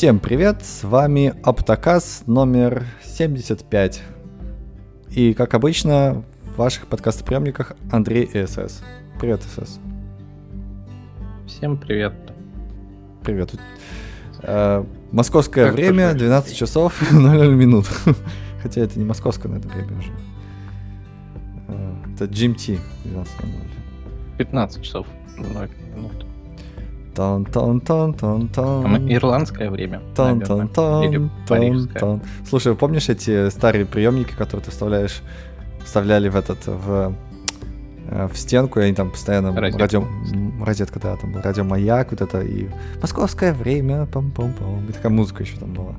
Всем привет, с вами Оптокас номер 75. И, как обычно, в ваших подкастоприемниках Андрей и СС. Привет, СС. Всем привет. Привет. Э, московское как время 12 часов 00 минут. Хотя это не московское, наверное, время уже. Э, это GMT 12.00. 15 часов 0 минут. Тон, тон, тон, тон, тон. Ирландское время. Тон, тон, тон, тон, тон. Слушай, помнишь эти старые приемники, которые ты вставляешь, вставляли в этот, в э, в стенку, и они там постоянно Розетку. радио, розетка, да, там был радиомаяк, вот это, и московское время, пам-пам-пам, и такая музыка еще там была.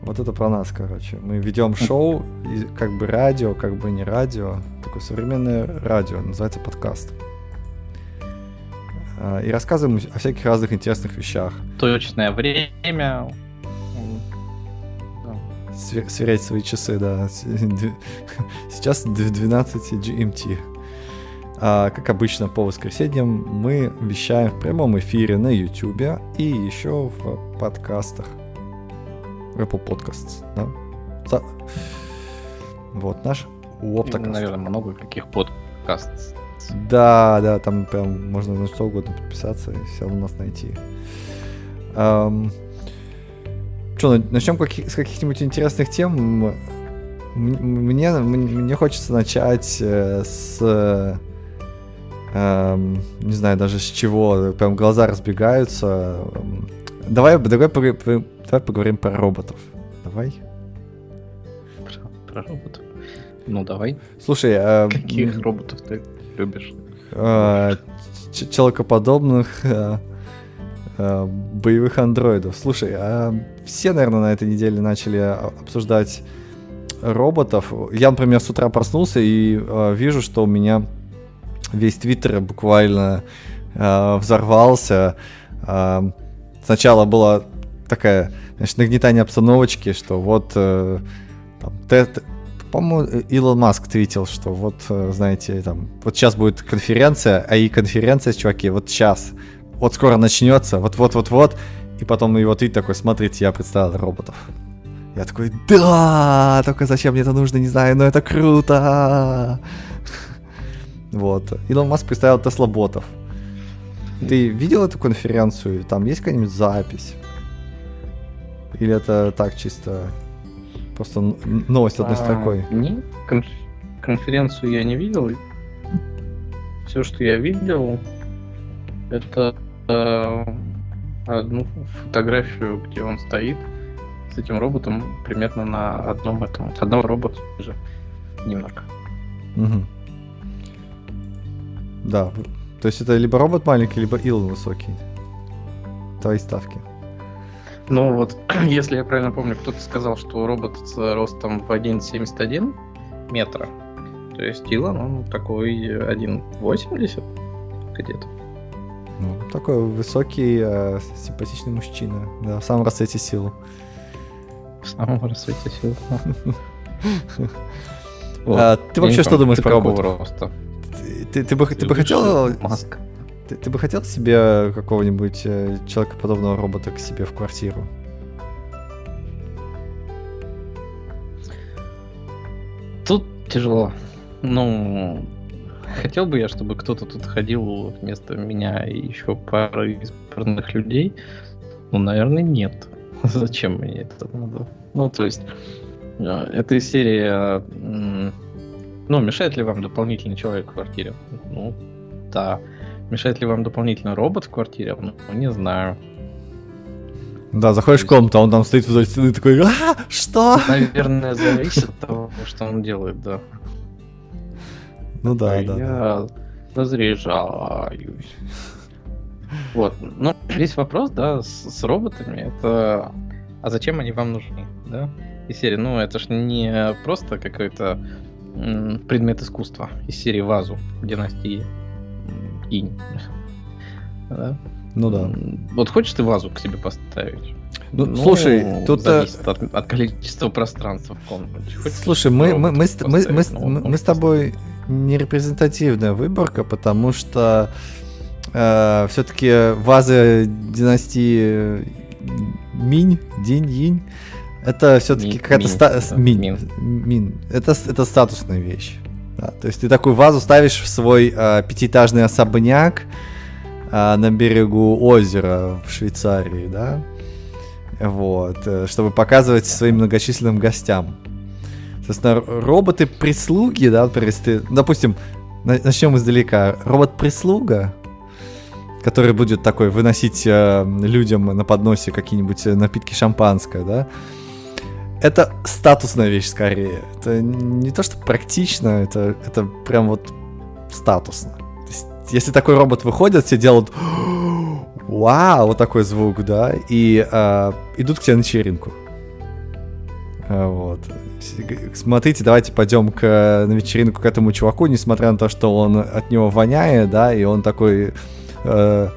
Вот это про нас, короче. Мы ведем шоу, и как бы радио, как бы не радио, такое современное радио, называется подкаст. А, и рассказываем о всяких разных интересных вещах. Точное время. Свер- сверять свои часы, да. Сейчас 12 GMT. А, как обычно, по воскресеньям мы вещаем в прямом эфире на YouTube и еще в подкастах. В Apple Podcasts, да? За... Вот наш Оптокаст. Наверное, много каких подкастов. Да, да, там прям можно на что угодно подписаться и все равно нас найти. Эм, что, начнем каких, с каких-нибудь интересных тем? Мне, мне хочется начать э, с... Эм, не знаю даже с чего, прям глаза разбегаются. Давай, давай, давай поговорим про роботов. Давай. Про, про роботов? Ну, давай. Слушай, а... Каких роботов ты любишь? А, человекоподобных а, а, боевых андроидов. Слушай, все, наверное, на этой неделе начали обсуждать роботов. Я, например, с утра проснулся и вижу, что у меня весь твиттер буквально взорвался. Сначала была такая, значит, нагнетание обстановочки, что вот э, там, по-моему, Илон Маск твитил, что вот, э, знаете, там, вот сейчас будет конференция, а и конференция, чуваки, вот сейчас, вот скоро начнется, вот-вот-вот-вот, и потом его твит такой, смотрите, я представил роботов. Я такой, да, только зачем мне это нужно, не знаю, но это круто. Вот. Илон Маск представил Тесла ботов. Ты видел эту конференцию? Там есть какая-нибудь запись? Или это так чисто Просто новость одной а, строкой. Нет, конф- конференцию я не видел. Все, что я видел, это э, одну фотографию, где он стоит с этим роботом примерно на одном этом. Одного робота же немножко. Угу. Да. То есть это либо робот маленький, либо ил высокий. Твои ставки. Ну вот, если я правильно помню, кто-то сказал, что робот с ростом в 1,71 метра. То есть Илон, он такой 1,80 где-то. Ну, такой высокий, э, симпатичный мужчина. Да, в самом расцвете сил. В самом расцвете сил. А, ты вообще что думаешь про роботов? Ты бы хотел... Маск. Ты, ты бы хотел себе какого-нибудь э, человекоподобного робота к себе в квартиру? Тут тяжело. Ну, хотел бы я, чтобы кто-то тут ходил вместо меня и еще пары избранных людей. Ну, наверное, нет. Зачем мне это надо? Ну, то есть, э, эта серия... Ну, мешает ли вам дополнительный человек в квартире? Ну, да. Мешает ли вам дополнительно робот в квартире? Ну, не знаю. Да, заходишь в комнату, а он там стоит вдоль стены такой, а, что? Наверное, зависит от того, что он делает, да. Ну да, а да. Я разряжаюсь. Вот. Ну, весь вопрос, да, с, с роботами, это... А зачем они вам нужны, да? Из серии, ну, это ж не просто какой-то предмет искусства из серии вазу династии инь. Да? Ну да. Вот хочешь ты вазу к себе поставить? Ну, ну слушай, тут... Э, зависит от, от количества пространства в комнате. Хочешь слушай, мы, мы, мы, мы, мы, мы, мы с тобой не репрезентативная выборка, потому что э, все-таки вазы династии минь, день, инь. Это все-таки какая-то ста... Мин. мин. Это, это статусная вещь. Да, то есть ты такую вазу ставишь в свой э, пятиэтажный особняк э, на берегу озера в Швейцарии, да, вот, э, чтобы показывать своим многочисленным гостям. Соответственно, роботы-прислуги, да, например, ты, допустим, начнем издалека. Робот-прислуга, который будет такой выносить э, людям на подносе какие-нибудь э, напитки шампанское, да, это статусная вещь скорее. Это не то, что практично, это, это прям вот статусно. То есть, если такой робот выходит, все делают вау, вот такой звук, да, и э, идут к тебе на вечеринку. А, вот. Смотрите, давайте пойдем к, на вечеринку к этому чуваку, несмотря на то, что он от него воняет, да, и он такой э,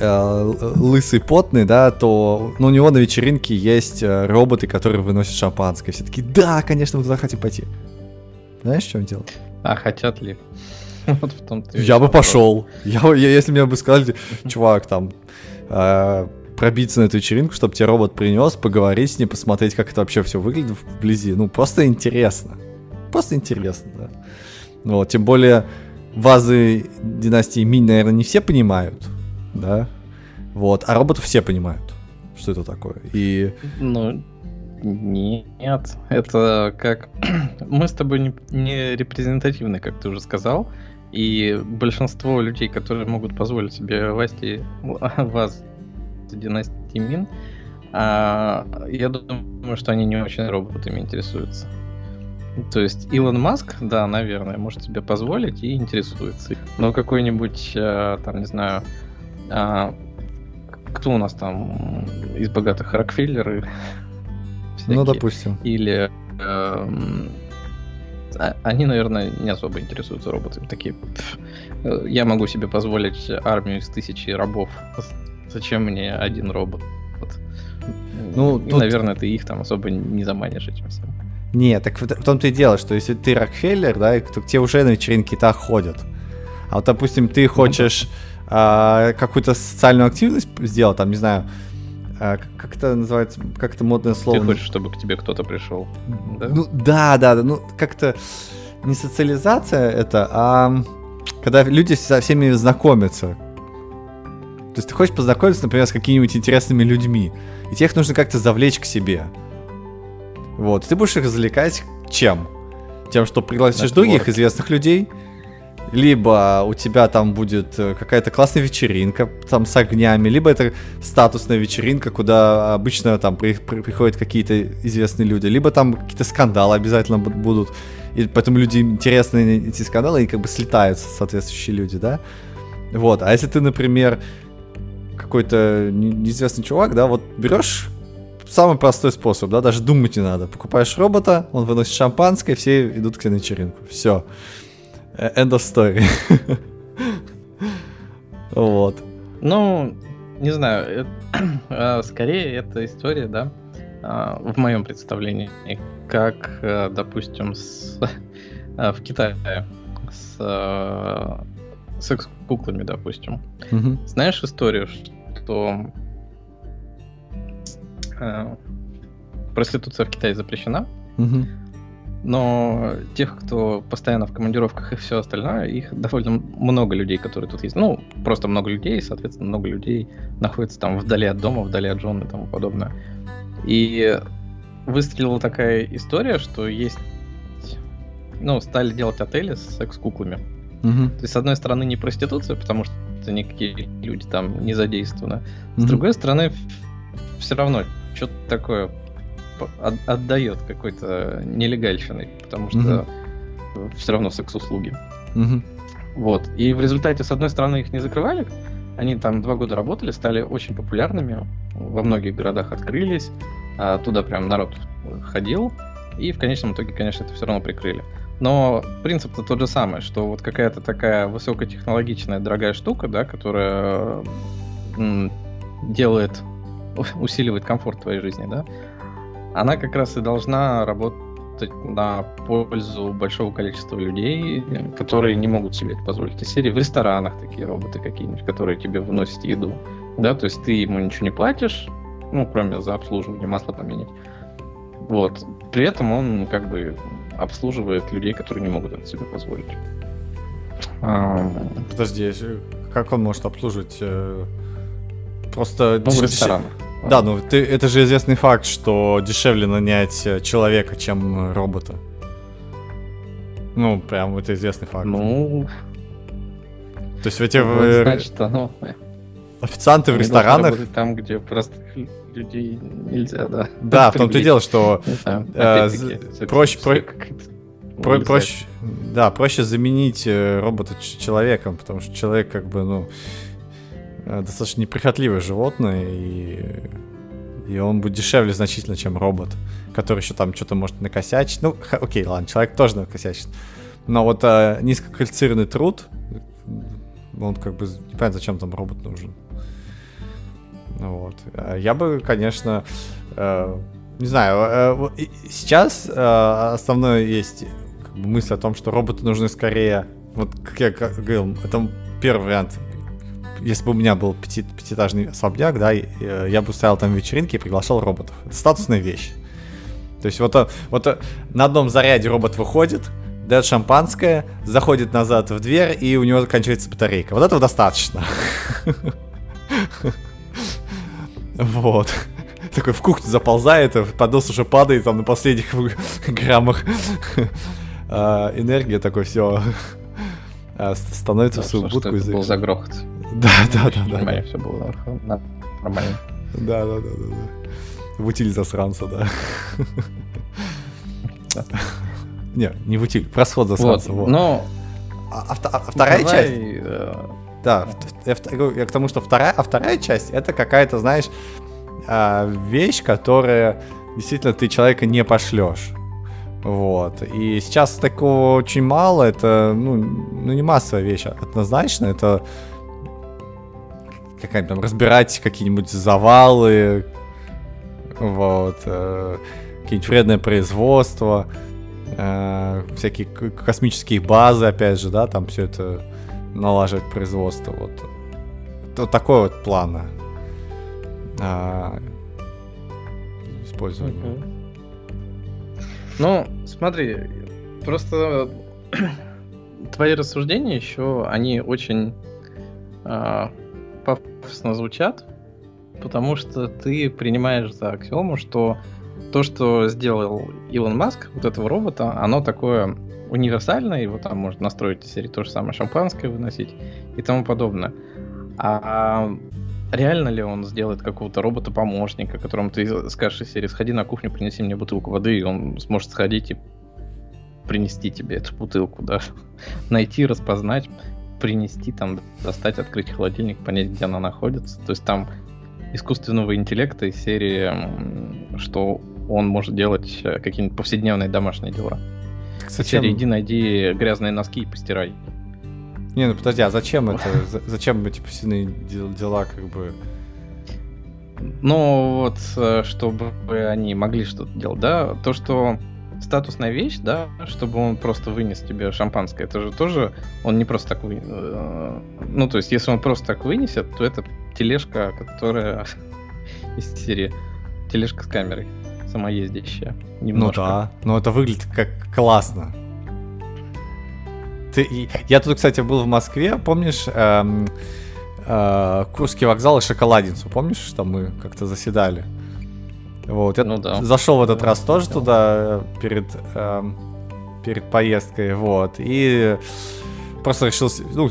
э, лысый, потный, да, то ну, у него на вечеринке есть э, роботы, которые выносят шампанское. Все таки да, конечно, мы туда хотим пойти. Знаешь, в чем дело? А хотят ли? Вот в том я бы пошел. Я, я, если мне бы сказали, чувак, там, э, пробиться на эту вечеринку, чтобы тебе робот принес, поговорить с ним, посмотреть, как это вообще все выглядит вблизи. Ну, просто интересно. Просто интересно, да. Вот, тем более, вазы династии Минь, наверное, не все понимают да, вот, а роботов все понимают, что это такое, и... Ну, нет, это как... Мы с тобой не, не репрезентативны, как ты уже сказал, и большинство людей, которые могут позволить себе власти вас династии Мин, а, я думаю, что они не очень роботами интересуются. То есть Илон Маск, да, наверное, может себе позволить и интересуется. Но какой-нибудь, а, там, не знаю, а, кто у нас там из богатых Рокфеллеры? Ну, допустим. Или э, они, наверное, не особо интересуются роботами. Такие, э, я могу себе позволить армию из тысячи рабов. Зачем мне один робот? Ну, и, тут... наверное, ты их там особо не заманишь этим всем. Не, так в, в том-то и дело, что если ты Рокфеллер, да, то к тебе уже на вечеринки так ходят. А вот, допустим, ты хочешь... А, какую-то социальную активность сделал, там, не знаю, а, как это называется, как это модное слово? Ты хочешь, чтобы к тебе кто-то пришел? Да? Ну, да, да, да, ну, как-то не социализация это, а когда люди со всеми знакомятся. То есть ты хочешь познакомиться, например, с какими-нибудь интересными людьми, и тебе их нужно как-то завлечь к себе. Вот, ты будешь их развлекать чем? Тем, что пригласишь других известных людей, либо у тебя там будет э, какая-то классная вечеринка там с огнями, либо это статусная вечеринка, куда обычно там при, при, приходят какие-то известные люди, либо там какие-то скандалы обязательно будут, и поэтому люди интересны эти скандалы, и как бы слетаются соответствующие люди, да. Вот, а если ты, например, какой-то неизвестный чувак, да, вот берешь самый простой способ, да, даже думать не надо. Покупаешь робота, он выносит шампанское, все идут к тебе на вечеринку. Все. End of story. вот. Ну, не знаю, а, скорее эта история, да, а, в моем представлении, как, э, допустим, с, а, в Китае с секс-куклами, допустим. Mm-hmm. Знаешь историю, что проституция в Китае запрещена, mm-hmm но тех, кто постоянно в командировках и все остальное, их довольно много людей, которые тут есть. Ну, просто много людей, соответственно, много людей находится там вдали от дома, вдали от жены и тому подобное. И выстрелила такая история, что есть... Ну, стали делать отели с секс-куклами. Угу. То есть, с одной стороны, не проституция, потому что никакие люди там не задействованы. С угу. другой стороны, все равно что-то такое от, отдает какой-то нелегальщиной, потому что mm-hmm. все равно секс-услуги. Mm-hmm. Вот. И в результате, с одной стороны, их не закрывали, они там два года работали, стали очень популярными, во многих городах открылись, а туда прям народ ходил, и в конечном итоге, конечно, это все равно прикрыли. Но принцип-то тот же самый, что вот какая-то такая высокотехнологичная дорогая штука, да, которая делает, усиливает комфорт твоей жизни, да, она как раз и должна работать на пользу большого количества людей, которые не могут себе это позволить. Из серии в ресторанах такие роботы какие-нибудь, которые тебе выносят еду. Да, то есть ты ему ничего не платишь, Ну, кроме за обслуживание, масло поменять. Вот. При этом он как бы обслуживает людей, которые не могут это себе позволить. Подожди, как он может обслуживать? Э, просто... Ну, в ресторанах. Да, ну ты, это же известный факт, что дешевле нанять э, человека, чем робота. Ну, прям это известный факт. Ну... То есть эти... Вот, значит, оно... Официанты в ресторанах... Там, где просто людей нельзя, да. Да, в том-то и дело, что э, проще... Про, проще, да, проще заменить э, робота человеком, потому что человек как бы, ну, э, достаточно неприхотливое животное, и, и он будет дешевле значительно, чем робот, который еще там что-то может накосячить. Ну, х- окей, ладно, человек тоже накосячит. Но вот а, низкоквалифицированный труд, он как бы не понятно, зачем там робот нужен. Вот. Я бы, конечно, э, не знаю, э, сейчас э, основное есть мысль о том, что роботы нужны скорее, вот как я говорил, это первый вариант. Если бы у меня был пяти, пятиэтажный особняк, да, я бы устраивал там вечеринки и приглашал роботов. Это статусная вещь. То есть вот, вот на одном заряде робот выходит, дает шампанское, заходит назад в дверь, и у него заканчивается батарейка. Вот этого достаточно. Вот. Такой в кухню заползает, поднос уже падает там на последних граммах энергия такой все становится в свою будку. Это был за грохот. Да, да, да, да. Понимаю, все было нормально. Да, да, да, да, да. В утиль засранца, да. Не, не в утиль, просход засранца. Вот, но... А, а, а вторая часть... Э, да, я, я к тому, что вторая, а вторая часть это какая-то, знаешь, вещь, которая действительно ты человека не пошлешь. Вот. И сейчас такого очень мало. Это, ну, ну не массовая вещь, однозначно. Это какая-нибудь там разбирать какие-нибудь завалы, вот, э, какие-нибудь вредное производство, э, всякие космические базы, опять же, да, там все это налаживать производство, вот. Вот такой вот план а, использования. Uh-huh. Ну, смотри, просто твои рассуждения еще, они очень э, пафосно звучат, потому что ты принимаешь за аксиому, что то, что сделал Илон Маск, вот этого робота, оно такое универсальное, его там можно настроить серии то же самое шампанское выносить и тому подобное. А реально ли он сделает какого-то робота-помощника, которому ты скажешь из серии, сходи на кухню, принеси мне бутылку воды, и он сможет сходить и принести тебе эту бутылку, да, найти, распознать, принести, там, достать, открыть холодильник, понять, где она находится. То есть там искусственного интеллекта из серии, что он может делать э, какие-нибудь повседневные домашние дела. Зачем? Серии, иди найди грязные носки и постирай. Не, ну подожди, а зачем это? Зачем эти повседневные дела, как бы? Ну, вот, э, чтобы они могли что-то делать, да? То, что статусная вещь, да, чтобы он просто вынес тебе шампанское, это же тоже, он не просто так вы... Э, ну, то есть, если он просто так вынесет, то это тележка, которая из серии тележка с камерой, самоездящая. Немножко. Ну да, но это выглядит как классно. Ты, я тут, кстати, был в Москве, помнишь, эм, э, Курский вокзал и Шоколадницу, помнишь, там мы как-то заседали? Вот, я ну, да. зашел в этот раз тоже да. туда э, перед, эм, перед поездкой, вот, и просто решил, ну,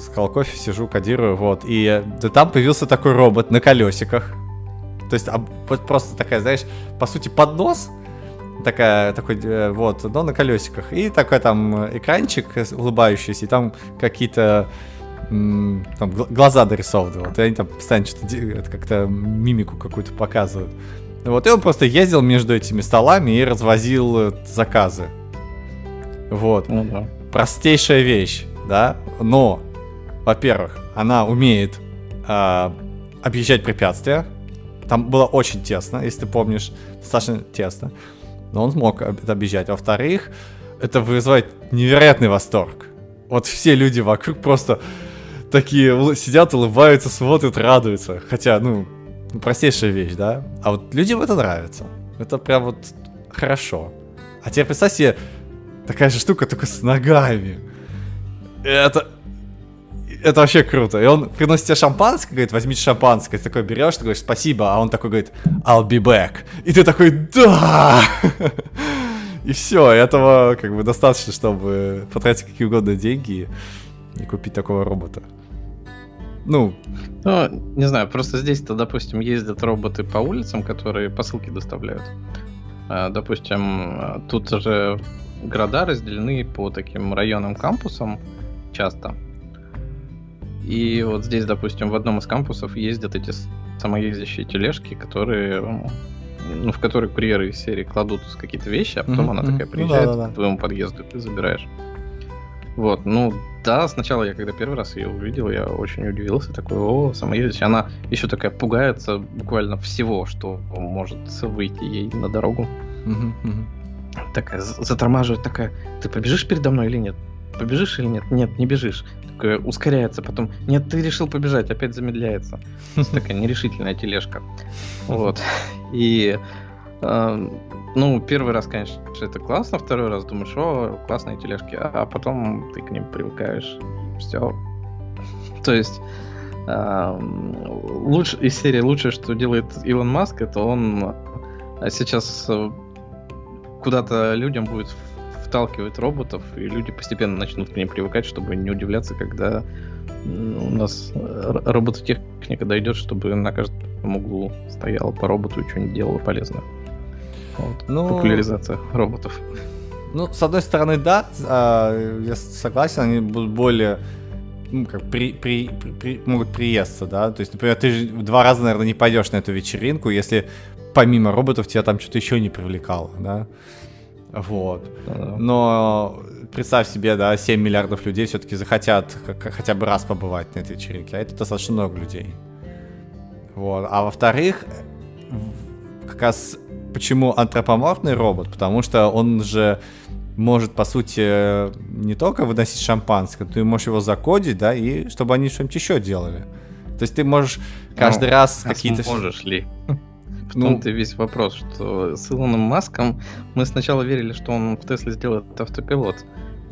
сказал кофе, сижу, кодирую, вот, и да, там появился такой робот на колесиках. То есть, а, вот просто такая, знаешь, по сути, поднос, такая, такой, э, вот, но на колесиках. И такой там экранчик улыбающийся, и там какие-то там глаза дорисованы, вот, и они там постоянно что-то как-то мимику какую-то показывают. Вот, и он просто ездил между этими столами и развозил э, заказы. Вот. Ну, да. Простейшая вещь, да, но, во-первых, она умеет э, объезжать препятствия. Там было очень тесно, если ты помнишь, достаточно тесно но он смог это объезжать. Во-вторых, это вызывает невероятный восторг. Вот все люди вокруг просто такие сидят, улыбаются, смотрят, радуются. Хотя, ну, Ну, простейшая вещь, да? А вот людям это нравится. Это прям вот хорошо. А теперь представь себе, такая же штука, только с ногами. Это... Это вообще круто. И он приносит тебе шампанское, говорит, возьмите шампанское. Ты такой берешь, ты говоришь, спасибо, а он такой говорит, I'll be back. И ты такой, да! И все, этого как бы достаточно, чтобы потратить какие угодно деньги и купить такого робота. Ну, ну, не знаю, просто здесь-то, допустим, ездят роботы по улицам, которые посылки доставляют. А, допустим, тут же города разделены по таким районам кампусам часто. И вот здесь, допустим, в одном из кампусов ездят эти самоездящие тележки, которые ну, в которые курьеры из серии кладут какие-то вещи, а потом mm-hmm. она такая приезжает ну, да, да, да. к твоему подъезду, и ты забираешь. Вот, ну да, сначала я когда первый раз ее увидел, я очень удивился, такой, о, самоездящая. Она еще такая пугается буквально всего, что может выйти ей на дорогу. Mm-hmm, mm-hmm. Такая затормаживает, такая, ты побежишь передо мной или нет? Побежишь или нет? Нет, не бежишь. Такая ускоряется, потом, нет, ты решил побежать, опять замедляется. Такая нерешительная тележка. Вот. И ну, первый раз, конечно, это классно, второй раз думаешь, о, классные тележки, а потом ты к ним привыкаешь. Все. То есть э, лучше, из серии лучшее, что делает Илон Маск, это он сейчас э, куда-то людям будет вталкивать роботов, и люди постепенно начнут к ним привыкать, чтобы не удивляться, когда у нас робототехника дойдет, чтобы на каждом углу стояла по роботу и что-нибудь делала полезное. Вот. Ну, Популяризация роботов. Ну, с одной стороны, да, а, я согласен, они будут более ну, как при, при, при, могут приесться, да. То есть, например, ты же два раза, наверное, не пойдешь на эту вечеринку, если помимо роботов тебя там что-то еще не привлекало, да. Вот. Но представь себе, да, 7 миллиардов людей все-таки захотят хотя бы раз побывать на этой вечеринке, а это достаточно много людей. Вот. А во-вторых, как раз почему антропоморфный робот? Потому что он же может, по сути, не только выносить шампанское, ты можешь его закодить, да, и чтобы они что-нибудь еще делали. То есть ты можешь каждый ну, раз а какие-то... Можешь ли? В ну, том-то весь вопрос, что с Илоном Маском мы сначала верили, что он в Тесле сделает автопилот.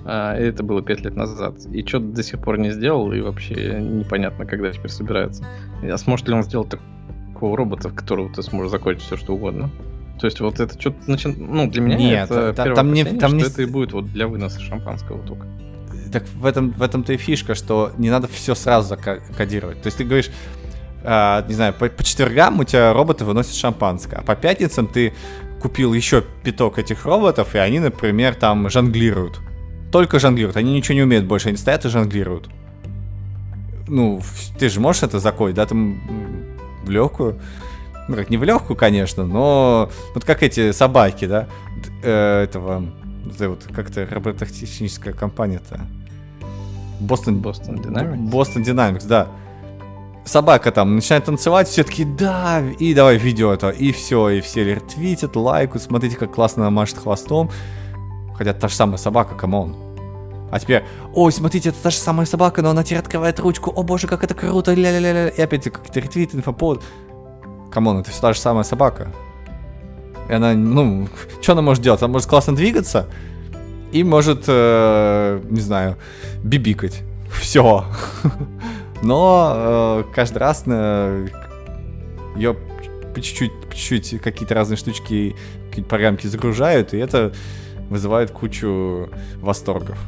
А это было пять лет назад. И что до сих пор не сделал, и вообще непонятно, когда теперь собирается. А сможет ли он сделать такого робота, в которого ты сможешь закончить все, что угодно? То есть вот это что-то начи... ну для меня Нет, это та, там не, там что не... это и будет вот для выноса шампанского только. Так в этом в этом-то и фишка, что не надо все сразу закодировать. То есть ты говоришь, э, не знаю, по, по четвергам у тебя роботы выносят шампанское, а по пятницам ты купил еще пяток этих роботов, и они, например, там жонглируют. Только жонглируют, они ничего не умеют больше, они стоят и жонглируют. Ну, ты же можешь это закодить, да, там в легкую. Ну, как не в легкую, конечно, но вот как эти собаки, да, э, этого, это вот как-то робототехническая компания-то. Boston... Boston Dynamics? Boston Dynamics, да. Собака там начинает танцевать, все таки да, и давай видео это, и все, и все ретвитят, лайкают, смотрите, как классно она машет хвостом. Хотя та же самая собака, come on. А теперь, ой, смотрите, это та же самая собака, но она теперь открывает ручку, о боже, как это круто, ля-ля-ля-ля, и опять какие-то ретвиты, инфоповод. Come on, это все та же самая собака. И она, ну, что она может делать? Она может классно двигаться и может, э, не знаю, бибикать. Все. Но э, каждый раз э, ее по чуть-чуть, по чуть-чуть какие-то разные штучки, какие-то программки загружают, и это вызывает кучу восторгов.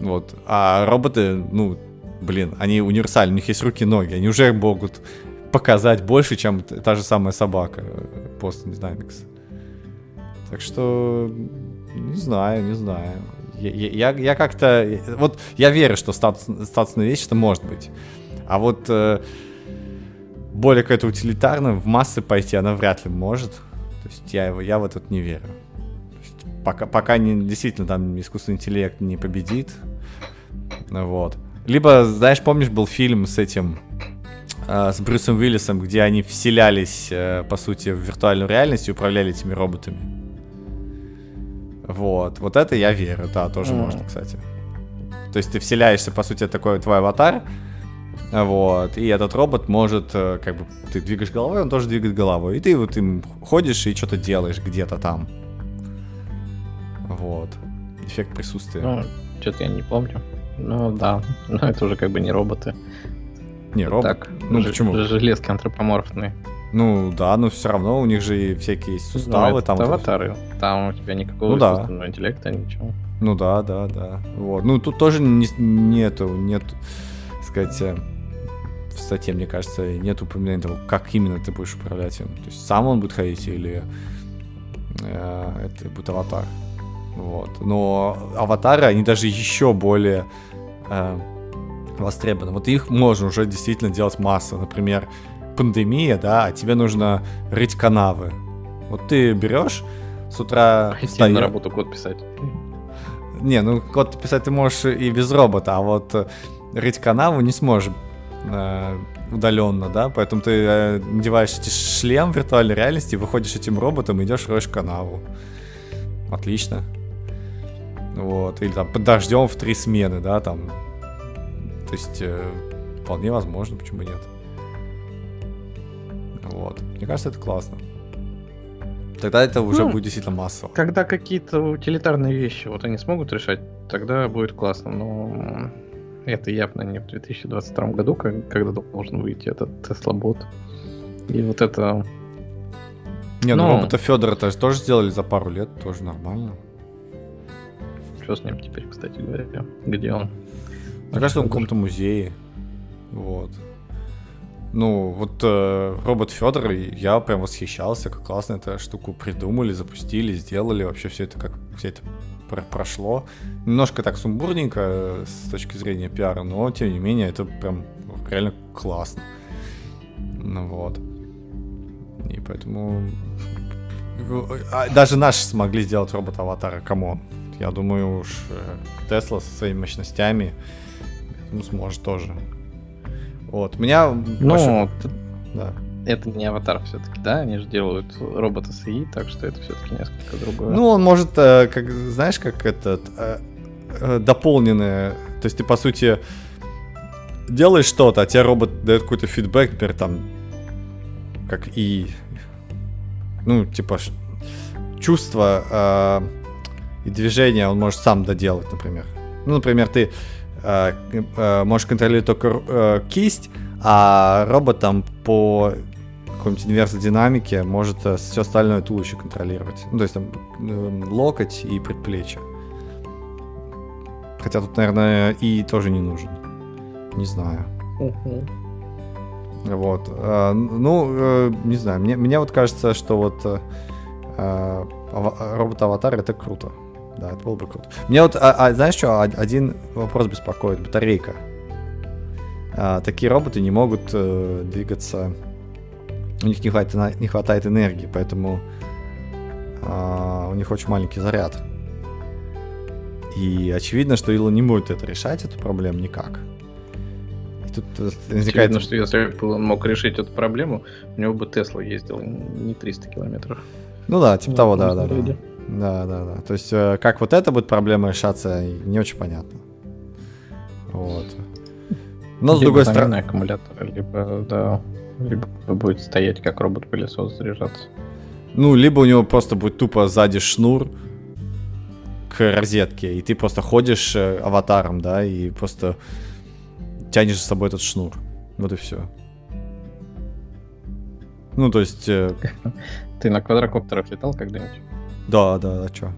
Вот. А роботы, ну, блин, они универсальны, у них есть руки ноги, они уже могут показать больше, чем та же самая собака Boston Dynamics. Так что не знаю, не знаю. Я, я, я как-то... Вот я верю, что статус, статусная вещь это может быть. А вот э, более какая-то утилитарная, в массы пойти она вряд ли может. То есть я, я в этот не верю. пока, пока не, действительно там искусственный интеллект не победит. Вот. Либо, знаешь, помнишь, был фильм с этим Э, с Брюсом Уиллисом, где они вселялись, э, по сути, в виртуальную реальность и управляли этими роботами. Вот, вот это я верю, да, тоже mm. можно, кстати. То есть ты вселяешься, по сути, такой твой аватар, Вот. И этот робот может, э, как бы, ты двигаешь головой, он тоже двигает головой. И ты вот им ходишь и что-то делаешь где-то там. Вот. Эффект присутствия. Ну, что-то я не помню. Ну да, но это уже как бы не роботы. Не, робот. Так, ну ж- почему? Железки антропоморфные. Ну да, но все равно у них же и всякие есть суставы Ну, это там. аватары. Там у тебя никакого Ну да. искусственного интеллекта, ничего. Ну да, да, да. Вот. Ну тут тоже не, нету, нет, сказать, э, в статье, мне кажется, нет упоминания того, как именно ты будешь управлять им. То есть сам он будет ходить или э, это будет аватар. Вот. Но аватары, они даже еще более э, востребованы. Вот их можно уже действительно делать массу. Например, пандемия, да, а тебе нужно рыть канавы. Вот ты берешь с утра Пойти встаёшь- на работу код писать. не, ну код писать ты можешь и без робота, а вот э, рыть канаву не сможешь э, удаленно, да, поэтому ты э, надеваешь эти шлем виртуальной реальности, выходишь этим роботом и идешь роешь канаву. Отлично. Вот, или там под дождем в три смены, да, там. То есть, э, вполне возможно, почему нет. Вот. Мне кажется, это классно. Тогда это уже Ну, будет действительно массово. Когда какие-то утилитарные вещи вот они смогут решать, тогда будет классно, но это явно не в 2022 году, когда должен выйти этот Tesla бот. И вот это... Не, ну, Ну. робота Федора тоже, тоже сделали за пару лет, тоже нормально. Что с ним теперь, кстати говоря? Где он? Он в каком-то музее. Вот. Ну, вот э, робот Федор, я прям восхищался, как классно эту штуку придумали, запустили, сделали. Вообще все это как все это про- прошло. Немножко так сумбурненько э, с точки зрения пиара, но тем не менее это прям реально классно. Ну вот. И поэтому а, даже наши смогли сделать робот-аватара, come on. Я думаю уж э, Тесла со своими мощностями ну, сможет тоже. Вот, меня... Ну, т- да. это не аватар все-таки, да? Они же делают робота с ИИ, так что это все-таки несколько другое. Ну, он может, э, как, знаешь, как этот, э, э, дополненное, то есть ты, по сути, делаешь что-то, а тебе робот дает какой-то фидбэк, например, там, как и, ну, типа, чувства э, и движения он может сам доделать, например. Ну, например, ты можешь контролировать только э, кисть, а робот там по какой-нибудь инверс динамике может все остальное туловище контролировать. Ну, то есть там э, локоть и предплечье. Хотя тут, наверное, и тоже не нужен. Не знаю. Мгм. Вот. Ну, э, не знаю, мне, мне вот кажется, что вот э, э, ава- робот-аватар это круто. Да, это было бы круто. Мне вот, а, а знаешь что, Од- один вопрос беспокоит, батарейка. А, такие роботы не могут э, двигаться, у них не хватает, не хватает энергии, поэтому а, у них очень маленький заряд. И очевидно, что Илон не будет это решать, эту проблему никак. И тут э, возникает... Очевидно, что если бы он мог решить эту проблему, у него бы Тесла ездил не 300 километров. Ну да, типа На того, да, да, да. Да, да, да. То есть, э, как вот эта будет проблема решаться, не очень понятно. Вот. Но с Либо другой замена стороны... аккумулятора, либо, да, либо будет стоять как робот-пылесос заряжаться. Ну, либо у него просто будет тупо сзади шнур к розетке, и ты просто ходишь э, аватаром, да, и просто тянешь за собой этот шнур. Вот и все. Ну, то есть, э, Ты на квадрокоптерах летал когда-нибудь? Да, да, а чё?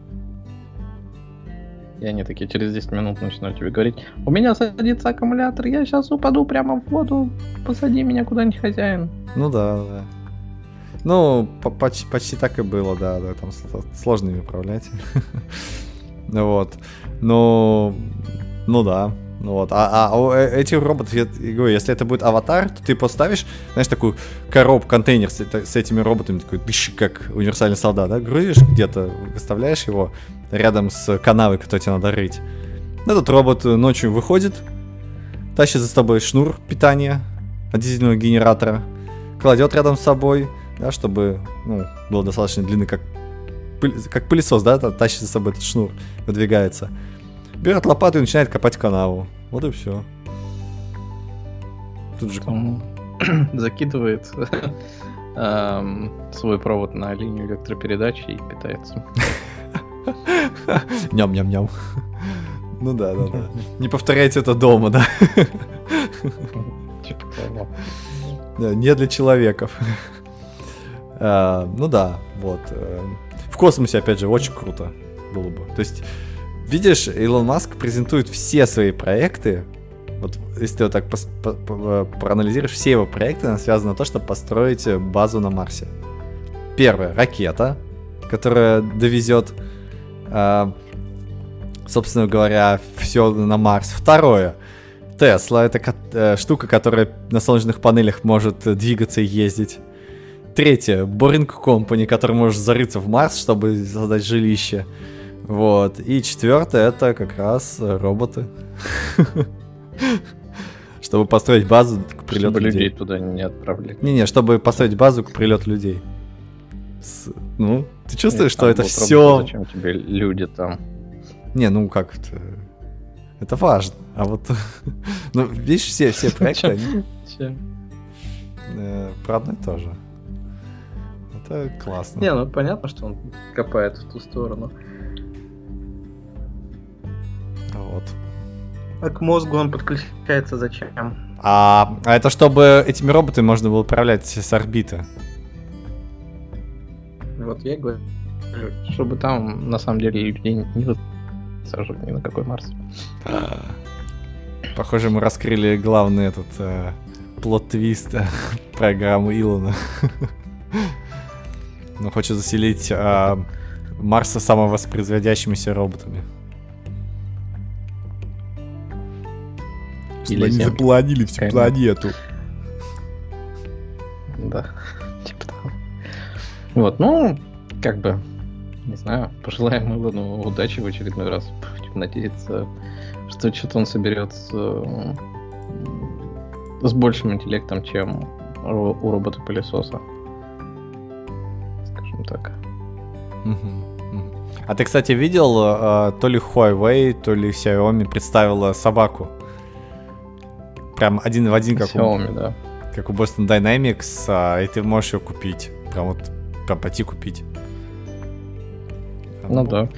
И они такие через 10 минут начинают тебе говорить, у меня садится аккумулятор, я сейчас упаду прямо в воду, посади меня куда-нибудь, хозяин. Ну да, да. Ну, по- почти, почти так и было, да, да, там сло- сложно управлять. Вот. Ну, ну да. Ну вот. А, а у э- этих роботов, я, говорю, если это будет аватар, то ты поставишь, знаешь, такую коробку, контейнер с, с этими роботами, такой, дыщ, как универсальный солдат, да, грузишь где-то, выставляешь его рядом с канавой, которую тебе надо рыть. Этот робот ночью выходит, тащит за собой шнур питания от дизельного генератора, кладет рядом с собой, да, чтобы ну, было достаточно длины, как, пыль- как пылесос, да, та- тащит за собой этот шнур, выдвигается. Берет лопату и начинает копать канаву. Вот и все. Тут же... Там закидывает эм, свой провод на линию электропередачи и питается. Ням-ням-ням. Ну да, да, да. Не повторяйте это дома, да? Типа Не для человеков. А, Ну да, вот. э, В космосе, опять же, очень круто было бы. То есть, видишь, Илон Маск презентует все свои проекты. Вот если ты вот так пос- по- по- проанализируешь, все его проекты они связаны на то, чтобы построить э, базу на Марсе. Первое, ракета, которая довезет, а, собственно говоря, все на Марс. Второе, Тесла, это э, штука, которая на солнечных панелях может э, двигаться и ездить. Третье, Boring Company, который может зарыться в Марс, чтобы создать жилище. Вот. И четвертое, это как раз э, роботы. Чтобы построить базу к прилету Чтобы людей людей. туда не отправлять. Не-не, чтобы построить базу к прилету людей. С- Ну, ты чувствуешь, Нет, что это все... Зачем тебе люди там? Не, ну как это... Это важно. А вот... Ну, видишь, все, все проекты, они э, про одно и то же. Это классно. Не, ну понятно, что он копает в ту сторону. Вот. А к мозгу он подключается зачем? А, а это чтобы этими роботами можно было управлять с орбиты. Вот я говорю, чтобы там на самом деле людей не высаживать ни на какой Марс. Похоже, мы раскрыли главный этот э, плод-твист э, программы Илона. Он хочет заселить э, Марса самовоспроизводящимися роботами. Или Землю. запланили всю Конечно. планету. Да, типа того. Вот, ну, как бы, не знаю, пожелаем Илону удачи в очередной раз. Будем надеяться, что что-то он соберет с, э, с большим интеллектом, чем у робота-пылесоса. Скажем так. А ты, кстати, видел, э, то ли Huawei, то ли Xiaomi представила собаку? Прям один в один, как у, Xiaomi, да. как у Boston Dynamics, а, и ты можешь ее купить. Прям вот, прям пойти купить. Ну да.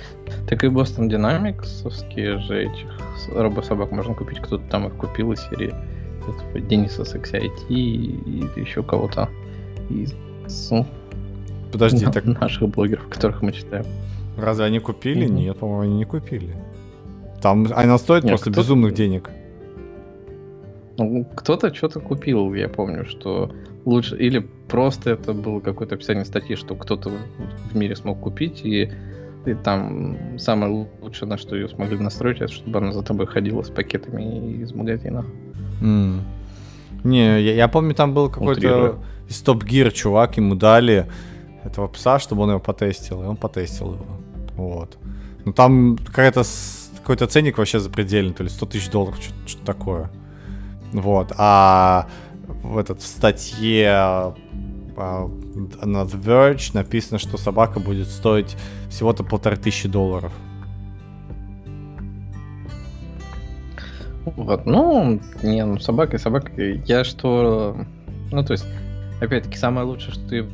Так и Boston Dynamics же этих робособак можно купить. Кто-то там их купил из серии этого Дениса с XIT и еще кого-то из ну, Подожди, на- так наших блогеров, которых мы читаем. разве они купили? Мгм. Нет, по-моему, они не купили. Там она стоит Нет, просто кто-то- безумных денег. Ну, кто-то что-то купил, я помню, что лучше... Или просто это было какое-то описание статьи, что кто-то в- мире смог купить, и, и там самое лучшее, на что ее смогли настроить, это чтобы она за тобой ходила с пакетами из магазина. М. Не, я, я помню, там был какой-то из Топ Гир чувак, ему дали этого пса, чтобы он его потестил, и он потестил его. Вот. Ну там какая-то какой-то ценник вообще запредельный, то ли 100 тысяч долларов, что- что-то такое. Вот. А в этот в статье а, на The Verge написано, что собака будет стоить всего-то полторы тысячи долларов. Вот, ну, не, ну, собака и собака. Я что... Ну, то есть, опять-таки, самое лучшее, что и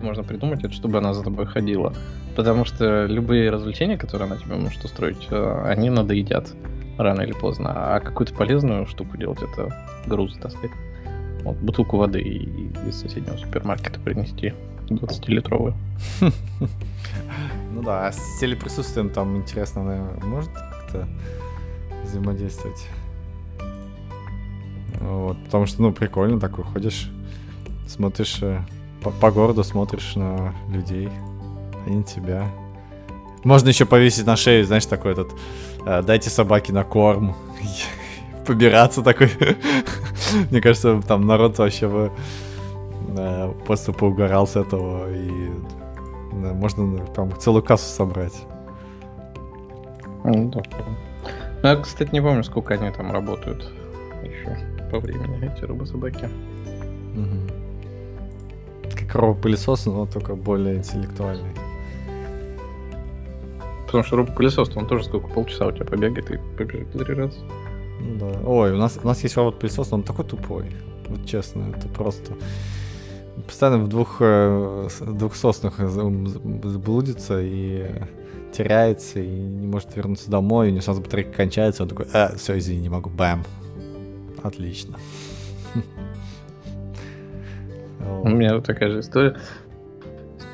можно придумать, это чтобы она за тобой ходила. Потому что любые развлечения, которые она тебе может устроить, э, они надоедят рано или поздно. А какую-то полезную штуку делать, это груз таскать. Вот, бутылку воды из соседнего супермаркета принести 20-литровую. Ну да, а с телеприсутствием там интересно, наверное, может как-то взаимодействовать. Вот, потому что, ну, прикольно такой, ходишь, смотришь э, по, по городу, смотришь на людей, они тебя. Можно еще повесить на шею, знаешь, такой этот, дайте собаке на корм, побираться такой. Мне кажется, там народ вообще бы э, просто поугорал с этого и да, можно там целую кассу собрать. Ну. Ну, я, кстати, не помню, сколько они там работают еще по времени, эти робособаки. Мгм. Как робот-пылесос, но только более интеллектуальный. Потому что робот-пылесос, он тоже сколько, полчаса у тебя побегает и побежит три раза. Ну да. Ой, у нас, у нас есть робот-пылесос, он такой тупой. Вот честно, это просто... Постоянно в двух, э, двух соснах заблудится и теряется, и не может вернуться домой, и у него сразу батарейка кончается, он такой, а, все, извини, не могу, бэм. Отлично. У меня вот такая же история.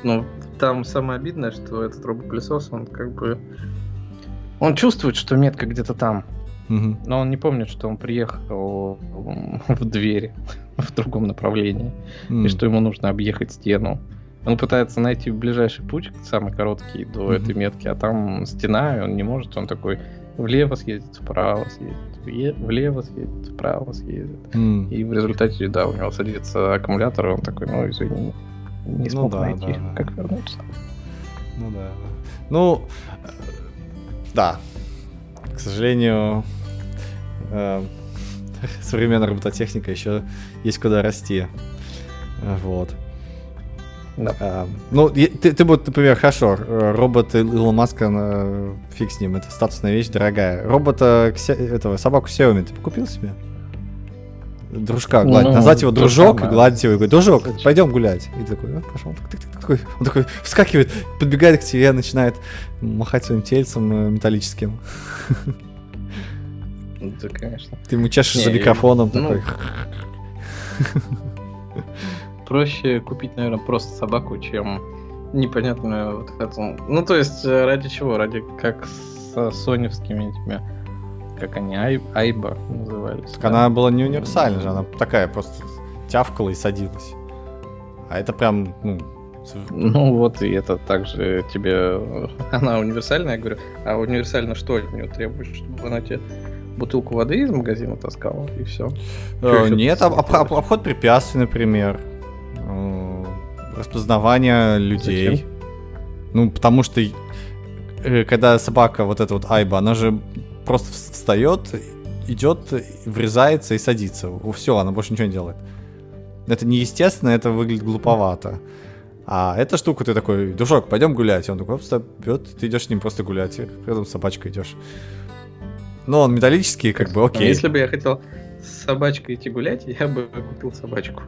Ну, там самое обидное, что этот робопылесос, он как бы... Он чувствует, что метка где-то там. Угу. Но он не помнит, что он приехал в дверь в другом направлении. Mm. И что ему нужно объехать стену. Он пытается найти ближайший путь, самый короткий до mm-hmm. этой метки, а там стена, и он не может, он такой влево съездит, вправо съездит, влево съездит, вправо съездит. Mm. И в результате, да, у него садится аккумулятор, и он такой, ну, извини, не ну смог ну, да, найти, да, да. как вернуться. Ну да, да. Ну, э, да. К сожалению, э, современная робототехника еще есть куда расти. Вот. Да. А, ну, ты, ты вот, например, хорошо, робот Илона Маска, фиг с ним, это статусная вещь, дорогая. Робота, этого, собаку Xiaomi ты покупил себе? Дружка гладить. Ну, Назвать его дружок, гладить его и говорит, дружок, пойдем гулять. И такой, а, пошел. Такой, он такой вскакивает, подбегает к тебе, начинает махать своим тельцем э, металлическим. Да, конечно. Ты ему чешешь за микрофоном ну, такой. проще купить, наверное, просто собаку, чем непонятную вот эту... Ну, то есть, э, ради чего? Ради как с соневскими этими... Как они? Ай... Айба назывались. Так да? она была не универсальная же, она такая просто тявкала и садилась. А это прям, ну... Ну вот, и это также тебе... Она универсальная, я говорю. А универсально что от нее требуешь? Чтобы она тебе бутылку воды из магазина таскала, и все. Э, нет, обход препятствий, например распознавание людей. Зачем? Ну, потому что э, когда собака, вот эта вот Айба, она же просто встает, идет, врезается и садится. Все, она больше ничего не делает. Это неестественно, это выглядит глуповато. А эта штука, ты такой, душок, пойдем гулять. И он такой, оп, бьет, ты идешь с ним просто гулять, и рядом с собачкой идешь. Но он металлический, как бы, окей. А если бы я хотел с собачкой идти гулять, я бы купил собачку.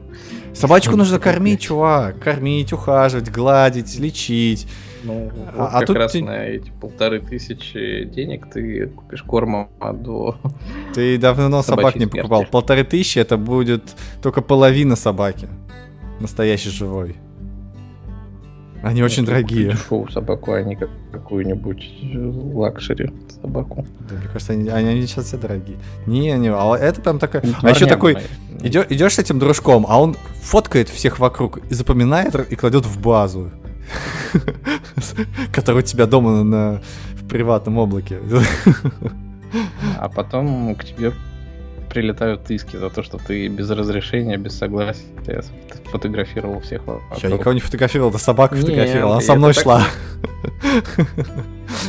Собачку нужно кормить, чувак. Кормить, ухаживать, гладить, лечить. Ну, а, вот а как тут раз ты... на эти полторы тысячи денег ты купишь корма до... Ты давно собак не покупал. Смерти. Полторы тысячи это будет только половина собаки. Настоящий живой. Они ну, очень дорогие. Дешевую собаку, а не какую-нибудь luxury собаку. Да, мне кажется, они, они, они сейчас все дорогие. Не, не, а это прям такая... а еще такой, идешь, идешь с этим дружком, а он фоткает всех вокруг и запоминает и кладет в базу, которая у тебя дома на, в приватном облаке. А потом к тебе прилетают иски за то, что ты без разрешения, без согласия фотографировал всех вокруг. Я никого не фотографировал, да собаку фотографировал, она со мной шла.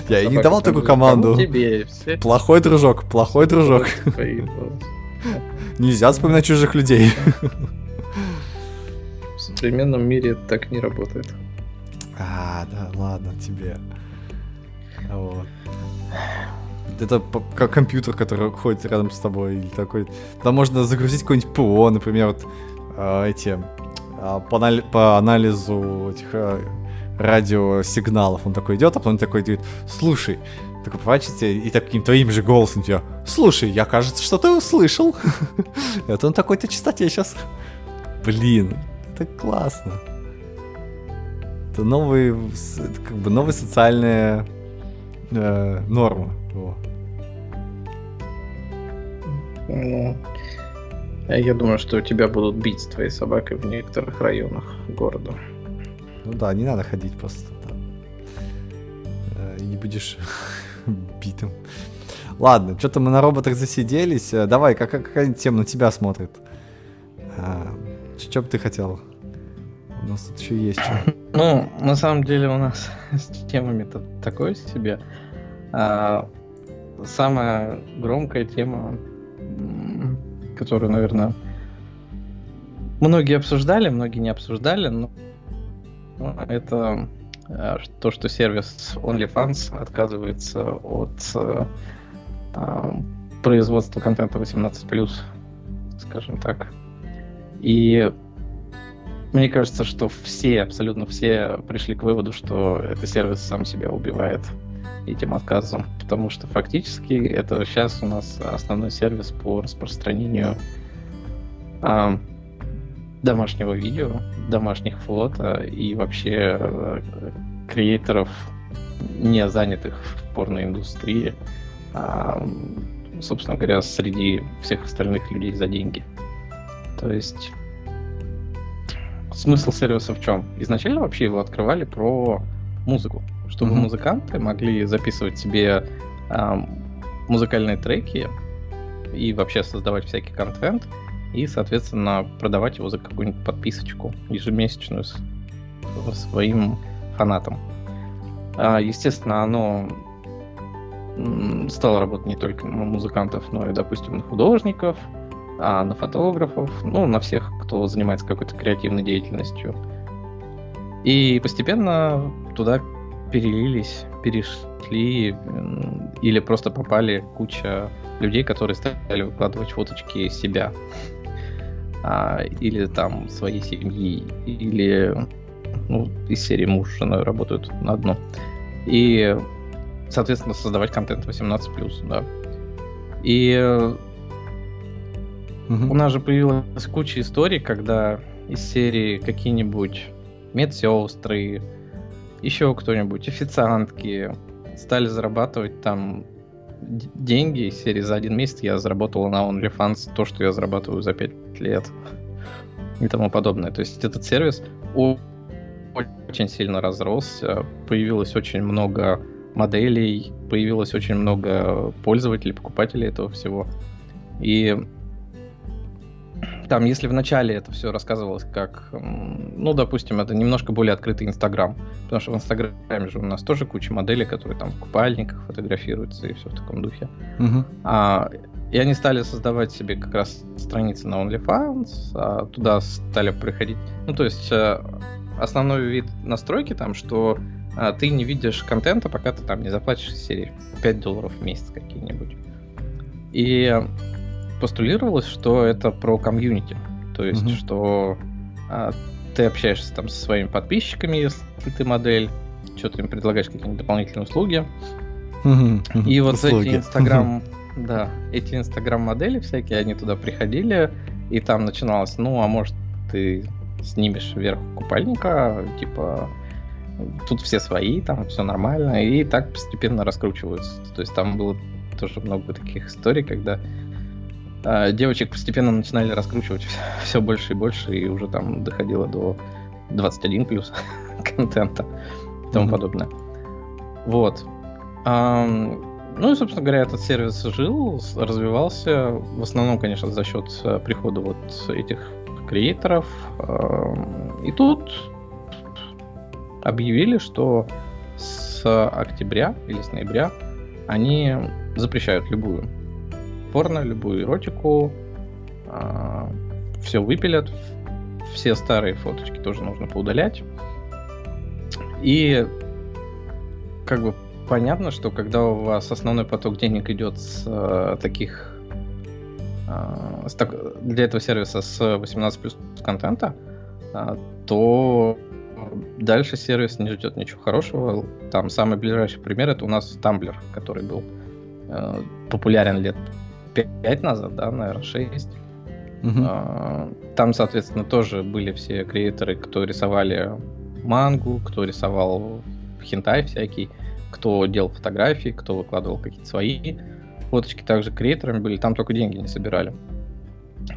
Я ей не давал такую команду. Плохой дружок, плохой дружок. Нельзя вспоминать чужих людей. В современном мире это так не работает. А, да, ладно, тебе. Вот это как компьютер, который ходит рядом с тобой, или такой. Там можно загрузить какой-нибудь ПО, например, вот э, эти э, по, анали по анализу этих э, радиосигналов. Он такой идет, а потом такой говорит, слушай, такой поворачивается и таким твоим же голосом тебя, слушай, я, кажется, что-то услышал. Это он такой-то частоте сейчас. Блин, это классно. Это новые, как бы новые социальные э, нормы. Я думаю, что тебя будут бить с твоей собакой в некоторых районах города. Ну да, не надо ходить просто там. Э, и не будешь битым. Ладно, что-то мы на роботах засиделись. Э, давай, как, какая тема на тебя смотрит? А, что бы ты хотел? У нас тут еще есть что. Ну, на самом деле у нас с темами-то такое себе. А, самая громкая тема которую, наверное, многие обсуждали, многие не обсуждали, но это э, то, что сервис OnlyFans отказывается от э, производства контента 18+, скажем так. И мне кажется, что все, абсолютно все пришли к выводу, что этот сервис сам себя убивает этим отказом, потому что фактически это сейчас у нас основной сервис по распространению э, домашнего видео, домашних фото и вообще э, креаторов, не занятых в порноиндустрии, а, собственно говоря, среди всех остальных людей за деньги. То есть смысл сервиса в чем? Изначально вообще его открывали про музыку чтобы mm-hmm. музыканты могли записывать себе э, музыкальные треки и вообще создавать всякий контент и, соответственно, продавать его за какую-нибудь подписочку ежемесячную с, своим фанатам. А, естественно, оно стало работать не только на музыкантов, но и, допустим, на художников, а на фотографов, ну, на всех, кто занимается какой-то креативной деятельностью. И постепенно туда перелились, перешли или просто попали куча людей, которые стали выкладывать фоточки себя а, или там своей семьи, или ну, из серии муж с женой работают на одно. И, соответственно, создавать контент 18+, да. И угу. у нас же появилась куча историй, когда из серии какие-нибудь медсестры, еще кто-нибудь, официантки, стали зарабатывать там деньги из серии за один месяц я заработал на OnlyFans то, что я зарабатываю за 5 лет и тому подобное. То есть этот сервис очень сильно разросся, появилось очень много моделей, появилось очень много пользователей, покупателей этого всего. И там, если в начале это все рассказывалось как, ну, допустим, это немножко более открытый Инстаграм, потому что в Инстаграме же у нас тоже куча моделей, которые там в купальниках фотографируются и все в таком духе. Угу. А, и они стали создавать себе как раз страницы на OnlyFans, а туда стали приходить, ну, то есть э, основной вид настройки там, что а, ты не видишь контента, пока ты там не заплатишь серии 5 долларов в месяц какие-нибудь. И постулировалось, что это про комьюнити. То есть, mm-hmm. что а, ты общаешься там со своими подписчиками, если ты модель, что-то им предлагаешь какие-нибудь дополнительные услуги. Mm-hmm. И вот услуги. эти инстаграм, да, эти инстаграм-модели всякие, они туда приходили, и там начиналось, ну, а может, ты снимешь вверх купальника, типа, тут все свои, там все нормально, и так постепенно раскручиваются. То есть там было тоже много таких историй, когда а, девочек постепенно начинали раскручивать все, больше и больше, и уже там доходило до 21 плюс контента и тому mm-hmm. подобное. Вот. А, ну и, собственно говоря, этот сервис жил, развивался, в основном, конечно, за счет э, прихода вот этих креаторов. И тут объявили, что с октября или с ноября они запрещают любую порно, любую эротику. А, все выпилят. Все старые фоточки тоже нужно поудалять. И как бы понятно, что когда у вас основной поток денег идет с э, таких э, с так, для этого сервиса с 18 плюс контента, э, то дальше сервис не ждет ничего хорошего. Там самый ближайший пример это у нас Tumblr, который был э, популярен лет 5 назад, да, наверное, 6. Угу. А, там, соответственно, тоже были все креаторы, кто рисовали мангу, кто рисовал хентай всякий, кто делал фотографии, кто выкладывал какие-то свои фоточки. Также креаторами были, там только деньги не собирали.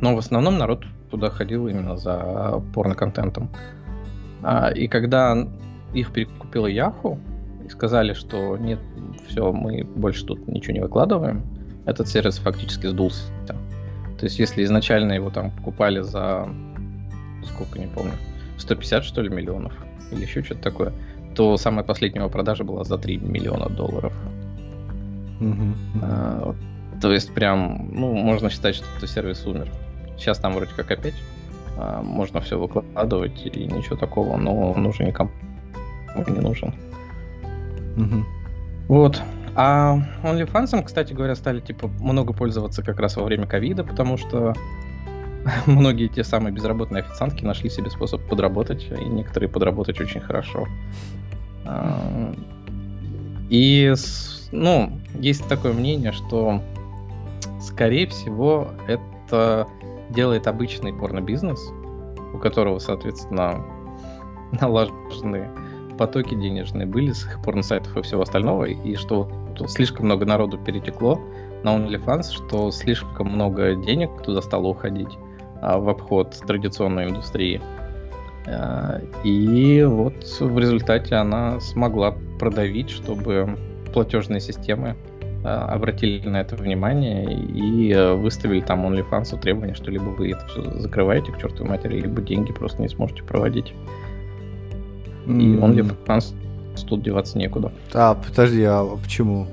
Но в основном народ туда ходил именно за порно-контентом. А, и когда их перекупила Яху и сказали, что нет, все, мы больше тут ничего не выкладываем, этот сервис фактически сдулся. То есть, если изначально его там покупали за сколько, не помню, 150, что ли, миллионов, или еще что-то такое, то самая последняя его продажа была за 3 миллиона долларов. Mm-hmm. А, то есть, прям, ну, можно считать, что этот сервис умер. Сейчас там вроде как опять а, можно все выкладывать, и ничего такого, но он уже никому не нужен. Mm-hmm. Вот. А OnlyFans, кстати говоря, стали типа много пользоваться как раз во время ковида, потому что многие те самые безработные официантки нашли себе способ подработать, и некоторые подработать очень хорошо. А, и, ну, есть такое мнение, что, скорее всего, это делает обычный порно-бизнес, у которого, соответственно, налажены потоки денежные были с порно-сайтов и всего остального, и что слишком много народу перетекло на OnlyFans, что слишком много денег туда стало уходить а, в обход традиционной индустрии. А, и вот в результате она смогла продавить, чтобы платежные системы а, обратили на это внимание и а, выставили там OnlyFans требования, что либо вы это все закрываете к чертовой матери, либо деньги просто не сможете проводить. И OnlyFans тут деваться некуда. А, подожди, а почему?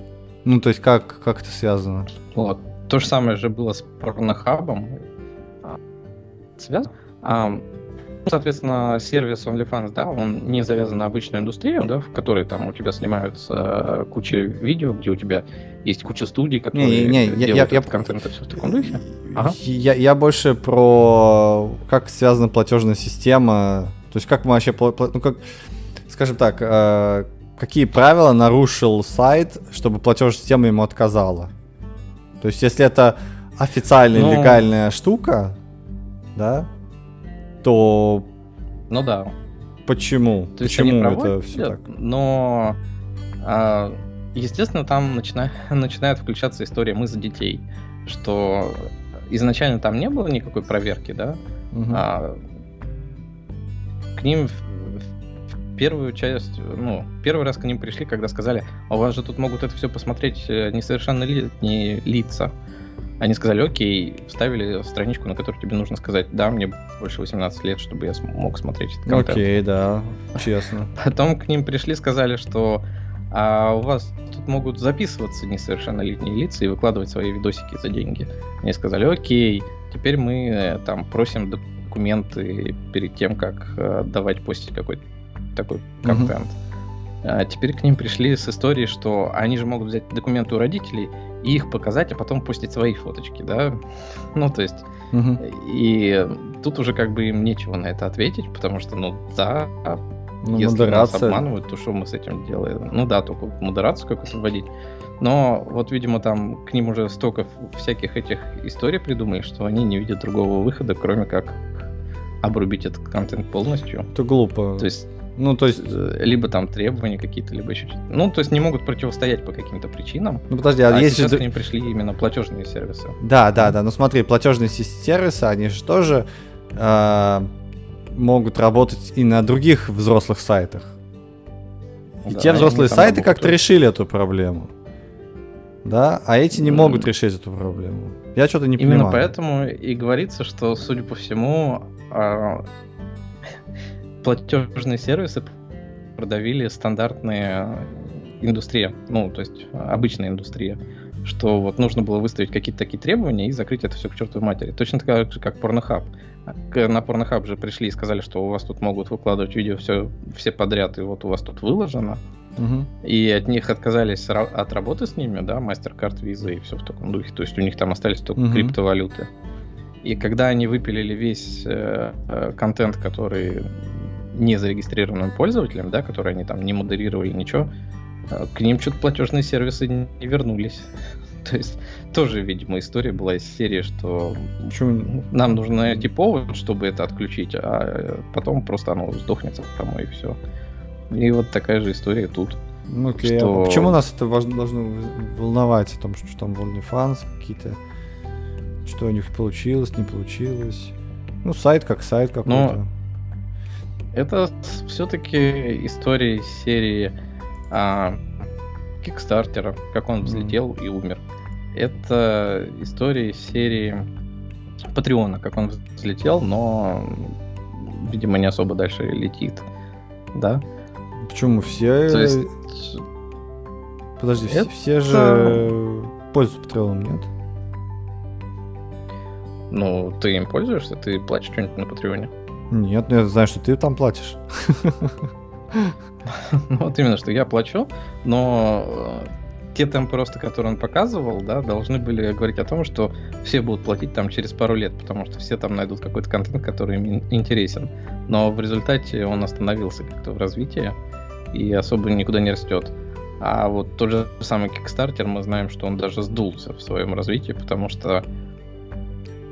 Ну, то есть как, как это связано? Вот. То же самое же было с порнохабом. Связано. А, соответственно, сервис OnlyFans, да, он не завязан на обычную индустрию, да, в которой там у тебя снимаются э, куча видео, где у тебя есть куча студий, которые не, не, не, делают я, я, контент и все в таком духе. Ага. Я, я больше про как связана платежная система, то есть как мы вообще, ну как, скажем так, э, какие правила нарушил сайт, чтобы платежная система ему отказала? То есть если это официальная ну, легальная штука, да, то... Ну да. Почему? То есть Почему это все так? Но, а, естественно, там начина... начинает включаться история «мы за детей», что изначально там не было никакой проверки, да, угу. а, ним в первую часть, ну, первый раз к ним пришли, когда сказали, а у вас же тут могут это все посмотреть э, несовершеннолетние лица. Они сказали, окей, вставили страничку, на которую тебе нужно сказать, да, мне больше 18 лет, чтобы я мог смотреть этот контент. Окей, да, честно. Потом к ним пришли, сказали, что а у вас тут могут записываться несовершеннолетние лица и выкладывать свои видосики за деньги. Они сказали, окей, теперь мы э, там просим документы перед тем, как э, давать постить какой-то такой контент. Uh-huh. А теперь к ним пришли с историей, что они же могут взять документы у родителей и их показать, а потом пустить свои фоточки, да. Ну, то есть, угу. и тут уже как бы им нечего на это ответить, потому что, ну, да, ну, если модерация. нас обманывают, то что мы с этим делаем? Ну да, только модерацию какую-то вводить. Но вот, видимо, там к ним уже столько всяких этих историй придумали, что они не видят другого выхода, кроме как обрубить этот контент полностью. Это глупо. То есть ну, то есть... Э, либо там требования какие-то, либо еще что-то. Ну, то есть не могут противостоять по каким-то причинам. Ну, подожди, а, а есть сейчас к ним пришли именно платежные сервисы. Да, да, да. Ну, смотри, платежные сервисы, они же тоже э, могут работать и на других взрослых сайтах. И да, те взрослые сайты как-то решили эту проблему. Да, а эти не могут решить эту проблему. Я что-то не Именно понимаю. Именно поэтому и говорится, что, судя по всему, платежные сервисы продавили стандартные индустрия, ну, то есть обычная индустрия, что вот нужно было выставить какие-то такие требования и закрыть это все к чертовой матери. Точно так же, как Pornhub. На Pornhub же пришли и сказали, что у вас тут могут выкладывать видео все, все подряд, и вот у вас тут выложено. Угу. И от них отказались от работы с ними, да, MasterCard, Visa и все в таком духе. То есть у них там остались только угу. криптовалюты. И когда они выпилили весь э, э контент, который не зарегистрированным пользователям, да, которые они там не модерировали ничего, а, к ним что-то платежные сервисы не вернулись. То есть тоже, видимо, история была из серии, что Почему? нам нужно найти повод, чтобы это отключить, а потом просто оно сдохнет само и все. И вот такая же история тут. Ну, окей. Что... А почему нас это должно волновать о том, что, там OnlyFans какие-то, что у них получилось, не получилось? Ну, сайт как сайт какой-то. Ну, это все-таки история серии а, Кикстартера, как он взлетел mm. и умер. Это история серии Патреона, как он взлетел, но, видимо, не особо дальше летит. Да? Почему все... То есть... Подожди, это... все, все же пользуются Патреоном, нет? Ну, ты им пользуешься? Ты платишь что-нибудь на Патреоне? Нет, ну я знаю, что ты там платишь. Вот именно, что я плачу, но те темпы роста, которые он показывал, да, должны были говорить о том, что все будут платить там через пару лет, потому что все там найдут какой-то контент, который им интересен. Но в результате он остановился как-то в развитии и особо никуда не растет. А вот тот же самый Kickstarter, мы знаем, что он даже сдулся в своем развитии, потому что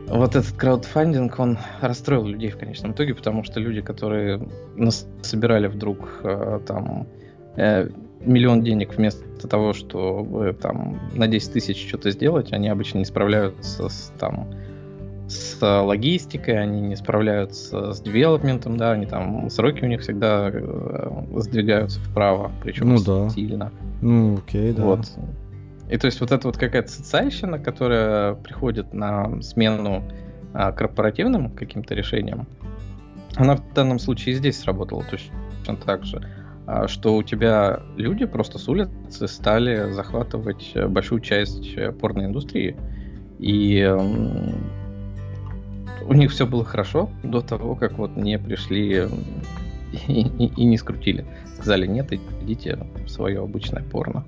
вот этот краудфандинг, он расстроил людей в конечном итоге, потому что люди, которые собирали вдруг э, там э, миллион денег вместо того, чтобы там на 10 тысяч что-то сделать, они обычно не справляются с там с логистикой, они не справляются с девелопментом, да, они там сроки у них всегда э, сдвигаются вправо, причем ну, да. сильно. Ну, окей, да. Вот. И то есть вот эта вот какая-то социальщина, которая приходит на смену а, корпоративным каким-то решениям, она в данном случае и здесь сработала точно так же. А, что у тебя люди просто с улицы стали захватывать э, большую часть э, порноиндустрии. И у них все было хорошо до того, как вот не пришли и, и, и не скрутили. Сказали, нет, идите в свое обычное порно.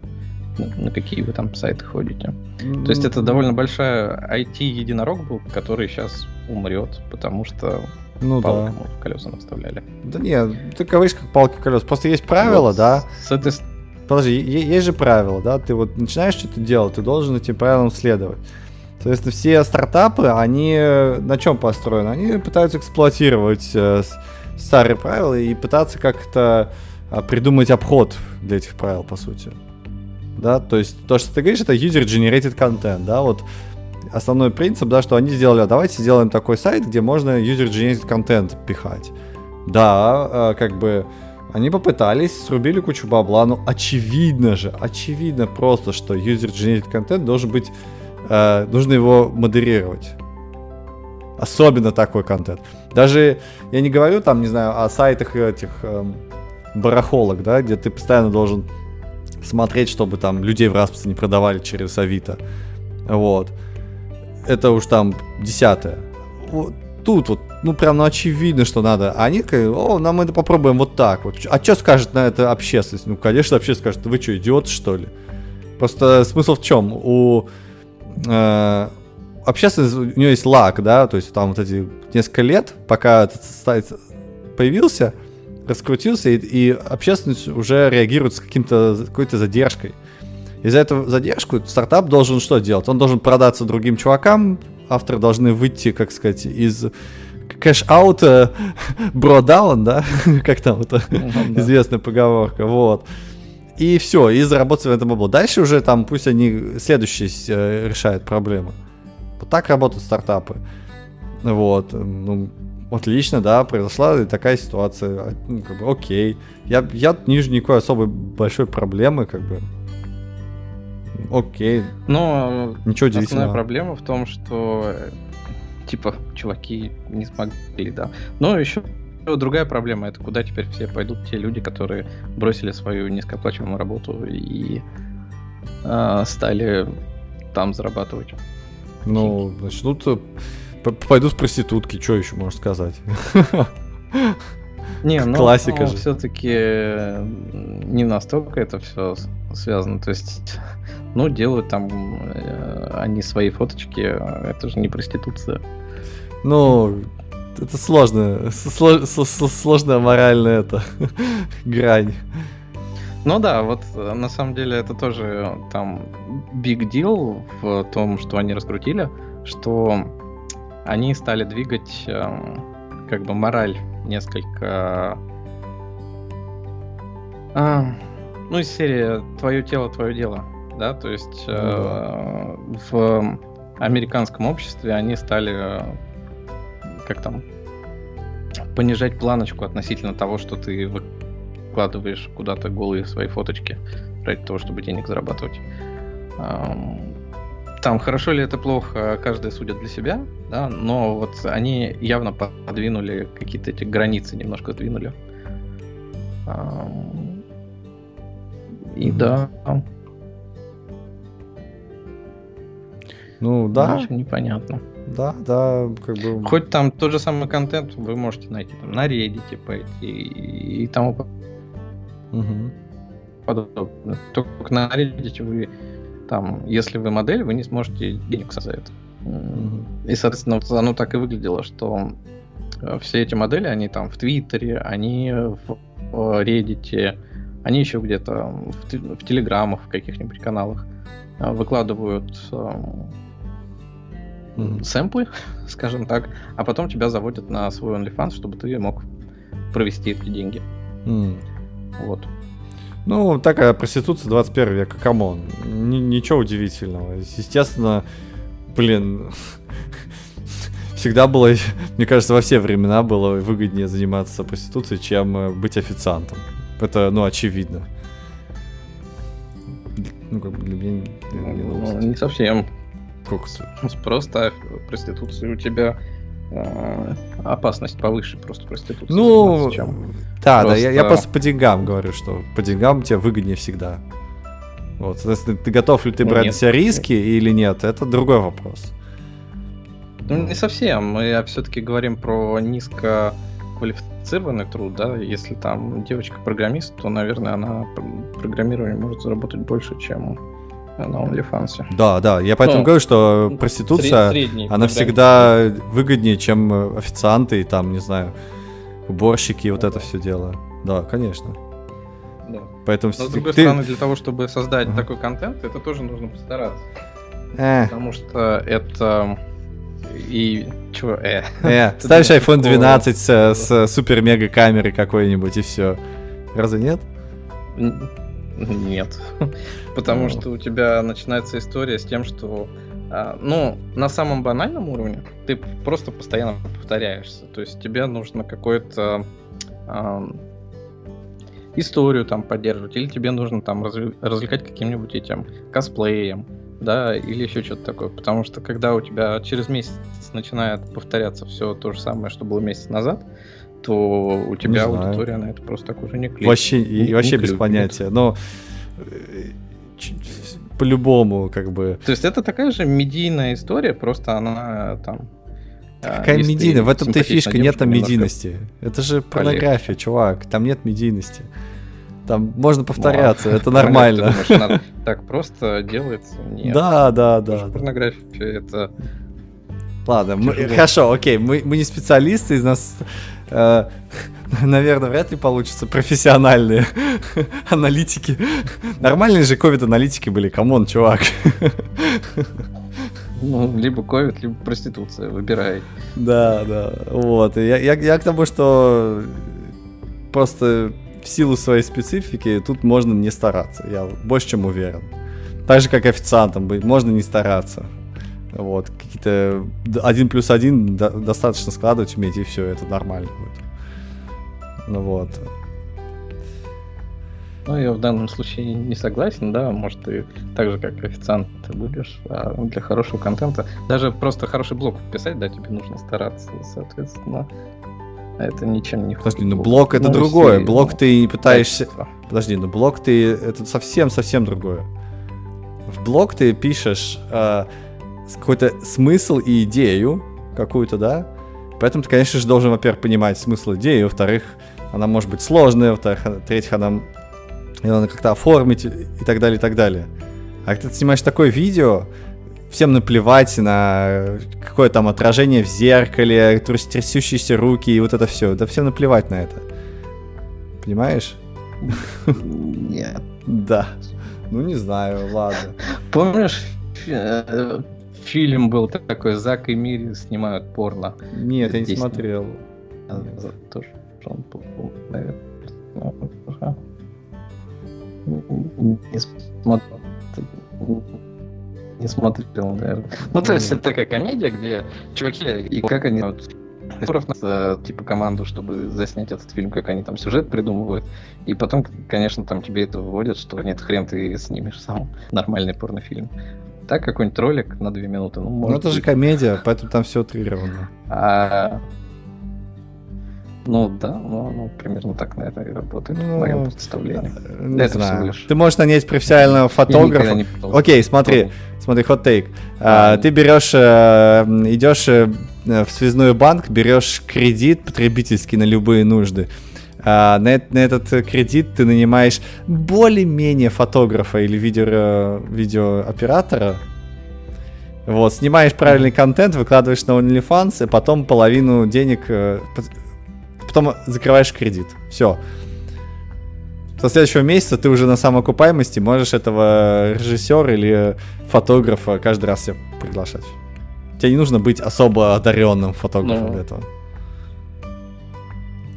На какие вы там сайты ходите. То есть это довольно большая IT-единорог был, который сейчас умрет, потому что ну палки да. колеса наставляли. Да нет, ты говоришь как палки колеса. Просто есть правила, Вот да. С этой Подожди, есть же правила, да? Ты вот начинаешь что-то делать, ты должен этим правилам следовать. Соответственно, все стартапы, они на чем построены? Они пытаются эксплуатировать э, старые правила и пытаться как-то а, придумать обход для этих правил, по сути. Да, то есть то, что ты говоришь, это user-generated content, да, вот основной принцип, да, что они сделали, а давайте сделаем такой сайт, где можно user-generated content пихать. Да, э, как бы они попытались, срубили кучу бабла, но очевидно же, очевидно просто, что user-generated content должен быть, э, нужно его модерировать. Особенно такой контент. Даже, я не говорю там, не знаю, о сайтах этих эм, барахолок, да, где ты постоянно должен смотреть, чтобы там людей в расписке не продавали через Авито. Вот. Это уж там десятое. Вот тут вот, ну прям ну, очевидно, что надо. А они такие, о, нам это попробуем вот так вот. А что скажет на это общественность? Ну, конечно, общественность скажет, вы что, идиот, что ли? Просто смысл в чем? У э, общественности, у нее есть лак, да, то есть там вот эти несколько лет, пока этот сайт появился, раскрутился, и, и общественность уже реагирует с каким-то, какой-то задержкой. Из-за этого задержку стартап должен что делать? Он должен продаться другим чувакам, авторы должны выйти, как сказать, из кэш-аута бро-даун, да? как там это да. известная поговорка, вот. И все, и заработать в этом бабло. Дальше уже там пусть они следующие э, решают проблемы. Вот так работают стартапы. Вот, ну, отлично, да, произошла такая ситуация. А, Ну, как бы, окей. Я, я не вижу никакой особой большой проблемы, как бы. Окей, Но ничего основная удивительного. проблема в том, что э, типа чуваки не смогли, да. Но еще другая проблема это куда теперь все пойдут те люди, которые бросили свою низкооплачиваемую работу и э, стали там зарабатывать. Ну, начнут... п- Пойдут в проститутки, что еще можно сказать? Не, ну, Классика же. все-таки не настолько это все связано. То есть, ну, делают там э, они свои фоточки, э, это же не проституция. Ну, это сложно, сло- с- с- сложная моральная это грань. Ну да, вот э, на самом деле это тоже там big deal в том, что они раскрутили, что они стали двигать э, как бы мораль несколько... а, ну, из серии «Твое тело, твое дело», да, то есть э, в американском обществе они стали, э, как там, понижать планочку относительно того, что ты вы- вкладываешь куда-то голые свои фоточки ради того, чтобы денег зарабатывать. Ам, Там хорошо ли это плохо, каждый судит для себя, да, но вот они явно подвинули какие-то эти границы, немножко сдвинули. И да, Ну да, очень непонятно. да, да, как бы... Хоть там тот же самый контент вы можете найти там на Reddit пойти и, и тому Мгм. подобное. Только на Reddit вы там, если вы модель, вы не сможете денег за это. Mm-hmm. И, соответственно, вот оно так и выглядело, что э, все эти модели, они там в Твиттере, они в Reddit, они еще где-то в, в Телеграмах, в каких-нибудь каналах э, выкладывают mm-hmm. сэмплы, скажем так, а потом тебя заводят на свой OnlyFans, чтобы ты мог провести эти деньги. Mm. Вот. Ну, такая проституция 21 века, come on. Н- ничего удивительного. Естественно, блин, всегда было, мне кажется, во все времена было выгоднее заниматься проституцией, чем э, быть официантом. Это, ну, очевидно. Ну, как бы для меня не, не, ну, не совсем. Как? Просто проституция у тебя опасность повыше просто проституции. Ну, чем да, просто... да, я, я просто по деньгам говорю, что по деньгам тебе выгоднее всегда. Вот, соответственно, ты готов ли ты ну, брать нет. на себя риски или нет, это другой вопрос. Ну, не совсем. Мы все-таки говорим про низко квалифицированный труд, да. Если там девочка-программист, то, наверное, она программирование может заработать больше, чем на OnlyFans. Да, да, я поэтому ну, говорю, что проституция, средний, она всегда выгоднее, чем официанты и там, не знаю, уборщики и вот это все дело. Да, конечно. Да. Поэтому Но, с другой ты... стороны, для того, чтобы создать uh-huh. такой контент, это тоже нужно постараться. Э. Потому что это и чего? Э. э ставишь iPhone 12 с, с супер-мега камерой какой-нибудь и все. Разве нет? Нет. Потому что у тебя начинается история с тем, что а, ну, на самом банальном уровне ты просто постоянно повторяешься. То есть тебе нужно какое-то э, историю там поддерживать, или тебе нужно там развлекать каким-нибудь этим косплеем, да, или еще что-то такое. Потому что когда у тебя через месяц начинает повторяться все то же самое, что было месяц назад, то у тебя аудитория на это просто так уже не клеит. Вообще, и, не, вообще не без клюет. понятия. Но э, по-любому, как бы. То есть это такая же медийная история, просто она там. А, Какая медийная? В этом-то фишка, нет там медийности. Это же порнография, чувак, там нет медийности. Там можно повторяться, ну, это нормально. Думаешь, так просто делается? Нет. Да, да, да. Порнография это Ладно, мы, хорошо, окей, мы, мы не специалисты, из нас, наверное, вряд ли получится профессиональные аналитики. Нормальные же ковид-аналитики были, come on, чувак. Ну, либо ковид, либо проституция, выбирай. Да, да, вот. Я, я, я к тому, что просто в силу своей специфики тут можно не стараться, я больше чем уверен. Так же, как официантом быть, можно не стараться. Вот, какие-то один плюс один достаточно складывать уметь, и все, это нормально будет. Ну вот. Ну, я в данном случае не согласен, да, может, ты так же, как официант ты будешь, а для хорошего контента, даже просто хороший блог писать, да, тебе нужно стараться, соответственно, это ничем не Подожди, ну блог это ну, другое, все, блог ты пытаешься... Качество. Подожди, ну блог ты, это совсем-совсем другое. В блог ты пишешь... Э, какой-то смысл и идею какую-то, да? Поэтому ты, конечно же, должен, во-первых, понимать смысл идеи, во-вторых, она может быть сложная, во-вторых, в-третьих, она, ее надо как-то оформить и так далее, и так далее. А когда ты снимаешь такое видео, всем наплевать на какое там отражение в зеркале, трясущиеся руки и вот это все. Да всем наплевать на это. Понимаешь? Нет. Да. Ну не знаю, ладно. Помнишь э, фильм был такой, Зак и Мири снимают порно. Нет, я не смотрел. А, тоже он был, наверное. Не смотрел. Не смотрел, наверное. Ну, то есть, это такая комедия, где чуваки, и как они вот, типа команду, чтобы заснять этот фильм, как они там сюжет придумывают. И потом, конечно, там тебе это выводят, что нет, хрен ты снимешь сам нормальный порнофильм. Так, какой-нибудь ролик на две минуты. Ну, может ну это быть. же комедия, поэтому там все утрировано. А... Ну да, ну, ну примерно так, наверное, и работает ну, в моем представлении. Не это знаю. Ты можешь нанять профессионального фотографа. Окей, смотри, смотри, хот тейк. А, ты берешь, э, идешь э, в связной банк, берешь кредит потребительский на любые нужды. А на, на этот кредит ты нанимаешь более-менее фотографа или видео, видеооператора, вот, снимаешь правильный контент, выкладываешь на OnlyFans, и потом половину денег, э, потом закрываешь кредит. Все. Со следующего месяца ты уже на самоокупаемости можешь этого режиссера или фотографа каждый раз себе приглашать. Тебе не нужно быть особо одаренным фотографом для этого.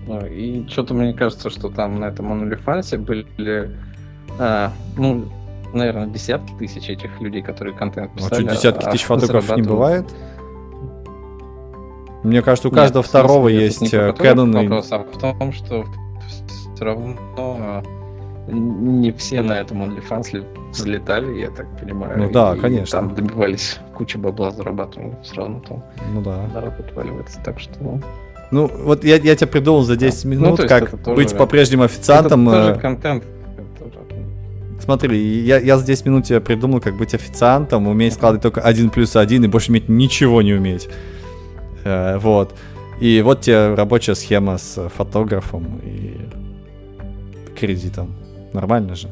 Ну, и что-то мне кажется, что там на этом OnlyFans были, а, ну, наверное, десятки тысяч этих людей, которые контент писали. А что, десятки а тысяч фотографов не бывает? Мне кажется, у каждого Нет, второго смысле, есть Canon. Э, вопрос, а в том, что все равно а, не все на этом OnlyFans взлетали, я так понимаю. Ну да, конечно. Там добивались кучу бабла, зарабатывали, все равно там ну, да. народ отваливается, так что... Ну, вот я, я тебе придумал за 10 да. Ну, минут, ну, как быть тоже, по-прежнему официантом. Это тоже контент, Смотри, я, я за 10 минут тебе придумал, как быть официантом, уметь складывать только один плюс один и больше иметь ничего не уметь. Э, вот. И вот тебе рабочая схема с фотографом и кредитом. Нормально же.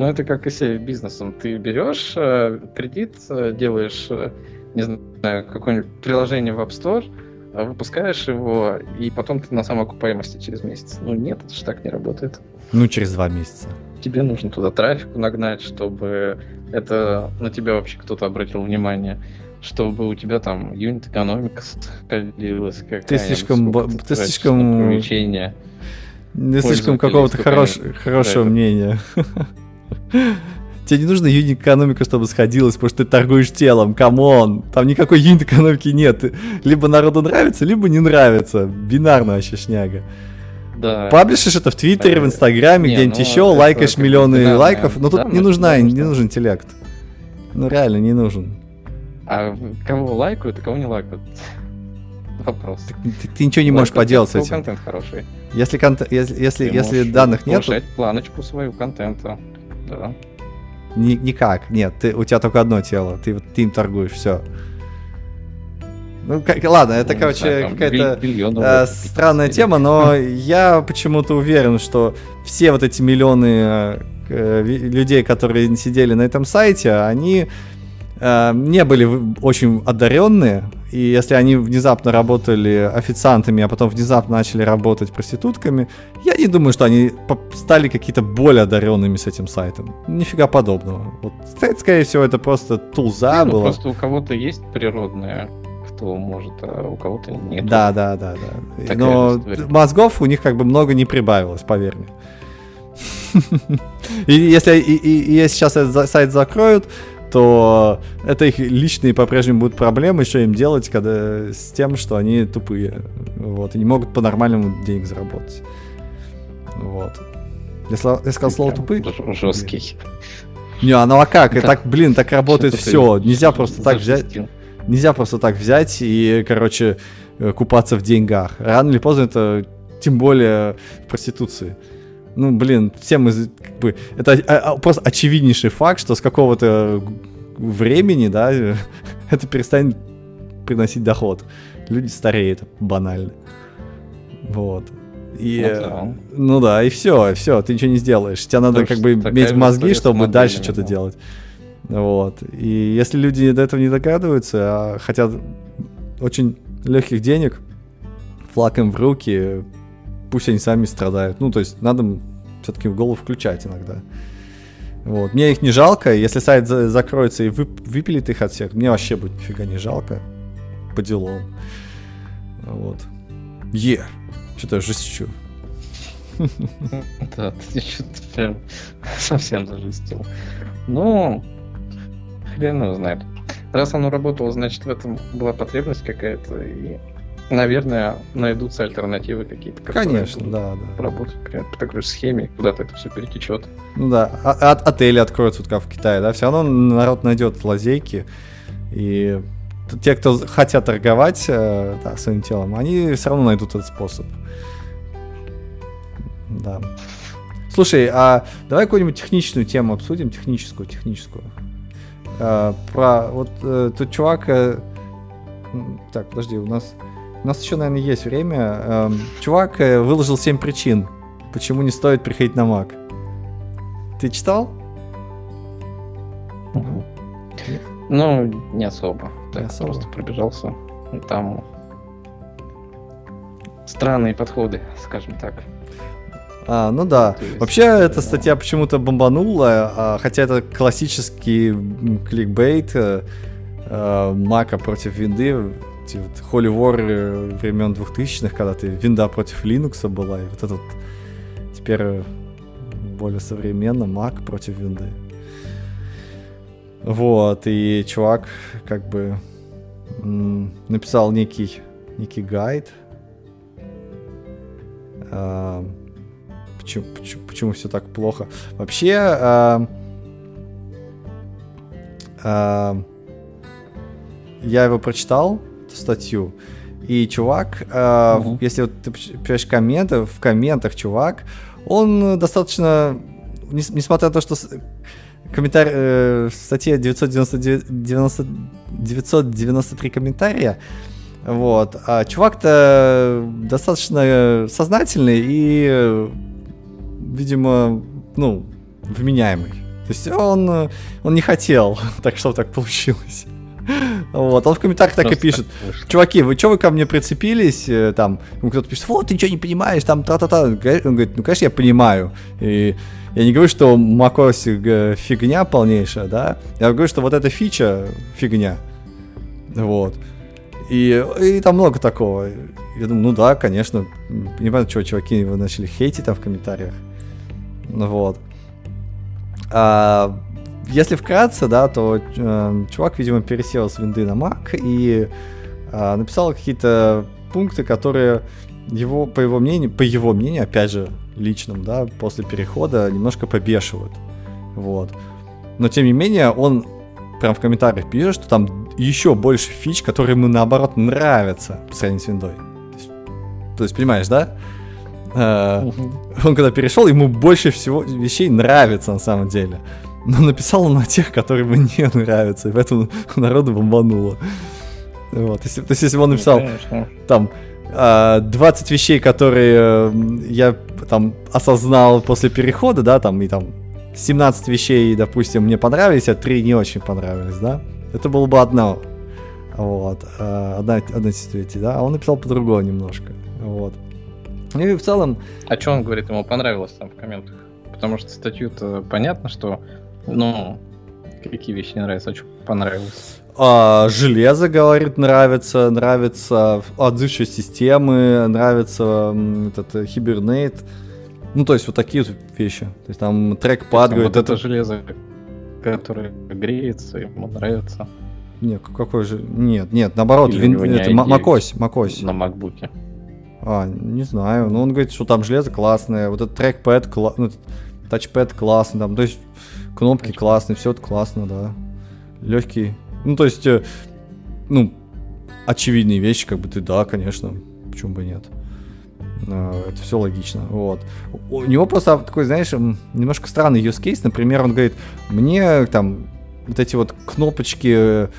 Ну, это как и с бизнесом. Ты берешь э, кредит, э, делаешь, э, не знаю, какое-нибудь приложение в App Store, а выпускаешь его, и потом ты на самоокупаемости через месяц. Ну нет, это же так не работает. Ну, через два месяца. Тебе нужно туда трафику нагнать, чтобы это на тебя вообще кто-то обратил внимание чтобы у тебя там юнит экономика сходилась. Ты слишком, ты слишком, привлечение. Не слишком какого-то хорош, хорошего мнения. Тебе не нужно unit экономика, чтобы сходилась, потому что ты торгуешь телом, come on. Там никакой unit экономики нет. Либо народу нравится, либо не нравится. Бинарно вообще шняга. Да. Publish ишь это в Твиттере, в Инстаграме, где-нибудь ну, еще, лайкаешь миллионы лайков, но тут да, не нужна, не нужен интеллект. Ну реально не нужен. А кого лайкают, а кого не лайкают? Вопрос. Ты, ты, ты ничего не можешь поделать с этим. контент хороший. Если, конт... если, если, если данных нет... планочку свою контента. Да. Ни, никак, нет, ты, у тебя только одно тело, ты, ты им торгуешь, все. Ну, как, ладно, это, ну, короче, какая-то э, странная тема, но я почему-то уверен, что все вот эти миллионы э, э людей, которые сидели на этом сайте, они э, не были очень одаренные, и если они внезапно работали официантами, а потом внезапно начали работать проститутками, я не думаю, что они стали какие-то более одаренными с этим сайтом. Нифига подобного. Вот, скорее всего, это просто тулза ну, было. Просто у кого-то есть природная кто может, а у кого-то нет. Да, да, да, да. Такая Но мозгов у них как бы много не прибавилось, поверь мне. И если и, и, и если сейчас этот сайт закроют, то это их личные по-прежнему будут проблемы, что им делать, когда с тем, что они тупые, вот, и не могут по-нормальному денег заработать. Вот. Я, я сказал слово тупые? Жесткий. Не, а ну а как? И так, блин, так работает все. Нельзя просто так взять. Нельзя просто так взять и, короче, э, купаться в деньгах. Рано или поздно это, тем более в проституции ну, блин, все мы, как бы, это а, а, просто очевиднейший факт, что с какого-то времени, да, это перестанет приносить доход. Люди стареют, банально. Вот. И, ну, да. ну да, и все, все, ты ничего не сделаешь. Тебе надо как бы иметь мозги, чтобы дальше что-то делать. Вот. И если люди до этого не догадываются, а хотят очень легких денег, флаг им в руки, пусть они сами страдают. Ну, то есть надо все-таки в голову включать иногда. Вот. Мне их не жалко, если сайт за- закроется и вып- выпилит их от всех, мне вообще будет нифига не жалко. По делам. Вот. Е. Yeah. Что-то я жестчу. Да, ты что-то прям совсем зажестил. Ну, хрен его знает. Раз оно работало, значит, в этом была потребность какая-то, и наверное, найдутся альтернативы какие-то. Конечно, да, да. Работать по такой же схеме, куда-то это все перетечет. Ну да, а, а отели откроются, вот как в Китае, да, все равно народ найдет лазейки, и те, кто хотят торговать э, да, своим телом, они все равно найдут этот способ. Да. Слушай, а давай какую-нибудь техничную тему обсудим, техническую, техническую. А, про вот э, тот чувак. Э, так, подожди, у нас у нас еще, наверное, есть время. Эм, чувак э, выложил 7 причин, почему не стоит приходить на Mac. Ты читал? Ну, не особо. Не Так, особо. просто пробежался. Там странные подходы, скажем так. А, ну да. То есть, Вообще, э, эта статья почему-то бомбанула, а, хотя это классический кликбейт э, э, Мака против винды, эти вот Holy War времен 2000-х, когда ты винда против Linux была, и вот этот теперь э, более современно Mac против винды. Вот, и чувак как бы написал некий, некий гайд, а, почему, почему, почему все так плохо. Вообще, а, а, я его прочитал, статью, и чувак, а, Мгм. если вот ты пишешь комменты, в комментах чувак, он достаточно, нес- несмотря на то, что комментарий, э, в статье 999 90 993 комментария, вот. А чувак-то достаточно сознательный и, э, видимо, ну, вменяемый. То есть он, э, он не хотел, так что так получилось. Вот, он в комментариях так и пишет. Чуваки, вы что вы ко мне прицепились? э, Там, кто-то пишет, вот, ты ничего не понимаешь, там, та-та-та. Он говорит, ну, конечно, я понимаю. И я не говорю, что macOS э, фигня полнейшая, да. Я говорю, что вот эта фича фигня. Вот. И, и там много такого. Я думаю, ну да, конечно. Не понятно, чего чуваки его начали хейтить там в комментариях. Вот. А, если вкратце, да, то э, чувак, видимо, пересел с винды на Mac и а, написал какие-то пункты, которые его, по его мнению, по его мнению, опять же, личным, да, после перехода немножко побешивают. Вот. Но тем не менее, он прям в комментариях пишет, что там еще больше фич, которые ему наоборот нравятся по сравнению с виндой. То есть, то есть, понимаешь, да? Э, Мгм. он когда перешел, ему больше всего вещей нравится на самом деле. Но написал он на тех, которые ему не нравятся, и поэтому народу бомбануло. Вот. Если- то есть, если бы он Ну, написал конечно. там а, 20 вещей, которые я там осознал после перехода, да, там, и там 17 вещей, допустим, мне понравились, а 3 не очень понравились, да, это было бы одно. Вот. а, Одна, одна ситуация, да, а он написал по-другому немножко. Вот. Ну и в целом, А что он говорит, ему понравилось там в комментах? Потому что статью-то понятно, что, ну, какие вещи не нравятся, а что понравилось. А, железо, говорит, нравится, нравится отзывчивость системы, нравится этот э, Hibernate. Ну, то есть вот такие вот вещи. То есть там трекпад, говорит, вот это железо, которое греется, ему нравится Нет, какой же... Нет, нет, наоборот, Или вин- это i9? ма- macOS, macOS. на макбуке. А, не знаю. Ну, он говорит, что там железо классное, вот этот трекпад, кла... ну, тачпэд классный, там, то есть кнопки классные, все это классно, да. Легкий. Ну, то есть, э, ну, очевидные вещи, как бы ты, да, конечно, почему бы нет. А, Это все логично, вот. У него просто такой, знаешь, немножко странный use case. Например, он говорит, мне там вот эти вот кнопочки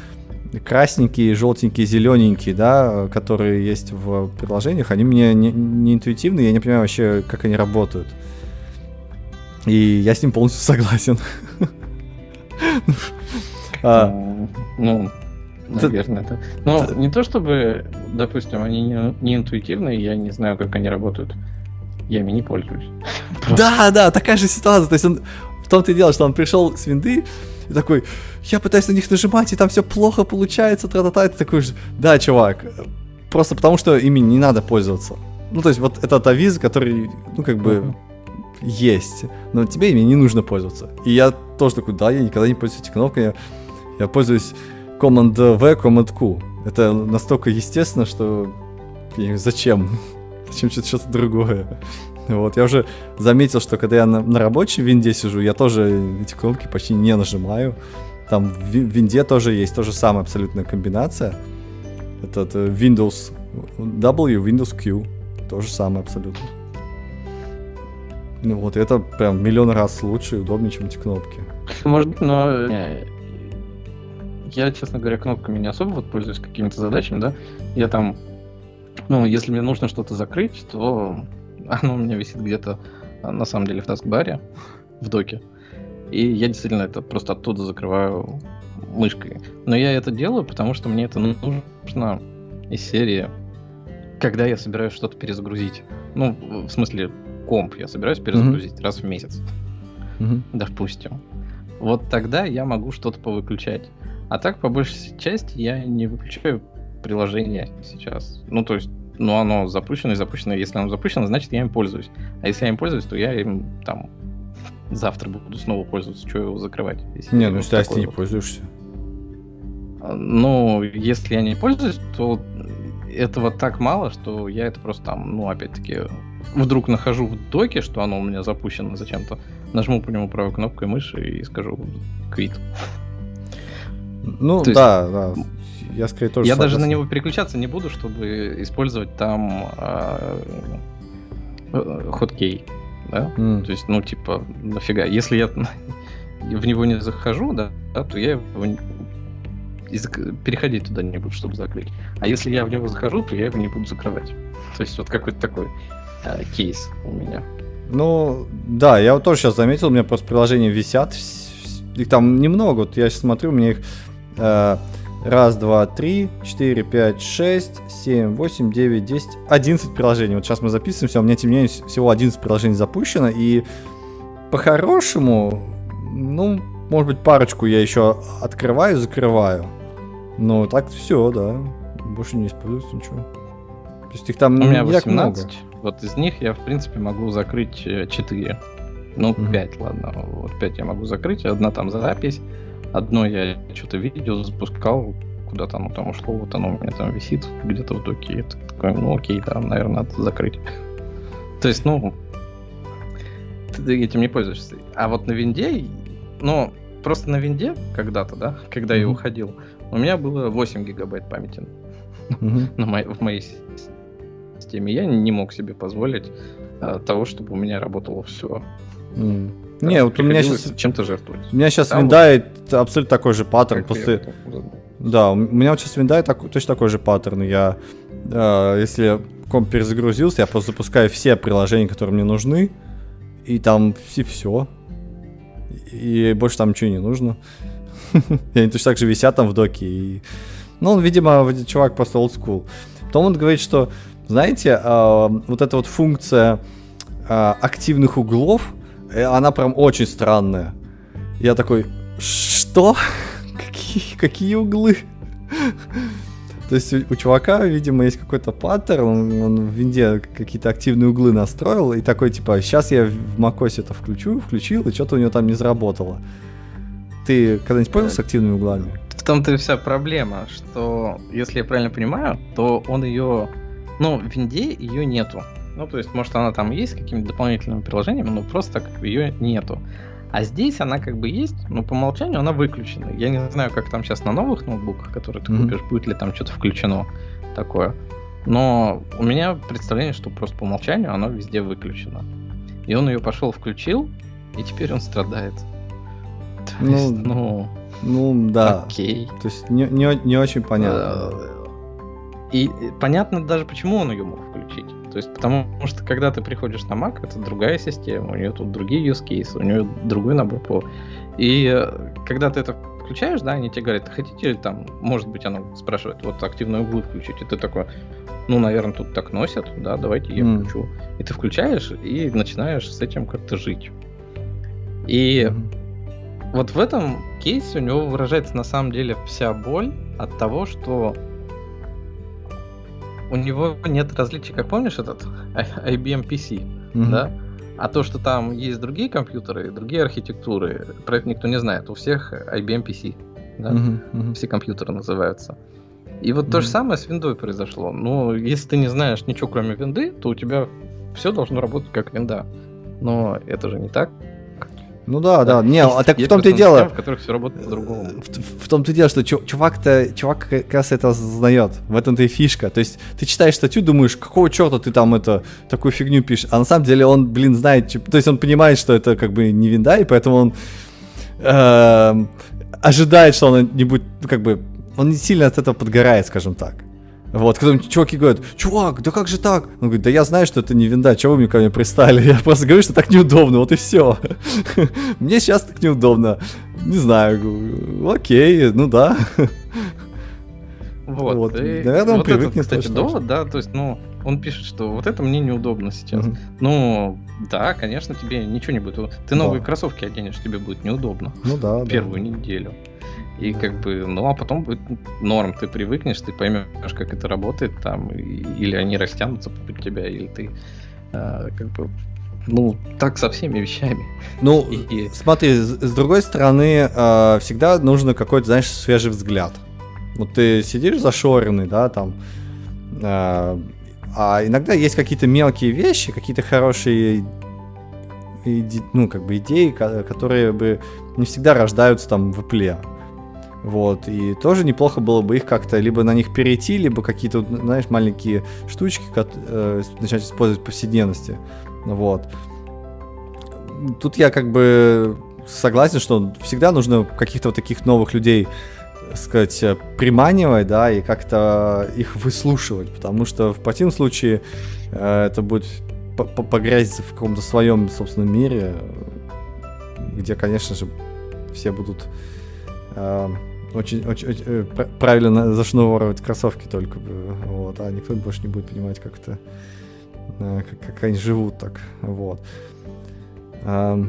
красненькие, желтенькие, зелененькие, да, которые есть в приложениях, они мне не, не интуитивны, я не понимаю вообще, как они работают. И я с ним полностью согласен. А, Ну, Ты- наверное, да. Но не то чтобы, допустим, они не, интуитивные, я не знаю, как они работают. Я ими не пользуюсь. Да, да, такая же ситуация. То есть он в том-то и дело, что он пришел с винды и такой, я пытаюсь на них нажимать, и там все плохо получается, тра-та-та. И ты такой же, да, чувак, просто потому что ими не надо пользоваться. Ну, то есть вот этот авиз, который, ну, как бы. Есть, но тебе ими не нужно пользоваться. И я тоже такой, да, я никогда не пользуюсь этими кнопками, я, я пользуюсь Command-V, Command-Q. Это настолько естественно, что зачем? Зачем что-то, что-то другое? Вот, я уже заметил, что когда я на, на рабочей винде сижу, я тоже эти кнопки почти не нажимаю. Там в ви- в винде тоже есть то же самая абсолютная комбинация. Этот э, Windows W, Windows Q. То же самое абсолютно. Ну вот, это прям миллион раз лучше и удобнее, чем эти кнопки. Может но э, я, честно говоря, кнопками не особо вот пользуюсь какими-то задачами, да. Я там Ну, если мне нужно что-то закрыть, то оно у меня висит где-то, на самом деле, в таскбаре, в доке. И я действительно это просто оттуда закрываю мышкой. Но я это делаю, потому что мне это нужно из серии, когда я собираюсь что-то перезагрузить. Ну, в смысле, комп я собираюсь перезагрузить mm-hmm. раз в месяц. Mm-hmm. Допустим. Вот тогда я могу что-то повыключать. А так, по большей части, я не выключаю приложение сейчас. Ну, то есть, ну, оно запущено и запущено. Если оно запущено, значит, я им пользуюсь. А если я им пользуюсь, то я им там завтра буду снова пользоваться, что его закрывать. Не, ну если ты не пользуешься. Ну, если я не пользуюсь, то этого так мало, что я это просто там, ну, опять-таки, вдруг нахожу в доке, что оно у меня запущено зачем-то, нажму по нему правой кнопкой мыши и скажу quit. Ну, То да, есть, да. Я скорее тоже. Я согласен. даже на него переключаться не буду, чтобы использовать там э, хоткей да? Mm. То есть, ну, типа, нафига. Если я в него не захожу, да, да то я его переходить туда не буду, чтобы закрыть. А если я в него захожу, то я его не буду закрывать. То есть вот какой-то такой э, кейс у меня. Ну, да, я вот тоже сейчас заметил, у меня просто приложения висят, их там немного, вот я сейчас смотрю, у меня их э, Раз, два, три, четыре, пять, шесть, семь, восемь, девять, десять, одиннадцать приложений. Вот сейчас мы записываемся, у меня тем не менее всего 11 приложений запущено, и по-хорошему, ну, может быть, парочку я еще открываю, закрываю. Но так все, да. Больше не используется ничего. То есть их там У меня 18. Много. Вот из них я, в принципе, могу закрыть 4. Э, ну, угу. 5, ладно. Вот 5 я могу закрыть. Одна там запись. Одно я что-то видео запускал, куда-то оно там ушло, вот оно у меня там висит где-то в доке. Это такое, ну окей, да, наверное, надо закрыть. То есть, ну, ты этим не пользуешься. А вот на винде, ну, просто на винде когда-то, да, когда mm-hmm. я уходил, у меня было 8 гигабайт памяти mm-hmm. на моей, в моей системе. Я не мог себе позволить а, того, чтобы у меня работало все. Mm. Не, вот у меня сейчас... Чем-то жертвовать. У меня сейчас Там виндает вот... абсолютно такой же паттерн. После... Да, у меня вот сейчас виндает так, точно такой же паттерн. Я, э, если комп перезагрузился, я просто запускаю все приложения, которые мне нужны, и там все, все. И больше там ничего не нужно. И они точно так же висят там в доке. И... Ну, он, видимо, чувак просто old school. Потом он говорит, что, знаете, э, вот эта вот функция э, активных углов, Э, она прям очень странная. Я такой, что? Какие, какие углы? То есть у, у чувака, видимо, есть какой-то паттерн, он, он в винде какие-то активные углы настроил, и такой, типа, сейчас я в macOS это включу, включил, и что-то у него там не заработало. Ты когда-нибудь пользовался активными углами? В том-то и вся проблема, что, если я правильно понимаю, то он ее, ну, в винде ее нету. Ну, то есть, может, она там есть с какими-то дополнительными приложениями, но просто как ее нету. А здесь она как бы есть, но по умолчанию она выключена. Я не знаю, как там сейчас на новых ноутбуках, которые ты mm-hmm. купишь, будет ли там что-то включено такое. Но у меня представление, что просто по умолчанию оно везде выключено. И он ее пошел включил, и теперь он страдает. То ну, есть, ну, ну да. Окей. То есть не, не, не очень понятно. Э, и понятно даже, почему он ее мог включить. То есть, потому что когда ты приходишь на Mac, это другая система, у нее тут другие use cases, у нее другой набор по. И э, когда ты это включаешь, да, они тебе говорят, хотите там, может быть, оно спрашивает, вот активную углы включить, и ты такой, ну, наверное, тут так носят, да, давайте я mm. включу. И ты включаешь и начинаешь с этим как-то жить. И mm. вот в этом кейсе у него выражается на самом деле вся боль от того, что у него нет различий, как помнишь этот IBM PC, mm-hmm. да? А то, что там есть другие компьютеры, другие архитектуры, про это никто не знает. У всех IBM PC, да? Mm-hmm. Mm-hmm. Все компьютеры называются. И вот mm-hmm. то же самое с виндой произошло. Но если ты не знаешь ничего кроме винды, то у тебя все должно работать как винда. Но это же не так. Ну да, да. Не, а так в том-то и дело. В которых все работает по-другому. В, в том-то и дело, что чувак-то, чувак как раз это знает. В этом-то и фишка. То есть ты читаешь статью, думаешь, какого черта ты там это, такую фигню пишешь. А на самом деле он, блин, знает, то есть он понимает, что это как бы не винда, и поэтому он э, ожидает, что он не будет, ну, как бы, он не сильно от этого подгорает, скажем так. Вот, когда чуваки говорят, чувак, да как же так? Он говорит, да я знаю, что это не винда, чего вы мне ко мне пристали? Я просто говорю, что так неудобно, вот и все. Мне сейчас так неудобно. Не знаю, окей, ну да. Вот, вот. И наверное, он вот привыкнет. Это, кстати, довод, да, то есть, ну, он пишет, что вот это мне неудобно сейчас. Mm-hmm. Ну, да, конечно, тебе ничего не будет. Ты новые да. кроссовки оденешь, тебе будет неудобно. Ну да. Первую да. неделю. И как бы, ну а потом будет норм, ты привыкнешь, ты поймешь, как это работает там, или они растянутся под тебя, или ты э, как бы ну, так со всеми вещами. Ну, и... смотри, с, с другой стороны, э, всегда нужно какой-то, знаешь, свежий взгляд. Вот ты сидишь зашоренный, да, там, э, а иногда есть какие-то мелкие вещи, какие-то хорошие иде, ну, как бы идеи, которые бы не всегда рождаются там в Apple. Вот, и тоже неплохо было бы их как-то либо на них перейти, либо какие-то, знаешь, маленькие штучки э, начать использовать в повседневности. Вот. Тут я как бы согласен, что всегда нужно каких-то вот таких новых людей сказать, приманивать, да, и как-то их выслушивать, потому что в противном случае э, это будет погрязиться в каком-то своем собственном мире, где, конечно же, все будут э, очень, очень, очень э, правильно зашнуровывать кроссовки только, вот, а никто больше не будет понимать, как это, э, как, как они живут так, вот. Э,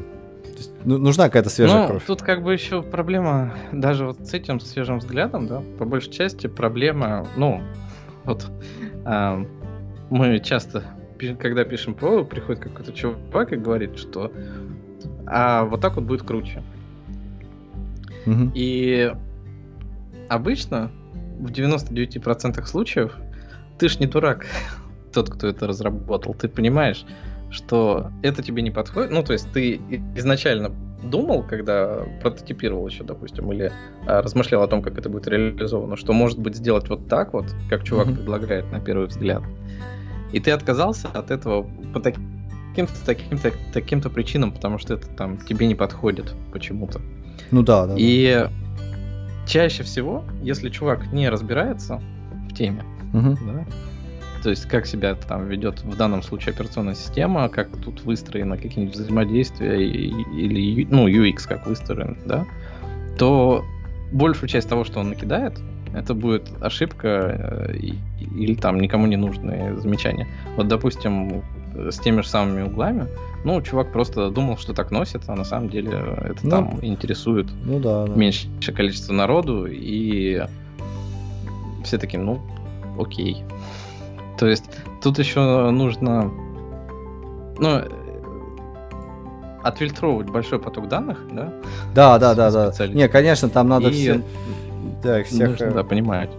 ну, нужна какая-то свежая ну, кровь. Тут как бы еще проблема, даже вот с этим свежим взглядом, да, по большей части проблема, ну, вот э, мы часто, когда пишем ПО, приходит какой-то чувак и говорит, что а вот так вот будет круче. Угу. И обычно в 99% случаев ты ж не дурак, тот, кто это разработал. Ты понимаешь, что это тебе не подходит. Ну, то есть ты изначально думал, когда прототипировал еще, допустим, или а, размышлял о том, как это будет реализовано, что может быть сделать вот так вот, как чувак mm-hmm. предлагает на первый взгляд. И ты отказался от этого по таким-то таким-то таким-то причинам, потому что это там тебе не подходит почему-то. Ну да, да. И да чаще всего, если чувак не разбирается в теме, угу. да, то есть как себя там ведет в данном случае операционная система, как тут выстроено какие-нибудь взаимодействия или ну UX как выстроен, да, то большую часть того, что он накидает, это будет ошибка э, или там никому не нужные замечания. Вот, допустим, с теми же самыми углами, ну, чувак просто думал, что так носит, а на самом деле это ну, там интересует ну, да, да. меньшее количество народу, и все таки ну, окей. То есть тут еще нужно, ну, отфильтровывать большой поток данных, да? Да, да, да, да. Не, конечно, там надо и все... Да, всех... Нужно, да, понимать,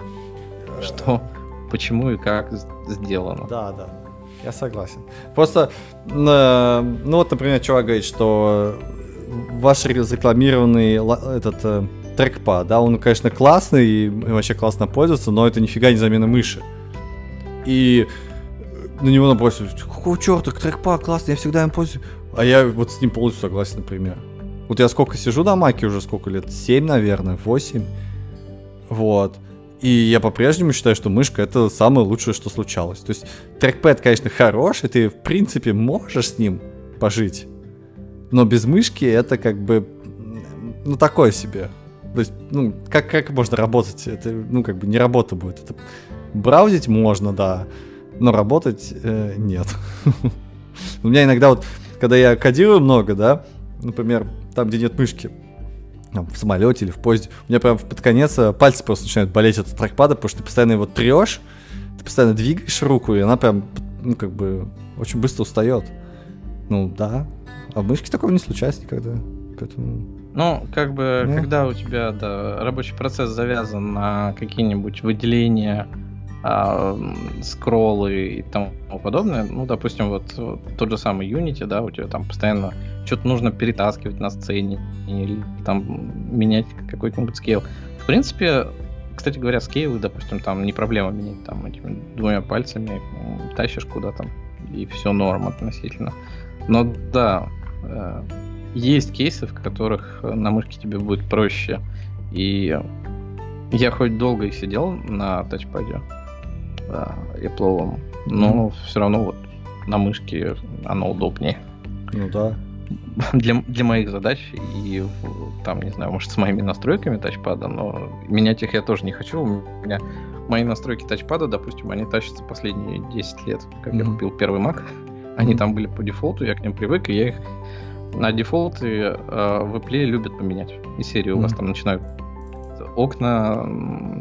что, почему и как сделано. Да, да. Я согласен. Просто, э, ну вот, например, чувак говорит, что ваш рекламированный этот э, трекпад, да, он, конечно, классный и вообще классно пользоваться, но это нифига не замена мыши. И на него набросились, какого черта, трекпад классный, я всегда им пользуюсь. А я вот с ним полностью согласен, например. Вот я сколько сижу на маке уже, сколько лет? 7, наверное, 8. Вот. И я по-прежнему считаю, что мышка это самое лучшее, что случалось. То есть трекпэд, конечно, хороший, ты в принципе можешь с ним пожить. Но без мышки это как бы, ну, такое себе. То есть, ну, как, как можно работать? Это, ну, как бы не работа будет. Это браузить можно, да, но работать э, нет. У меня иногда вот, когда я кодирую много, да, например, там, где нет мышки, там, в самолете или в поезде, у меня прям под конец э, пальцы просто начинают болеть от трекпада, потому что ты постоянно его трешь, ты постоянно двигаешь руку, и она прям, ну, как бы, очень быстро устает. Ну, да. А в мышке такого не случается никогда. Поэтому... Ну, как бы, ну. когда у тебя да, рабочий процесс завязан на какие-нибудь выделения, скроллы и тому подобное, ну, допустим, вот, вот тот же самый Unity, да, у тебя там постоянно что-то нужно перетаскивать на сцене или там менять какой-нибудь скейл. В принципе, кстати говоря, скейлы, допустим, там не проблема менять там этими двумя пальцами, тащишь куда-то, и все норм относительно. Но да, э, есть кейсы, в которых на мышке тебе будет проще. И я хоть долго и сидел на тачпаде, а, Apple, но mm-hmm. все равно вот на мышке оно удобнее. Ну да. Для, для моих задач и там, не знаю, может, с моими настройками тачпада, но менять их я тоже не хочу. У меня мои настройки тачпада, допустим, они тащатся последние 10 лет, как mm-hmm. я купил первый Mac. Они mm-hmm. там были по дефолту, я к ним привык, и я их на дефолты э, в Apple любят поменять. И серии mm-hmm. у вас там начинают окна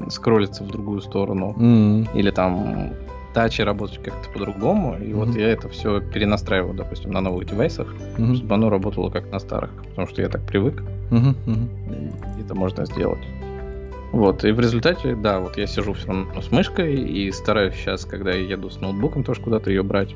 скроллятся в другую сторону, mm-hmm. или там тачи работать как-то по-другому. И mm-hmm. вот я это все перенастраиваю, допустим, на новых девайсах, mm-hmm. чтобы оно работало как на старых, потому что я так привык. Mm-hmm. Mm-hmm. Это можно сделать. Вот, и в результате, да, вот я сижу все равно с мышкой и стараюсь сейчас, когда я еду с ноутбуком, тоже куда-то ее брать.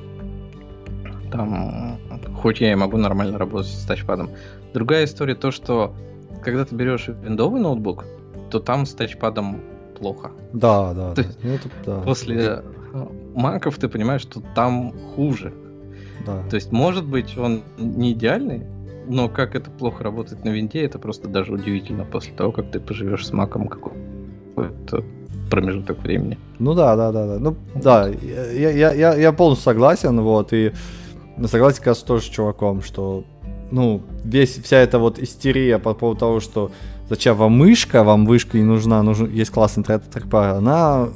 Там, хоть я и могу нормально работать с тачпадом. Другая история то, что когда ты берешь виндовый ноутбук, то там с тачпадом плохо. Да, да. То есть, это, да. После маков ты понимаешь, что там хуже. Да. То есть, может быть, он не идеальный, но как это плохо работает на винде, это просто даже удивительно после того, как ты поживешь с маком какой-то промежуток времени. Ну да, да, да, да. Ну да, я, я, я, я полностью согласен, вот, и согласен, кажется, тоже с чуваком, что ну, весь, вся эта вот истерия по поводу того, что зачем вам мышка, вам вышка не нужна, нужен, есть классный трекпад, она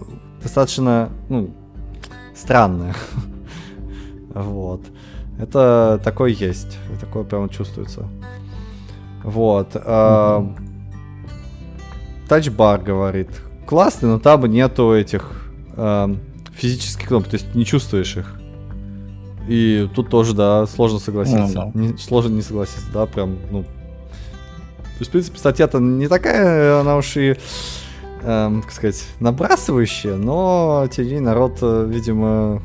достаточно, ну, странная. вот. Это такое есть. Такое прямо чувствуется. Вот. Тачбар говорит. Классный, но там нету этих физических кнопок, то есть не чувствуешь их. И тут тоже, да, сложно согласиться. Ну, да. Не, сложно не согласиться, да, прям, ну. То есть, в принципе, статья-то не такая, она уж и, эм, как сказать, набрасывающая, но тем не менее народ, э, видимо,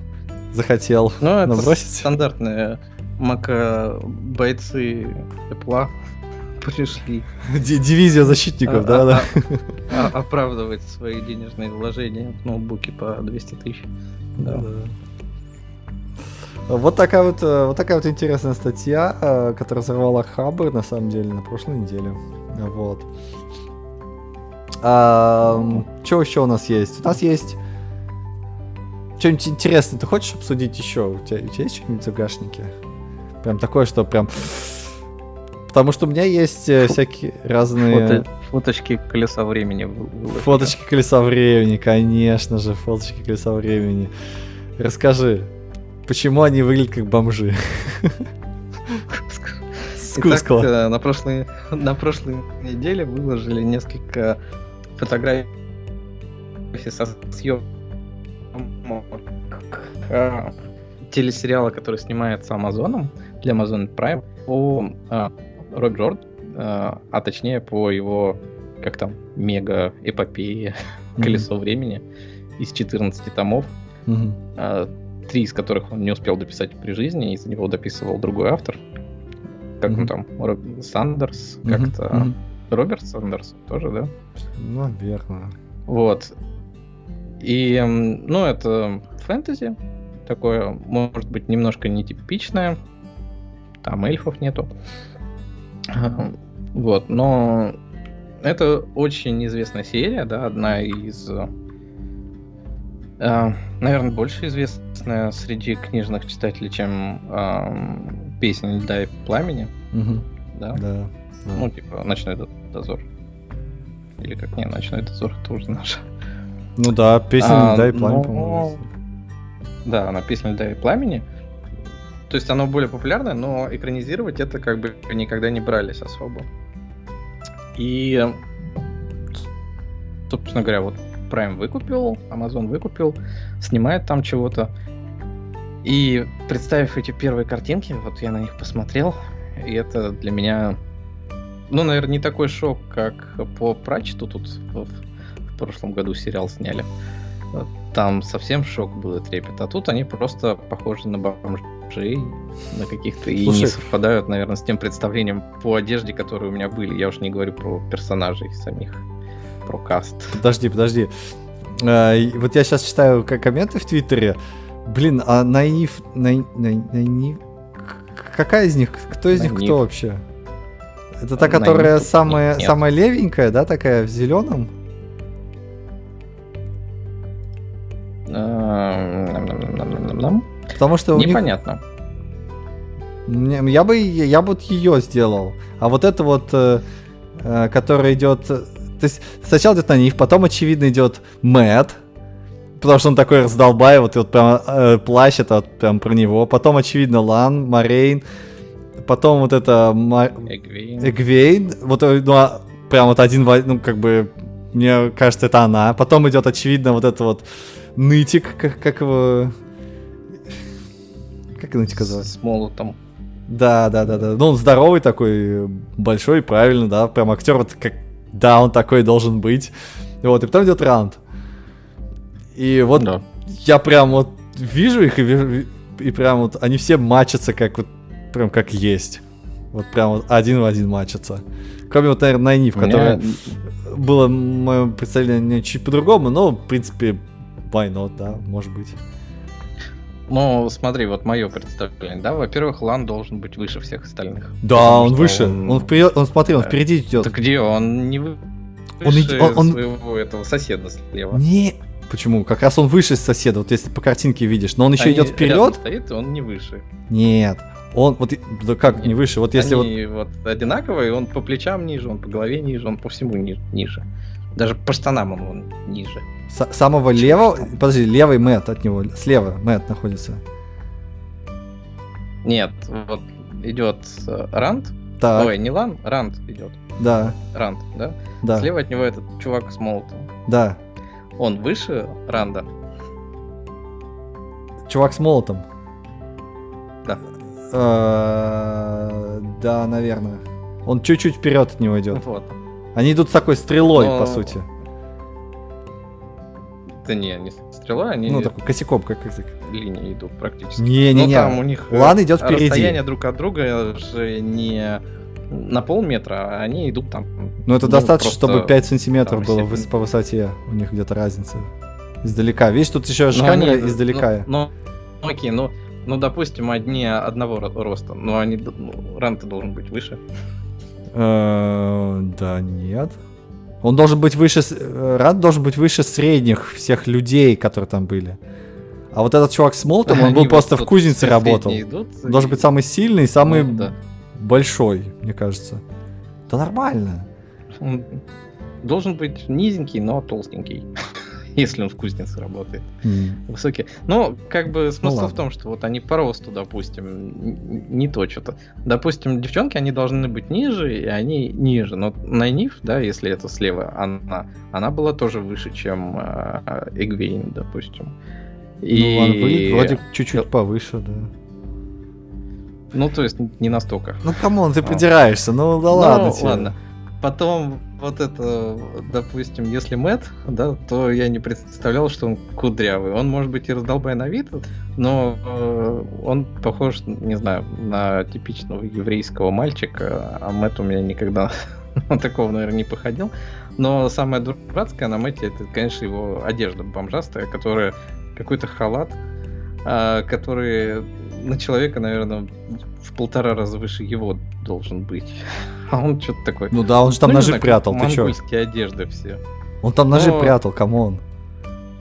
захотел ну, это набросить. стандартные мака бойцы тепла пришли. Дивизия защитников, а, да, а, да. А, оправдывать свои денежные вложения в ноутбуки по 200 тысяч. Да. Вот такая вот, э, вот такая вот интересная статья, э, которая взорвала Хабр, на самом деле, на прошлой неделе. Вот. А, что еще у нас есть? У нас есть что-нибудь интересное. Ты хочешь обсудить еще? У тебя, у тебя есть что-нибудь в загашнике? Прям такое, что прям... Потому что у меня есть э, всякие разные... Фото, фоточки колеса времени. Выложили. Фоточки колеса времени, конечно же, фоточки колеса времени. Расскажи, почему они выглядят как бомжи? Итак, э, на прошлой, на прошлой неделе выложили несколько фотографий со съемок э, телесериала, который снимается Амазоном для Amazon Prime по э, Роб Джорд, э, а точнее по его, как там, мега-эпопее mm-hmm. «Колесо времени» из 14 томов, mm-hmm. э, три из которых он не успел дописать при жизни, из-за него дописывал другой автор. Как mm-hmm. он там, Роб... Сандерс, mm-hmm. как-то... Mm-hmm. Роберт Сандерс тоже, да? Наверное. Вот. И, ну, это фэнтези, такое, может быть, немножко нетипичное. Там эльфов нету. Вот, но это очень известная серия, да, одна из, наверное, больше известная среди книжных читателей, чем э, песня «Льда и пламени». Угу. Да? Да, да. Ну, типа, «Ночной дозор». Или как, не, «Ночной дозор» тоже наша. Ну да, песня «Льда и пламени», по-моему. Да, она песня «Льда и пламени». То есть оно более популярное, но экранизировать это как бы никогда не брались особо. И, собственно говоря, вот Prime выкупил, Amazon выкупил, снимает там чего-то. И представив эти первые картинки, вот я на них посмотрел, и это для меня, ну, наверное, не такой шок, как по Прачету тут в, в прошлом году сериал сняли там совсем шок был и трепет. А тут они просто похожи на бомжей, на каких-то и не совпадают, наверное, с тем представлением по одежде, которые у меня были. Я уж не говорю про персонажей самих, про каст. Подожди, подожди. А, вот я сейчас читаю комменты в Твиттере. Блин, а наив, наив, наив, какая из них, кто из наив. них кто вообще? Это та, которая наив. самая, Нет. самая левенькая, да, такая в зеленом? Э. Потому что у них- Непонятно. Мне- Я бы, я бы вот ее сделал. А вот это вот, э, э, которая идет... То есть сначала идет на них, потом, очевидно, идет Мэтт. Потому что он такой раздолбай, вот, вот прям э, плащ, это вот прям про него. Потом, очевидно, Лан, Морейн. Потом вот это Ма- Эгвейн. Эгвейн. Вот, э, ну, а прям вот один, ну, как бы, мне кажется, это она. Потом идет, очевидно, вот это вот нытик, как, как его... Как нытик называется? С молотом. Да, да, да, да. Ну, он здоровый такой, большой, правильно, да. Прям актер вот как... Да, он такой должен быть. Вот, и потом идет раунд. И вот Да. я прям вот вижу их и вижу, и прям вот они все матчатся как вот, прям как есть. Вот прям вот один в один матчатся. Кроме вот, наверное, Найниф, У меня- которая было мое представление чуть по-другому, но, в принципе, why not, да, может быть. Ну, смотри, вот мое представление, да, во-первых, Лан должен быть выше всех остальных. Да, он выше. Он, вперед, он смотри, он впереди идет. Так где он не вы- Он выше иди- он- он- своего этого соседа слева. Не. Почему? Как раз он выше соседа, вот если по картинке видишь. Но он еще Они идет вперед. стоит, он не выше. Нет. Он вот да как не Нет. выше. Вот если вот Они вот... одинаковые, он по плечам ниже, он по голове ниже, он по всему ни- ниже. Даже по штанам он, он ниже. с- самого левого, подожди, левый Мэтт от него, слева Мэтт находится. Нет, вот идет э, Ранд. Так, Ой, не Лан, Ранд идет. да, Ранд, да? да, Слева от него этот чувак с молотом. да. Он выше Ранда. Чувак с молотом. Да. Э, Да, наверное. Он чуть-чуть вперед от него идет. Вот. Они идут с такой стрелой, Но- по сути. Да не, не стрела, они Ну, такой косяком, как как линии идут практически. Не-не-не. Ну, там у них э, Лан идет впереди. расстояние друг от друга же не на полметра, а они идут там. Ну, это ну, достаточно, чтобы 5 сантиметров было все- выс- по высоте. У них где-то разница. Издалека. Видишь, тут еще же Ну, камера они- издалека. Ну, ну, окей, ну, ну, допустим, одни одного ро- роста, но они, ну, ран-то должен быть выше. Э, Да нет. Он должен быть выше... э, Рад должен быть выше средних всех людей, которые там были. А вот этот чувак с молотом, он был просто в кузнице работал. Он должен быть самый сильный, самый ну, большой, мне кажется. Да нормально. Он должен быть низенький, но толстенький. Если он в кузнице работает. М. Высокий. Ну, как бы смысл в ладно. том, что вот они по росту, допустим, не то что-то. Допустим, девчонки, они должны быть ниже, и они ниже. Но Найниф, да, если это слева, она, она была тоже выше, чем э, Эгвейн, допустим. И... Ну, он выглядит вроде чуть-чуть повыше, да. Ну, то есть не настолько. Ну, come on, ты А. придираешься, ну да Ну, ладно тебе. ладно. Потом, вот это, допустим, если Мэт, да, то я не представлял, что он кудрявый. Он может быть и раздолбай на вид, но э, он похож, не знаю, на типичного еврейского мальчика, а Мэт у меня никогда на такого, наверное, не походил. Но самое дурацкое на Мэте, это, конечно, его одежда бомжастая, которая какой-то халат, а, который на человека, наверное, в полтора раза выше его должен быть. А он что-то такой. Ну да, он же там Ну, ножи знаю, прятал, ты чё? Монгольские одежды все. Он там ножи Но- прятал, come on.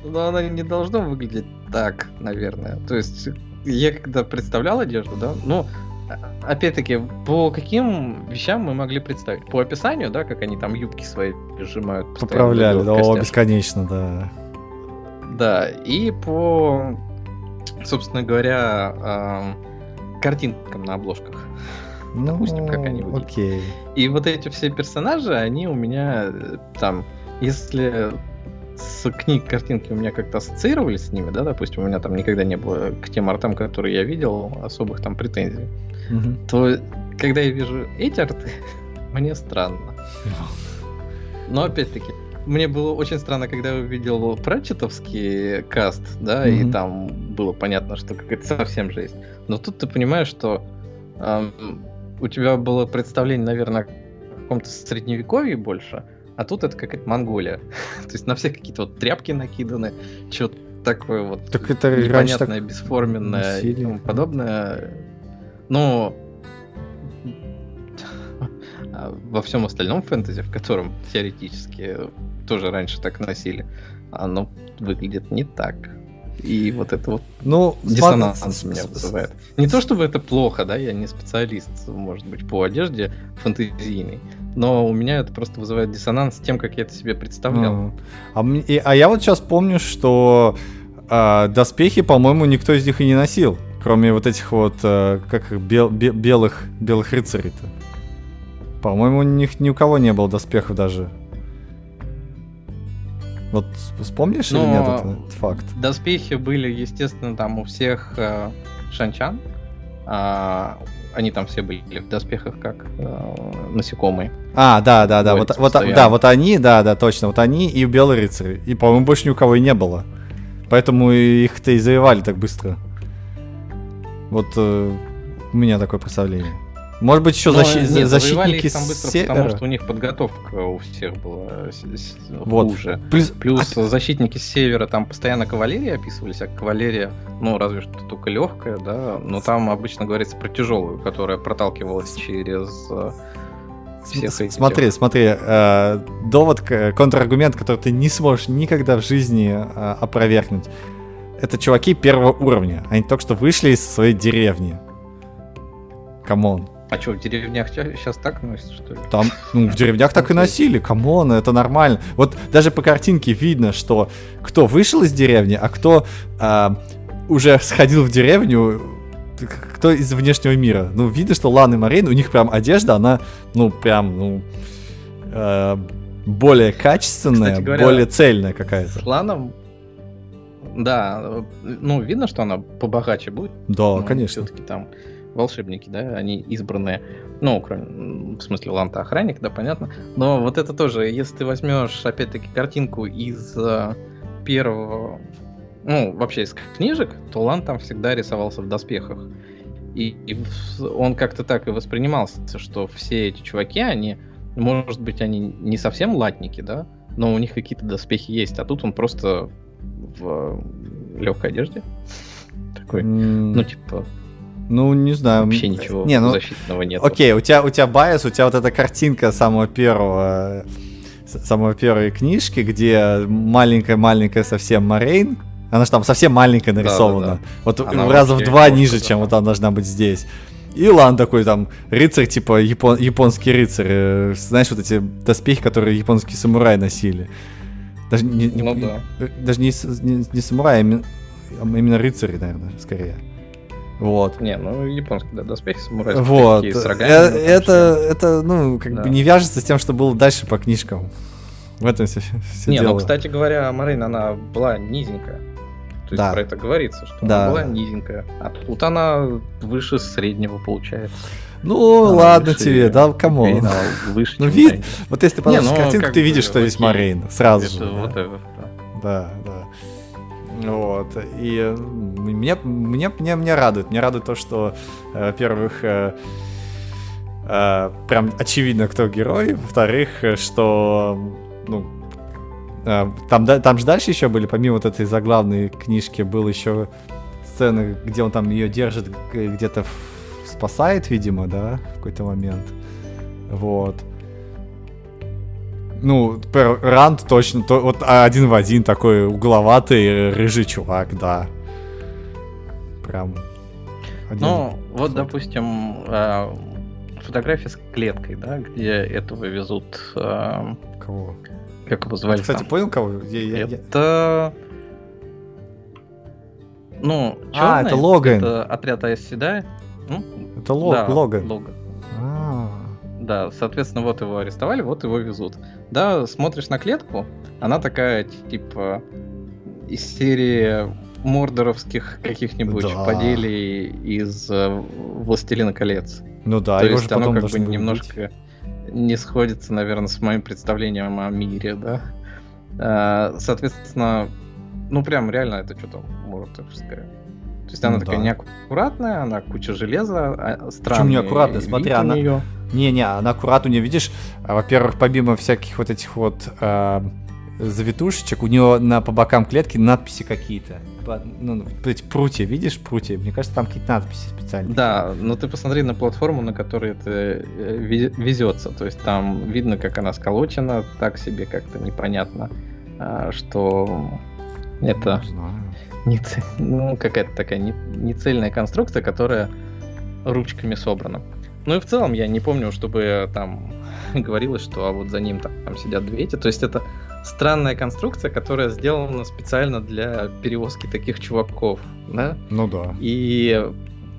Но оно не должно выглядеть так, наверное. То есть, я когда представлял одежду, да, ну, а- опять-таки, по каким вещам мы могли представить? По описанию, да, как они там юбки свои сжимают. Поправляли, да, о, бесконечно, да. Да, и по, собственно говоря, ам, картинкам на обложках. Ну, Допустим, как они выглядят. окей. И вот эти все персонажи, они у меня э, там, если с книг картинки у меня как-то ассоциировались с ними, да, допустим, у меня там никогда не было к тем артам, которые я видел, особых там претензий, Мгм. то когда я вижу эти арты, мне странно. Но опять-таки, мне было очень странно, когда я увидел Пратчетовский каст, да, и Мгм. там было понятно, что какая-то совсем жесть. Но тут ты понимаешь, что ам, у тебя было представление, наверное, о каком-то средневековье больше, а тут это какая-то Монголия. То есть на всех какие-то вот тряпки накиданы, что-то такое вот Так это раньше так... непонятное, бесформенное и носили. тому подобное. Но а во всем остальном фэнтези, в котором теоретически тоже раньше так носили, оно выглядит не так. И вот это вот ну, диссонанс см... меня вызывает. Не то чтобы это плохо, да, я не специалист, может быть, по одежде фантазийной, но у меня это просто вызывает диссонанс с тем, как я это себе представлял. А, и, а я вот сейчас помню, что э, доспехи, по-моему, никто из них и не носил, кроме вот этих вот, э, как бел, бел, белых, белых рыцарей-то. По-моему, у них ни у кого не было доспехов даже. Вот вспомнишь Но или нет этот факт? Доспехи были, естественно, там у всех э, шанчан. А, они там все были в доспехах как э, насекомые. А, да, да, да, вот, вот, да, вот они, да, да, точно, вот они и белые рыцари. И, по-моему, больше ни у кого и не было. Поэтому их-то и завоевали так быстро. Вот э, у меня такое представление. Может быть, еще защи- нет, защитники там быстро, севера? потому что у них подготовка у всех была вот. хуже. Плюс, Плюс а... защитники с севера там постоянно кавалерия описывались, а кавалерия, ну, разве что только легкая, да, но там обычно говорится про тяжелую, которая проталкивалась через э, всех этих. Смотри, смотри, э, довод, контраргумент, который ты не сможешь никогда в жизни э, опровергнуть. Это чуваки первого уровня. Они только что вышли из своей деревни. Come on. А что, в деревнях сейчас так носят, что ли? Там, ну, в деревнях так и носили, come on, это нормально. Вот даже по картинке видно, что кто вышел из деревни, а кто а, уже сходил в деревню, кто из внешнего мира. Ну, видно, что Лан и Морейн, у них прям одежда, она, ну, прям, ну, э, более качественная, Кстати говоря, более цельная какая-то. С Ланом да, ну, видно, что она побогаче будет. Да, ну, конечно. Все-таки там волшебники, да, они избранные. Ну, кроме, в смысле, Ланта охранник, да, понятно. Но вот это тоже, если ты возьмешь, опять-таки, картинку из uh, первого, ну, вообще из книжек, то Лан там всегда рисовался в доспехах. И, и он как-то так и воспринимался, что все эти чуваки, они, может быть, они не совсем латники, да, но у них какие-то доспехи есть, а тут он просто в легкой одежде. Такой, м-м. ну, типа, ну, не знаю. Вообще ничего не, ну, защитного нет. Окей, у тебя, у тебя bias, у тебя вот эта картинка самого первого, самой первой книжки, где маленькая-маленькая совсем Морейн, она же там совсем маленькая нарисована. Да, да, да. Вот она раза в два ниже, чем вот она должна быть здесь. И Лан такой там, рыцарь, типа япон, японский рыцарь. Э, знаешь, вот эти доспехи, которые японские самураи носили. Даже не, не, ну, да. даже не, не, не самураи, а именно, а именно рыцари, наверное, скорее. Вот. Не, ну японские, да, доспехи самурайские вот. с рогами. Э- это, это, ну, как да. бы не вяжется с тем, что было дальше по книжкам. В этом все, все Не, дело. ну, кстати говоря, Марин, она была низенькая. То есть да. про это говорится, что да. она была низенькая. А тут она выше среднего получается. Ну, она ладно выше, тебе, да, кому? Выше, ну, вид, вот если ты посмотришь ну, картинку, ты видишь, что здесь Марин, сразу же. Вот да. это, да. да, да. Вот. И мне, мне, мне, мне радует. Мне радует то, что, э, во-первых, э, э, прям очевидно, кто герой. Во-вторых, что, ну, там, там же дальше еще были, помимо вот этой заглавной книжки, был еще сцены, где он там ее держит, где-то спасает, видимо, да, в какой-то момент. Вот ну, Ранд точно, то, вот один в один такой угловатый рыжий чувак, да. Прям. Ну, вот, фото. допустим, э, фотография с клеткой, да, где этого везут. Э, кого? Как его звали? Ты, кстати, там? понял кого? Я, я, это. Ну, черный, а, это Логан. Это отряд Айсседай. Это Лог, да, Логан. Логан. Да, соответственно, вот его арестовали, вот его везут. Да, смотришь на клетку, она такая, типа, из серии мордоровских каких-нибудь да. поделий из э, «Властелина колец». Ну да, То есть оно как бы немножко быть. не сходится, наверное, с моим представлением о мире, да. А, соответственно, ну прям реально это что-то мордоровское. То есть она ну, такая да. неаккуратная, она куча железа, странная. Почему неаккуратная? Смотри, она... Нее. Не-не, она аккуратно у нее, видишь, а, во-первых, помимо всяких вот этих вот э, завитушечек, у нее на, по бокам клетки надписи какие-то. Ну, эти прутья, видишь, прутья? Мне кажется, там какие-то надписи специальные. Да, но ты посмотри на платформу, на которой это э, везется. То есть там видно, как она сколочена, так себе как-то непонятно, а, что Это Не знаю. Не ну, какая-то такая не, не цельная конструкция, которая ручками собрана. Ну и в целом я не помню, чтобы там говорилось, что а вот за ним там, там сидят две эти. То есть это странная конструкция, которая сделана специально для перевозки таких чуваков, да? Ну да. И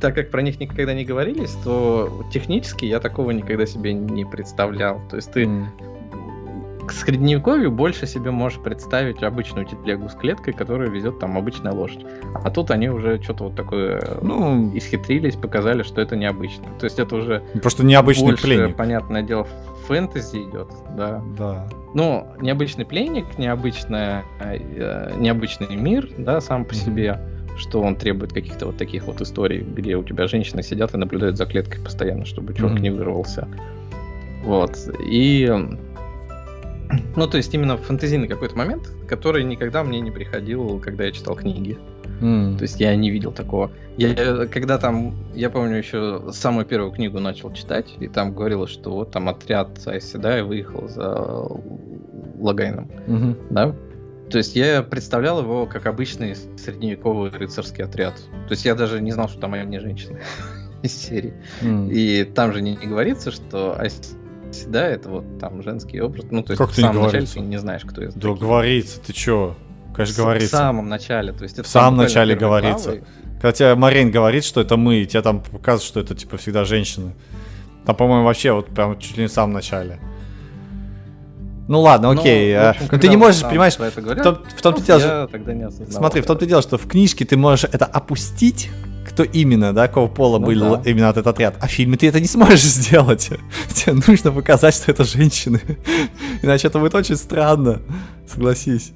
так как про них никогда не говорились, то технически я такого никогда себе не представлял. То есть ты М. к средневековью больше себе можешь представить обычную телегу с клеткой, которую везет там обычная лошадь. А тут они уже что-то вот такое Ну, исхитрились, показали, что это необычно. То есть это уже просто необычный больше, пленник. понятное дело, фэнтези идет, да. Да. Ну, необычный пленник, необычная, э, необычный мир, да, сам по себе, что он требует каких-то вот таких вот историй, где у тебя женщины сидят и наблюдают за клеткой постоянно, чтобы чувак Мгм. не вырвался. Вот. И... Ну, то есть именно фэнтезийный какой-то момент, который никогда мне не приходил, когда я читал книги. М. То есть я не видел такого. Я когда там, я помню еще самую первую книгу начал читать, и там говорилось, что вот там отряд Айседая выехал за Лагайном, Мгм. да? То есть я представлял его как обычный средневековый рыцарский отряд. То есть я даже не знал, что там они женщины из серии. М. И там же не, не говорится, что Айседай это вот там женский образ. Ну, то есть Как в самом начале ты не знаешь, кто это. Да говорится, ты чё? Конечно, В говорится. самом начале. То есть это В самом начале говорится. главы. Когда тебе Марин говорит, что это мы, и тебе там показывают, что это типа всегда женщины. Там, по-моему, вообще вот прям чуть ли не в самом начале. Ну ладно, Ну, окей. в а, общем, но ты не можешь, понимаешь, в говорят, том, в том-то ну, дело, что- Смотри, в том-то дело, что в книжке ты можешь это опустить, кто именно, да, какого пола Ну был да. именно этот отряд. А в фильме ты это не сможешь сделать. Тебе нужно показать, что это женщины. Иначе это будет очень странно. Согласись.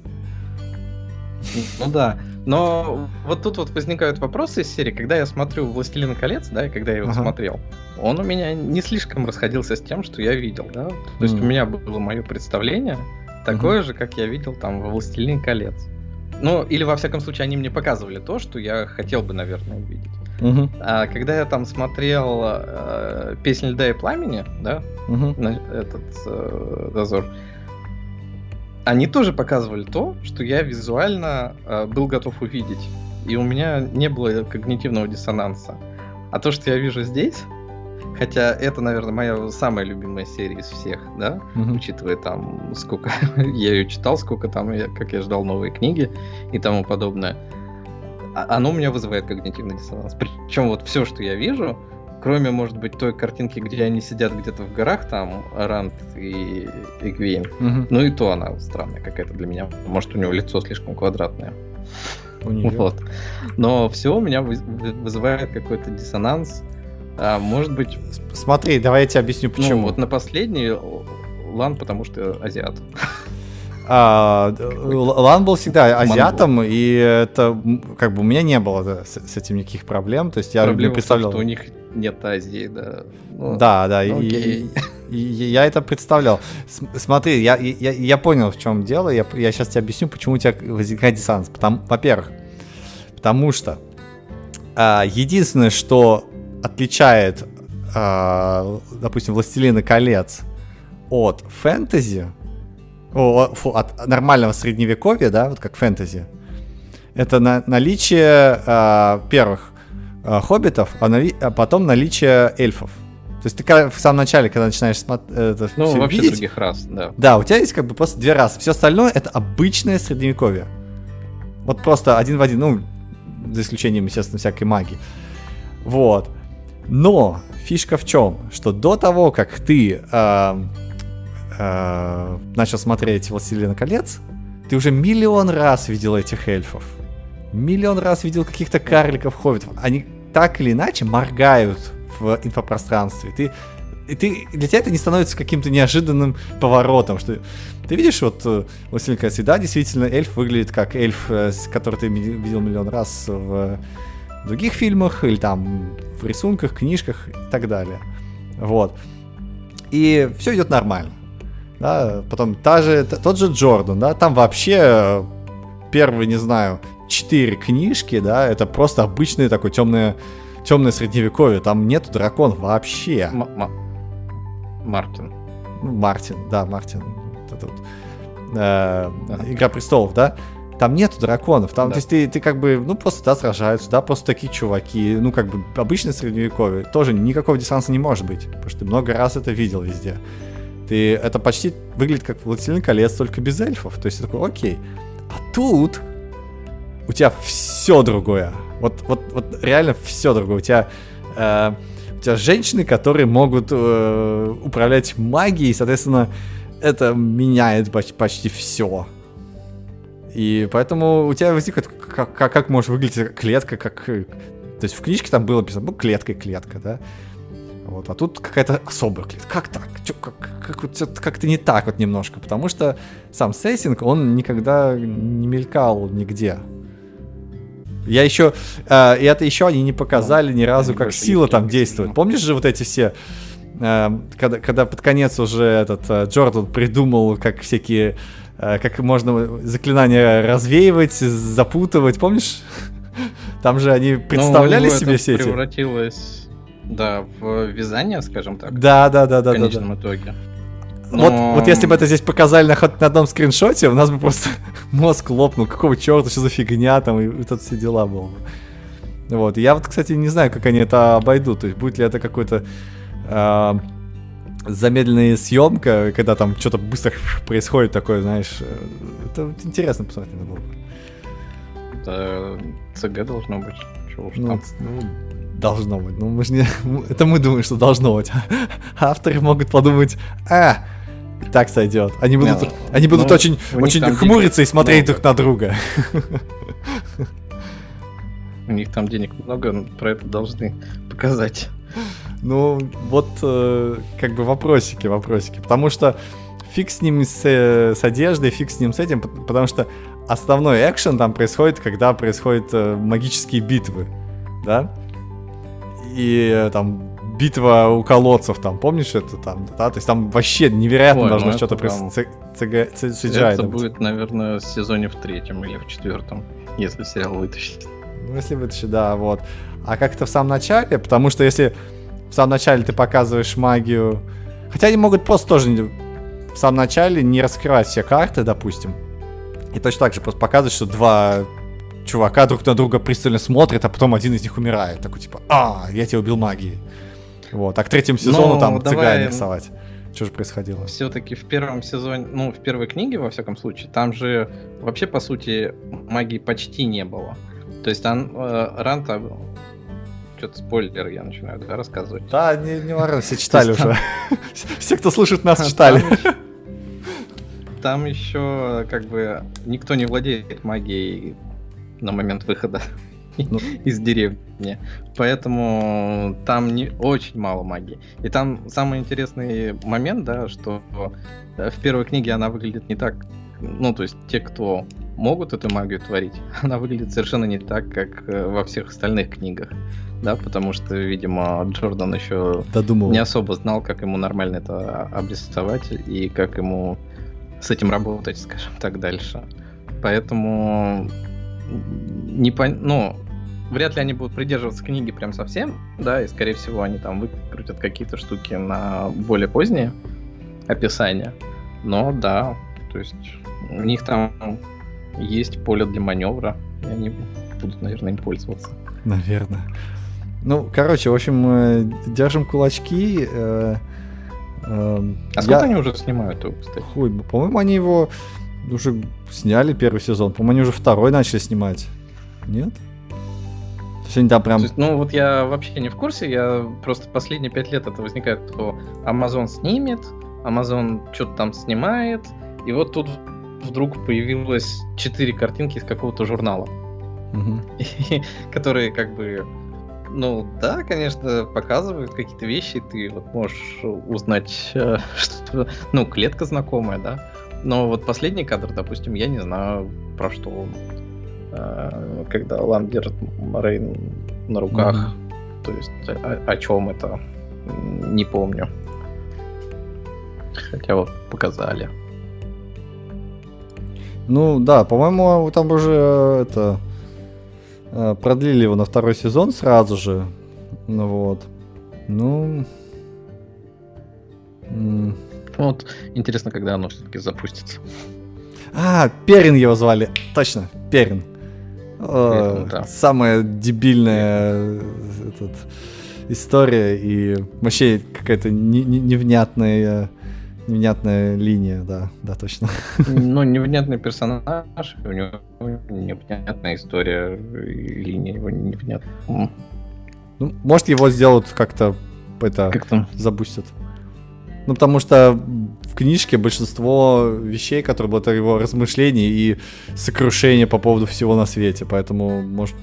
Ну да. Но вот тут вот возникают вопросы из серии, когда я смотрю «Властелин колец», да, и когда я его Ага. смотрел, он у меня не слишком расходился с тем, что я видел, да. То есть Мгм. у меня было мое представление такое же, как я видел там во «Властелине колец». Ну, или во всяком случае, они мне показывали то, что я хотел бы, наверное, увидеть. Мгм, А когда я там смотрел э, «Песнь льда и пламени», да, мгм. на этот э, дозор. Они тоже показывали то, что я визуально э, был готов увидеть. И у меня не было когнитивного диссонанса. А то, что я вижу здесь, хотя это, наверное, моя самая любимая серия из всех, да, Мгм. учитывая там, сколько я ее читал, сколько там, я, как я ждал новые книги и тому подобное, а- оно у меня вызывает когнитивный диссонанс. Причем вот все, что я вижу, кроме, может быть, той картинки, где они сидят где-то в горах, там, Рант и Игвейн, Мгм. ну и то она странная какая-то для меня. Может, у него лицо слишком квадратное. У неё. Вот. Но все у меня выз- вы- вызывает какой-то диссонанс. А, может быть, Смотри, давай я тебе объясню, ну, почему. вот на последний Лан, потому что азиат. А, Лан был всегда Монгол. азиатом, и это как бы у меня не было да, с, с этим никаких проблем. То есть я Проблема не в том, представлял. что у них нет Азии, да. Ну, Да, да, ну, и- и я это представлял. С- смотри, я, я, я понял, в чем дело. Я, я сейчас тебе объясню, почему у тебя возникает диссонанс. Потому, во-первых, потому что а, единственное, что отличает, а, допустим, Властелина колец от фэнтези, о, фу, от нормального средневековья, да, вот как фэнтези, это на- наличие а, первых а, хоббитов, а, нали- а потом наличие эльфов. То есть ты в самом начале, когда начинаешь смотреть, это Ну, всё вообще видеть, других рас, да. да, у тебя есть как бы просто две расы. Все остальное это обычное средневековье. Вот просто один в один, ну, за исключением, естественно, всякой магии. Вот. Но фишка в чем? Что до того, как ты э, э, начал смотреть «Властелина колец», ты уже миллион раз видел этих эльфов. Миллион раз видел каких-то карликов, хоббитов. Они так или иначе моргают в инфопространстве. Ты, и ты, для тебя это не становится каким-то неожиданным поворотом, что ты видишь, вот э, «Властелин колец», да, действительно, эльф выглядит как эльф, э, который ты видел миллион раз в других фильмах, или там в рисунках, книжках и так далее. Вот. И все идет нормально. Да, потом та же, тот же Джордан, да, там вообще э, первые, не знаю, четыре книжки, да, это просто обычное такое темное, темное средневековье, там нету драконов вообще. М- М- Мартин. Ну, Мартин, да, Мартин. Это вот. Э, Игра престолов, да? Там нету драконов. Там, да. То есть ты, ты как бы, ну, просто, да, сражаются, да, просто такие чуваки. Ну, как бы, обычное средневековье. Тоже никакого дистанса не может быть. Потому что ты много раз это видел везде. Ты, это почти выглядит как «Властелин колец», только без эльфов. То есть ты такой, окей. А тут у тебя все другое. Вот, вот, вот реально все другое. У тебя, э, у тебя женщины, которые могут э, управлять магией, соответственно, это меняет почти, почти все. И поэтому у тебя возникает, как, как, как может выглядеть клетка, как... То есть в книжке там было написано, ну, клетка клетка, да? Вот, а тут какая-то особая клетка. Как так? Чё, как, как, как-то не так вот немножко, потому что сам сессинг, он никогда не мелькал нигде. Я еще, э, и это еще они не показали ни разу, как сила там действует. Помнишь же вот эти все, э, когда, когда под конец уже этот э, Джордан придумал, как всякие Э, как можно заклинания развеивать, запутывать, помнишь? Там же они представляли ну, себе все эти... превратилось, да, в вязание, скажем так. Да, да, да, да. В конечном да, да. итоге. Но... Вот, вот если бы это здесь показали на, на одном скриншоте, у нас бы просто мозг лопнул. Какого черта, что за фигня там, и, и тут все дела было бы. Вот. Я вот, кстати, не знаю, как они это обойдут. То есть будет ли это какой-то э, замедленная съемка, когда там что-то быстро происходит такое, знаешь, э, это интересно посмотреть на было. Это ЦГ должно быть. Чего уж ну, там. Ну, должно быть. Ну, мы же не... Это мы думаем, что должно быть. Авторы могут подумать, а, так сойдет. Они будут, не, они будут ну, очень, очень хмуриться и смотреть много. друг на друга. У них там денег много, про это должны показать. Ну, вот э, как бы вопросики, вопросики. Потому что фиг с ним с, э, с одеждой, фиг с ним с этим, потому что основной экшен там происходит, когда происходят э, магические битвы, да? И э, там битва у колодцев, там, помнишь это там, да? То есть там вообще невероятно Ой, должно ну что-то происходить. Это будет, наверное, в сезоне в третьем или в четвертом, если сериал вытащить. Ну, если вытащить, да, вот. А как это в самом начале, потому что если в самом начале ты показываешь магию. Хотя они могут просто тоже в самом начале не раскрывать все карты, допустим. И точно так же просто показывать, что два чувака друг на друга пристально смотрят, а потом один из них умирает. Такой типа, а, я тебя убил магией. Вот, а к третьему сезону ну, там давай... цыгане рисовать. Что же происходило? Все-таки в первом сезоне, ну, в первой книге, во всяком случае, там же вообще, по сути, магии почти не было. То есть он, э, Ранта что-то спойлер я начинаю да, рассказывать. Да, не, не важно, все читали уже. Все, кто слушает нас, читали. Там еще как бы никто не владеет магией на момент выхода ну. из деревни. Поэтому там не очень мало магии. И там самый интересный момент, да, что в первой книге она выглядит не так. Ну, то есть те, кто могут эту магию творить, она выглядит совершенно не так, как э, во всех остальных книгах да, потому что, видимо, Джордан еще Додумал. не особо знал, как ему нормально это обрисовать и как ему с этим работать, скажем так, дальше. Поэтому не пон... ну, вряд ли они будут придерживаться книги прям совсем, да, и скорее всего они там выкрутят какие-то штуки на более поздние описания. Но да, то есть у них там есть поле для маневра, и они будут, наверное, им пользоваться. Наверное. Ну, короче, в общем, держим кулачки. Э, э, а сколько я... они уже снимают его, кстати? Хуй, по-моему, они его уже сняли первый сезон. По-моему, они уже второй начали снимать. Нет? Они там прям... Есть, ну, вот я вообще не в курсе, я просто последние пять лет это возникает, что Amazon снимет, Amazon что-то там снимает, и вот тут вдруг появилось четыре картинки из какого-то журнала, угу. которые как бы ну да, конечно, показывают какие-то вещи, ты вот можешь узнать, э, что, ну, клетка знакомая, да. Но вот последний кадр, допустим, я не знаю, про что он. Э, когда Лан держит Рейн на руках. Mm-hmm. То есть о, о чем это, не помню. Хотя вот показали. Ну да, по-моему, там уже э, это продлили его на второй сезон сразу же. Ну вот. Ну... Вот интересно, когда оно все-таки запустится. А, Перин его звали. Точно, Перин. О, Перин, да. Самая дебильная э, этот, история и вообще какая-то не- не- невнятная, невнятная линия, да, да, точно. Ну, невнятный персонаж, у него непонятная история, линия его невнятная. Ну, может, его сделают как-то это Как там? забустят. Ну, потому что в книжке большинство вещей, которые будут его размышления и сокрушения по поводу всего на свете, поэтому, может,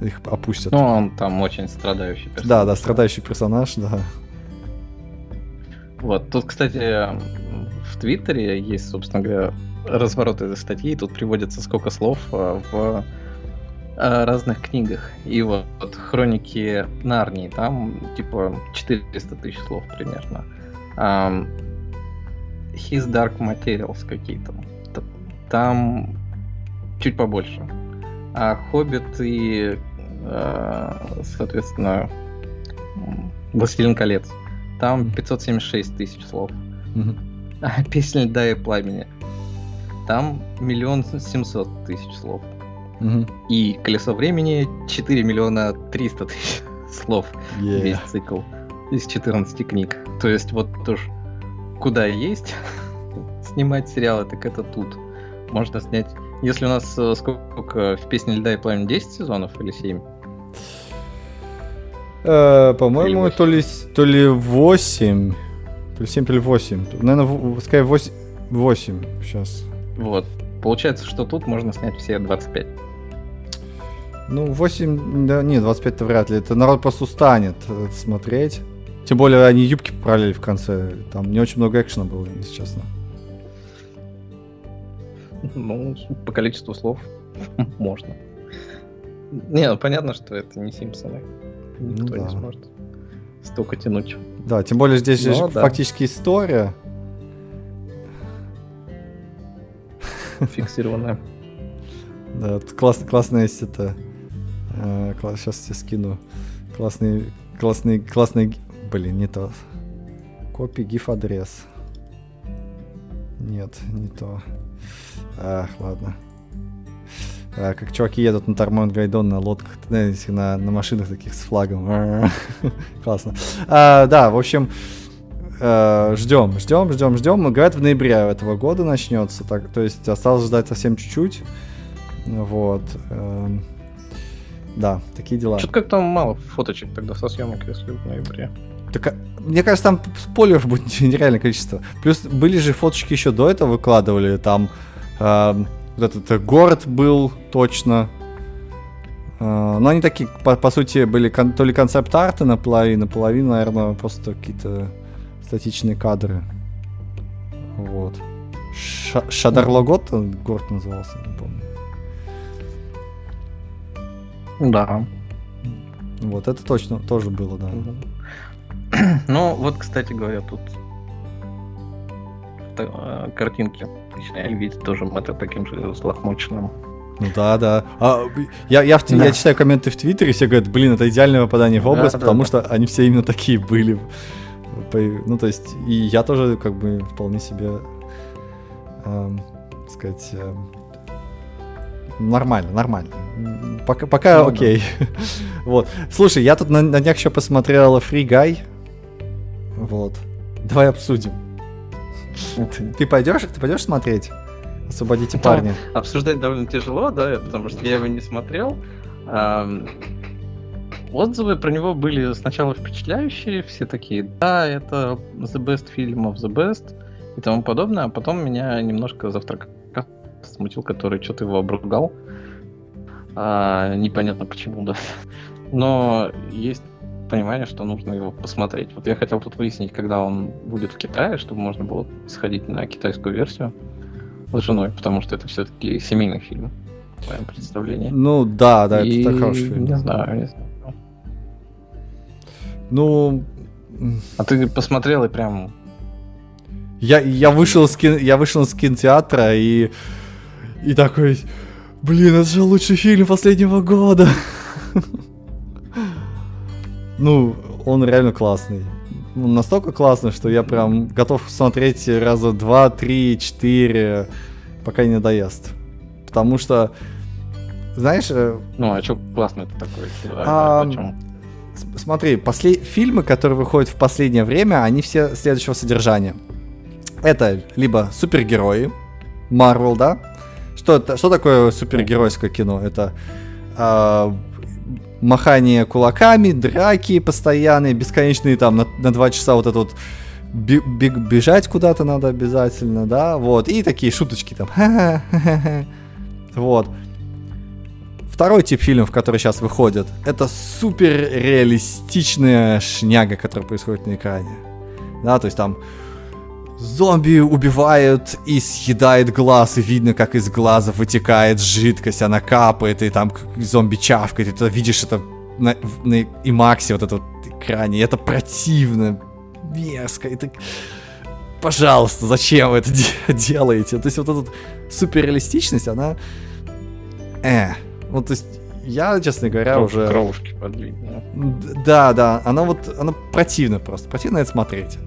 их опустят. Ну, он там очень страдающий персонаж. да, да, страдающий персонаж, да. Вот, тут, кстати, в Твиттере есть, собственно говоря, разворот этой статьи, и тут приводится сколько слов а, в а, разных книгах. И вот, Хроники Нарнии, там типа 400 тысяч слов примерно. Ам, His Dark Materials какие-то. Там чуть побольше. А Хоббит и, а, соответственно, Властелин колец. Там 576 тысяч слов. Мгм. А песня льда и пламени. Там миллион семьсот тысяч слов. Мгм. И колесо времени 4 миллиона 300 тысяч слов. Yeah. Весь цикл из 14 книг. То есть вот уж куда есть снимать сериалы, так это тут. Можно снять... Если у нас э, сколько в песне льда и пламени 10 сезонов или 7? Э, По-моему, то ли, то ли 8, то ли 7, то ли 8. Наверное, скорее 8, 8 сейчас. Вот. Получается, что тут можно снять все 25. Ну, 8, да, не, 25-то вряд ли. Это народ просто устанет э, смотреть. Тем более они юбки поправляли в конце. Там не очень много экшена было, если честно. Ну, по количеству слов можно. Не, ну понятно, что это не Симпсоны. Никто Ну да. не сможет столько тянуть. Да, тем более здесь же Ну, да. фактически история. Фиксированная. Да, тут класс, классно есть это. сейчас тебе скину. Классный, классный, классный. Блин, не то. Копи гиф адрес. Нет, не то. Ах, ладно. А, как чуваки едут на Тормон Гайдон на лодках, на, на машинах таких с флагом. Классно. А, да, в общем, э, ждем, ждем, ждем, ждем. Говорят, в ноябре этого года начнется. Так, то есть осталось ждать совсем чуть-чуть. Вот. эм, Да, такие дела. Что-то как-то мало фоточек тогда со съемок, если в ноябре. Так, а, мне кажется, там спойлеров будет нереальное количество. Плюс были же фоточки еще до этого выкладывали. Там эм, вот этот э, город был точно. Э, но они такие, по, по сути, были кон- то ли концепт-арты наполовину, наполовину, наверное, просто какие-то статичные кадры. Вот. Ша- Шадарлогот город назывался, не помню. Да. Вот, это точно тоже было, да. Ну, вот, кстати говоря, тут та- картинки начинали видеть тоже это таким же злохмоченным. Ну да, да. А, я, я, в, Да. я читаю комменты в Твиттере, все говорят, блин, это идеальное попадание в образ, Да, да, потому да. что они все именно такие были. Ну, то есть, и я тоже, как бы, вполне себе, эм, сказать, эм, нормально, нормально. Пока, пока Ну да. окей. вот. Слушай, я тут на, на днях еще посмотрел Free Guy. Вот. Давай обсудим. Ты пойдешь, ты пойдешь смотреть? Освободите парня. Обсуждать довольно тяжело, да, потому что я его не смотрел. Отзывы про него были сначала впечатляющие, все такие, да, это the best film of the best и тому подобное, а потом меня немножко завтрак смутил, который что-то его обругал. А, непонятно почему, да. Но есть понимание, что нужно его посмотреть. Вот я хотел тут выяснить, когда он будет в Китае, чтобы можно было сходить на китайскую версию с женой, потому что это все-таки семейный фильм, в моем представлении. Ну да, да, И это хороший фильм. Не знаю, не знаю. Ну, А ты посмотрел и прям... я, я вышел с кин- я вышел с кинотеатра и и такой, блин, это же лучший фильм последнего года. Ну, он реально классный. Он настолько классный, что я прям готов смотреть раза два, три, четыре. пока не надоест. Потому что, знаешь... Э, ну, а что классно это такое? А, смотри, после... фильмы, которые выходят в последнее время, они все следующего содержания. Это либо супергерои, Марвел, да? Что, что такое супергеройское кино? Это э, махание кулаками, драки постоянные, бесконечные там на, на два часа вот это вот бежать куда-то надо обязательно, да, вот, и такие шуточки там, вот. Второй тип фильмов, который сейчас выходит, это супер реалистичная шняга, которая происходит на экране. Да, то есть там зомби убивают и съедает глаз, и видно, как из глаза вытекает жидкость, она капает, и там зомби чавкает, и ты видишь это на, на IMAX, вот это вот экране, и это противно, мерзко, и так... Пожалуйста, зачем вы это делаете? То есть вот эта суперреалистичность, она... Э, ну, то есть, я, честно говоря, Кров, уже... Кровушки подлить, да. Да, она вот, она противно просто, противно это смотреть.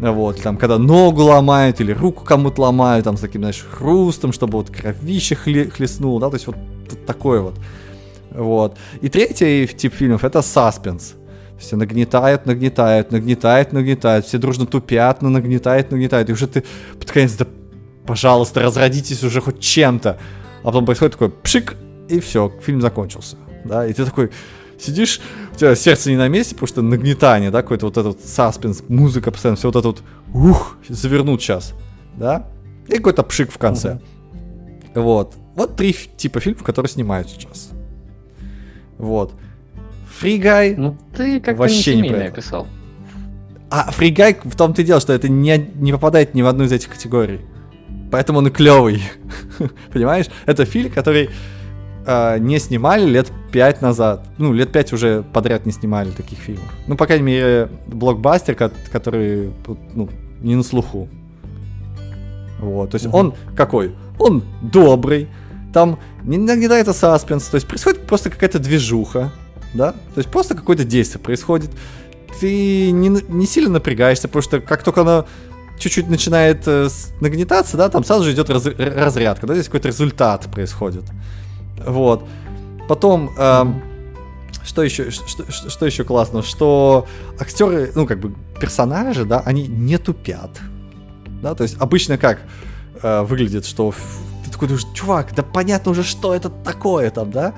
Вот, там, когда ногу ломают или руку кому-то ломают, там, с таким, знаешь, хрустом, чтобы вот кровище хле- хлестнуло, да, то есть вот такое вот. Вот. И третий тип фильмов — это саспенс. Все нагнетают, нагнетают, нагнетают, нагнетают, все дружно тупят, но нагнетают, нагнетают. И уже ты под конец, да, пожалуйста, разродитесь уже хоть чем-то. А потом происходит такой пшик, и все, фильм закончился. Да, и ты такой сидишь, у тебя сердце не на месте, потому что нагнетание, да, какой-то вот этот саспенс, музыка постоянно, все вот это вот, ух, завернут сейчас, да, и какой-то пшик в конце. Uh-huh. Вот. Вот три типа фильмов, которые снимают сейчас. Вот. Фригай. Ну, ты как-то вообще не, не описал. А Фригай в том-то и дело, что это не, не попадает ни в одну из этих категорий. Поэтому он и клевый. Понимаешь? Это фильм, который э, не снимали лет пять назад. Ну, лет пять уже подряд не снимали таких фильмов. Ну, по крайней мере, блокбастер, который ну, не на слуху. Вот, то есть угу. он какой? Он добрый, там не нагнетается саспенс, то есть происходит просто какая-то движуха, да? То есть просто какое-то действие происходит. Ты не, не сильно напрягаешься, потому что как только оно чуть-чуть начинает э, нагнетаться, да, там сразу же идет раз, разрядка, да, здесь какой-то результат происходит. Вот. Потом, э, что еще, что, что еще классно, что актеры, ну, как бы персонажи, да, они не тупят. Да, то есть обычно как э, выглядит, что ты такой думаешь, чувак, да понятно уже, что это такое там, да?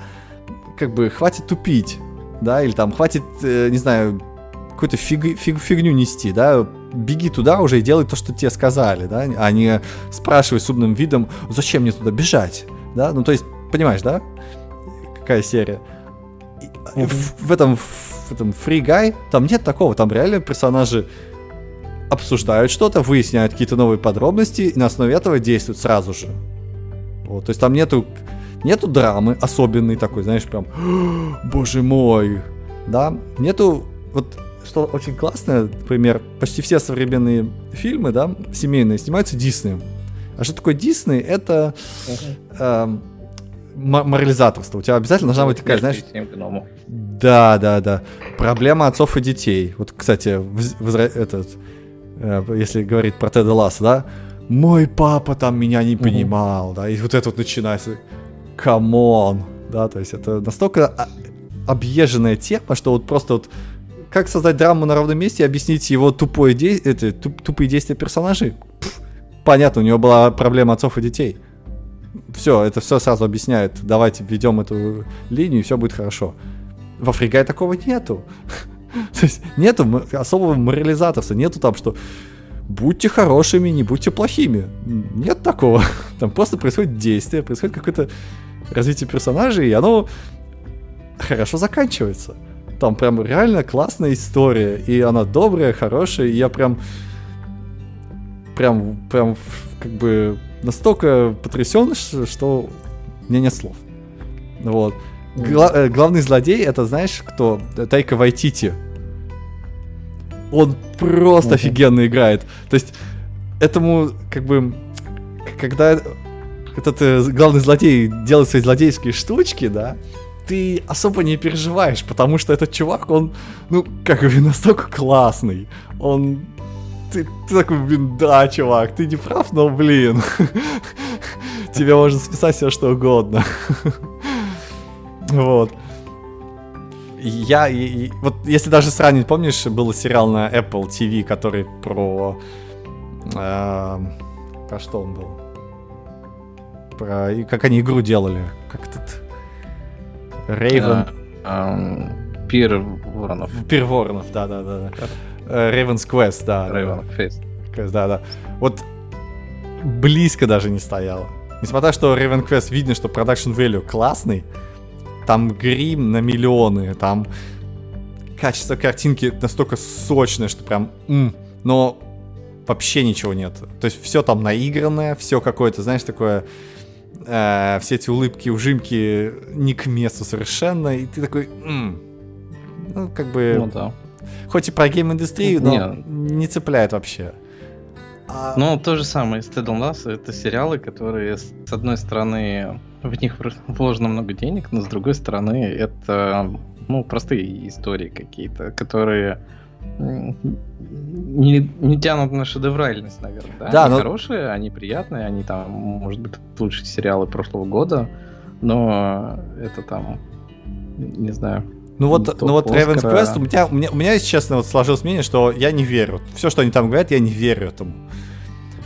как бы хватит тупить, да, или там хватит, э, не знаю, какую-то фиг, фиг, фигню нести, да, беги туда уже и делай то, что тебе сказали, да, а не спрашивай с умным видом, зачем мне туда бежать, да, ну то есть, понимаешь, да, какая серия. Mm-hmm. В, в этом в этом Free Guy там нет такого, там реально персонажи обсуждают что-то, выясняют какие-то новые подробности и на основе этого действуют сразу же. Вот, то есть там нету Нету драмы особенной такой, знаешь, прям, боже мой, да. Нету, вот что очень классно, например, почти все современные фильмы, да, семейные, снимаются Диснеем. А что такое Дисней? Это uh-huh. э, морализаторство. У тебя обязательно должна быть такая, знаешь... Да, да, да. Проблема отцов и детей. Вот, кстати, возра... этот, э, если говорить про Теда Ласса, да, мой папа там меня не понимал, uh-huh. да, и вот это вот начинается come on, да, то есть это настолько объезженная тема, что вот просто вот как создать драму на ровном месте и объяснить его тупое де... это, туп, тупые действия персонажей? Пфф, понятно, у него была проблема отцов и детей. Все, это все сразу объясняет. Давайте введем эту линию, и все будет хорошо. В Африкае такого нету. То есть нету особого морализаторства, нету там, что будьте хорошими, не будьте плохими. Нет такого. Там просто происходит действие, происходит какое-то развитие персонажей, и оно хорошо заканчивается. Там прям реально классная история, и она добрая, хорошая, и я прям прям, прям как бы настолько потрясен, что мне нет слов. Вот. Гла- э, главный злодей, это знаешь кто? Тайка Вайтити. Он просто uh-huh. офигенно играет. То есть этому как бы когда этот э, главный злодей делает свои злодейские штучки, да, ты особо не переживаешь, потому что этот чувак, он, ну, как бы настолько классный. Он... Ты, ты такой, блин, да, чувак, ты не прав, но, блин. тебе можно списать все что угодно. Вот. Я, и, вот если даже сравнить, помнишь, был сериал на Apple TV, который про... Э, про что он был? Про... И как они игру делали. Как этот... Рейвен... Пир Воронов. Пир Воронов, да-да-да. Raven's Quest, да. Raven Quest. Да, да. Вот близко даже не стояло. Несмотря на что Raven Quest видно, что production value классный, там грим на миллионы, там качество картинки настолько сочное, что прям... М, но вообще ничего нет. То есть все там наигранное, все какое-то, знаешь, такое... Э, все эти улыбки, ужимки не к месту совершенно, и ты такой... М, ну, как бы... Ну да. Хоть и про гейм-индустрию, но Нет. не цепляет вообще. А... Ну, то же самое с Тедом Лассо. Это сериалы, которые, с одной стороны, в них вложено много денег, но с другой стороны, это ну, простые истории какие-то, которые не, не тянут на шедевральность, наверное. Да, да они но... хорошие, они приятные, они там, может быть, лучшие сериалы прошлого года, но это там, не знаю, ну вот, ну вот Raven's Quest, у меня, у, меня, у меня, если честно, вот сложилось мнение, что я не верю. Все, что они там говорят, я не верю этому.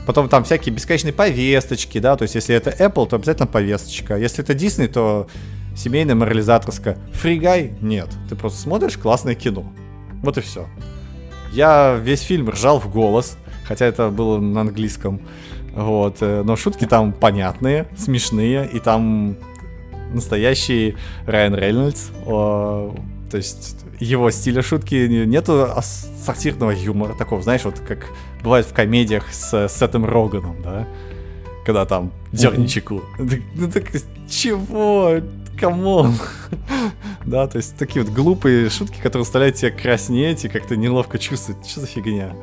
Потом там всякие бесконечные повесточки, да, то есть если это Apple, то обязательно повесточка. Если это Disney, то семейная морализаторская. Фригай? Нет. Ты просто смотришь классное кино. Вот и все. Я весь фильм ржал в голос, хотя это было на английском. Вот, э, но шутки там понятные, смешные, и там настоящий Райан Рейнольдс. О, то есть его стиля шутки нету сортирного юмора такого, знаешь, вот как бывает в комедиях с Сетом Роганом, да? Когда там дерничеку. Ну так чего? Come on! да, то есть такие вот глупые шутки, которые заставляют тебя краснеть и как-то неловко чувствовать. Что за фигня?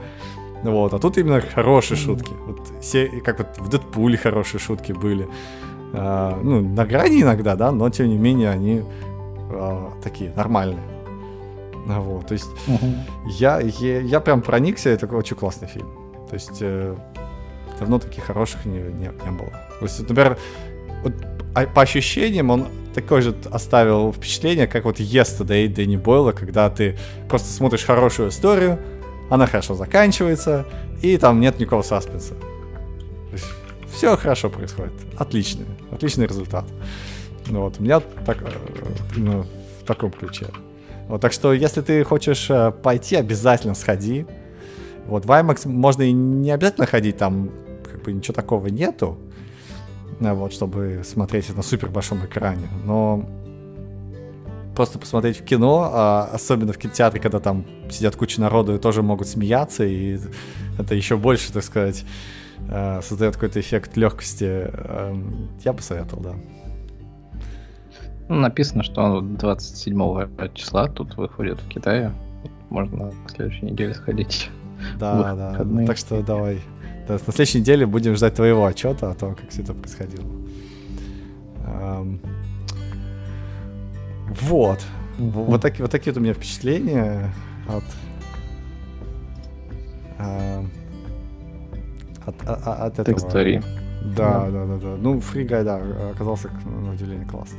Вот, а тут именно хорошие шутки. Вот все, как вот в Дэдпуле хорошие шутки были. А, ну, на грани иногда, да, но тем не менее они а, такие нормальные. Вот, то есть угу. я, я, я прям проникся, это очень классный фильм. То есть э, давно таких хороших не, не, не было. То есть, например, вот, а, по ощущениям он такое же оставил впечатление, как вот Yesterday Дэнни Бойла, когда ты просто смотришь хорошую историю, она хорошо заканчивается, и там нет никакого саспенса. Все хорошо происходит. Отличный. Отличный результат. Ну, вот, у меня так, э, ну, в таком ключе. Вот, так что, если ты хочешь э, пойти, обязательно сходи. Вот, в IMAX можно и не обязательно ходить, там как бы ничего такого нету, э, вот, чтобы смотреть на супер большом экране. Но просто посмотреть в кино, а особенно в кинотеатре, когда там сидят куча народу и тоже могут смеяться, и это еще больше, так сказать, э, создает какой-то эффект легкости, эм, я бы советовал, да. Ну, написано, что 27 числа тут выходит в Китае. Можно на следующей неделе сходить. Да, да. Так что давай. Да, на следующей неделе будем ждать твоего отчета о том, как все это происходило. Эм... Вот. Mm-hmm. Вот, такие, вот такие вот у меня впечатления от, э, от, от, от этого. Истории. Да, да, да, да. Ну, Фригай, да, оказался на удивление классно.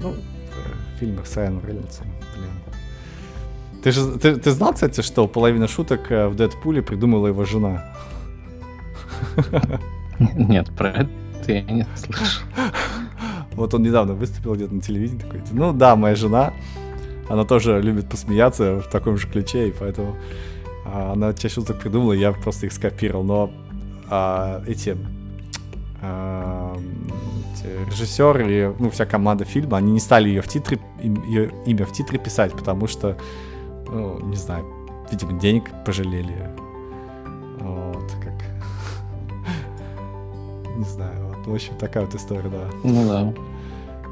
Ну, в фильмах с Райаном Рейнольдсом, блин. Ты же ты, ты знал, кстати, что половина шуток э, в Дэдпуле придумала его жена? Нет, про это я не слышал. Вот он недавно выступил где-то на телевидении такой, ну да, моя жена, она тоже любит посмеяться в таком же ключе, и поэтому а, она часть шуток придумала, я просто их скопировал, но а, эти а, режиссер или ну, вся команда фильма, они не стали ее в титры, ее имя в титры писать, потому что, ну, не знаю, видимо, денег пожалели. Вот, как... Не знаю, вот, в общем, такая вот история, да. Ну да.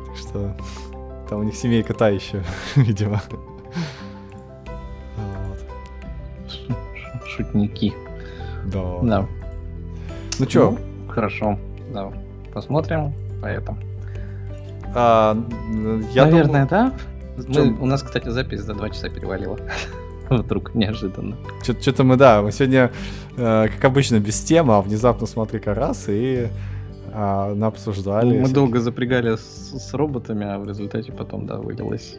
Так что там у них семейка та еще, видимо. Шутники. Да. Да. Ну что? Ну, хорошо. Да. Посмотрим поэтому. А, я Наверное, думаю... да. Мы, у нас, кстати, запись за два часа перевалила. Вдруг неожиданно. Что-то мы, да, мы сегодня, э, как обычно, без темы, а внезапно смотри-ка раз, и а, обсуждали. Мы долго запрягали с, с роботами, а в результате потом, да, вылилось.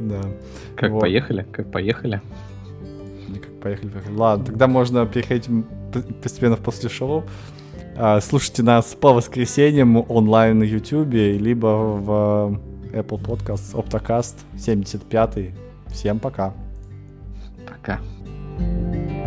Да. Как вот. поехали? Как поехали? Как поехали, поехали. Ладно, тогда можно переходить постепенно в после шоу. А, слушайте нас по воскресеньям онлайн на YouTube, либо в Apple Podcast, Optocast 75. Всем пока. Пока. thank you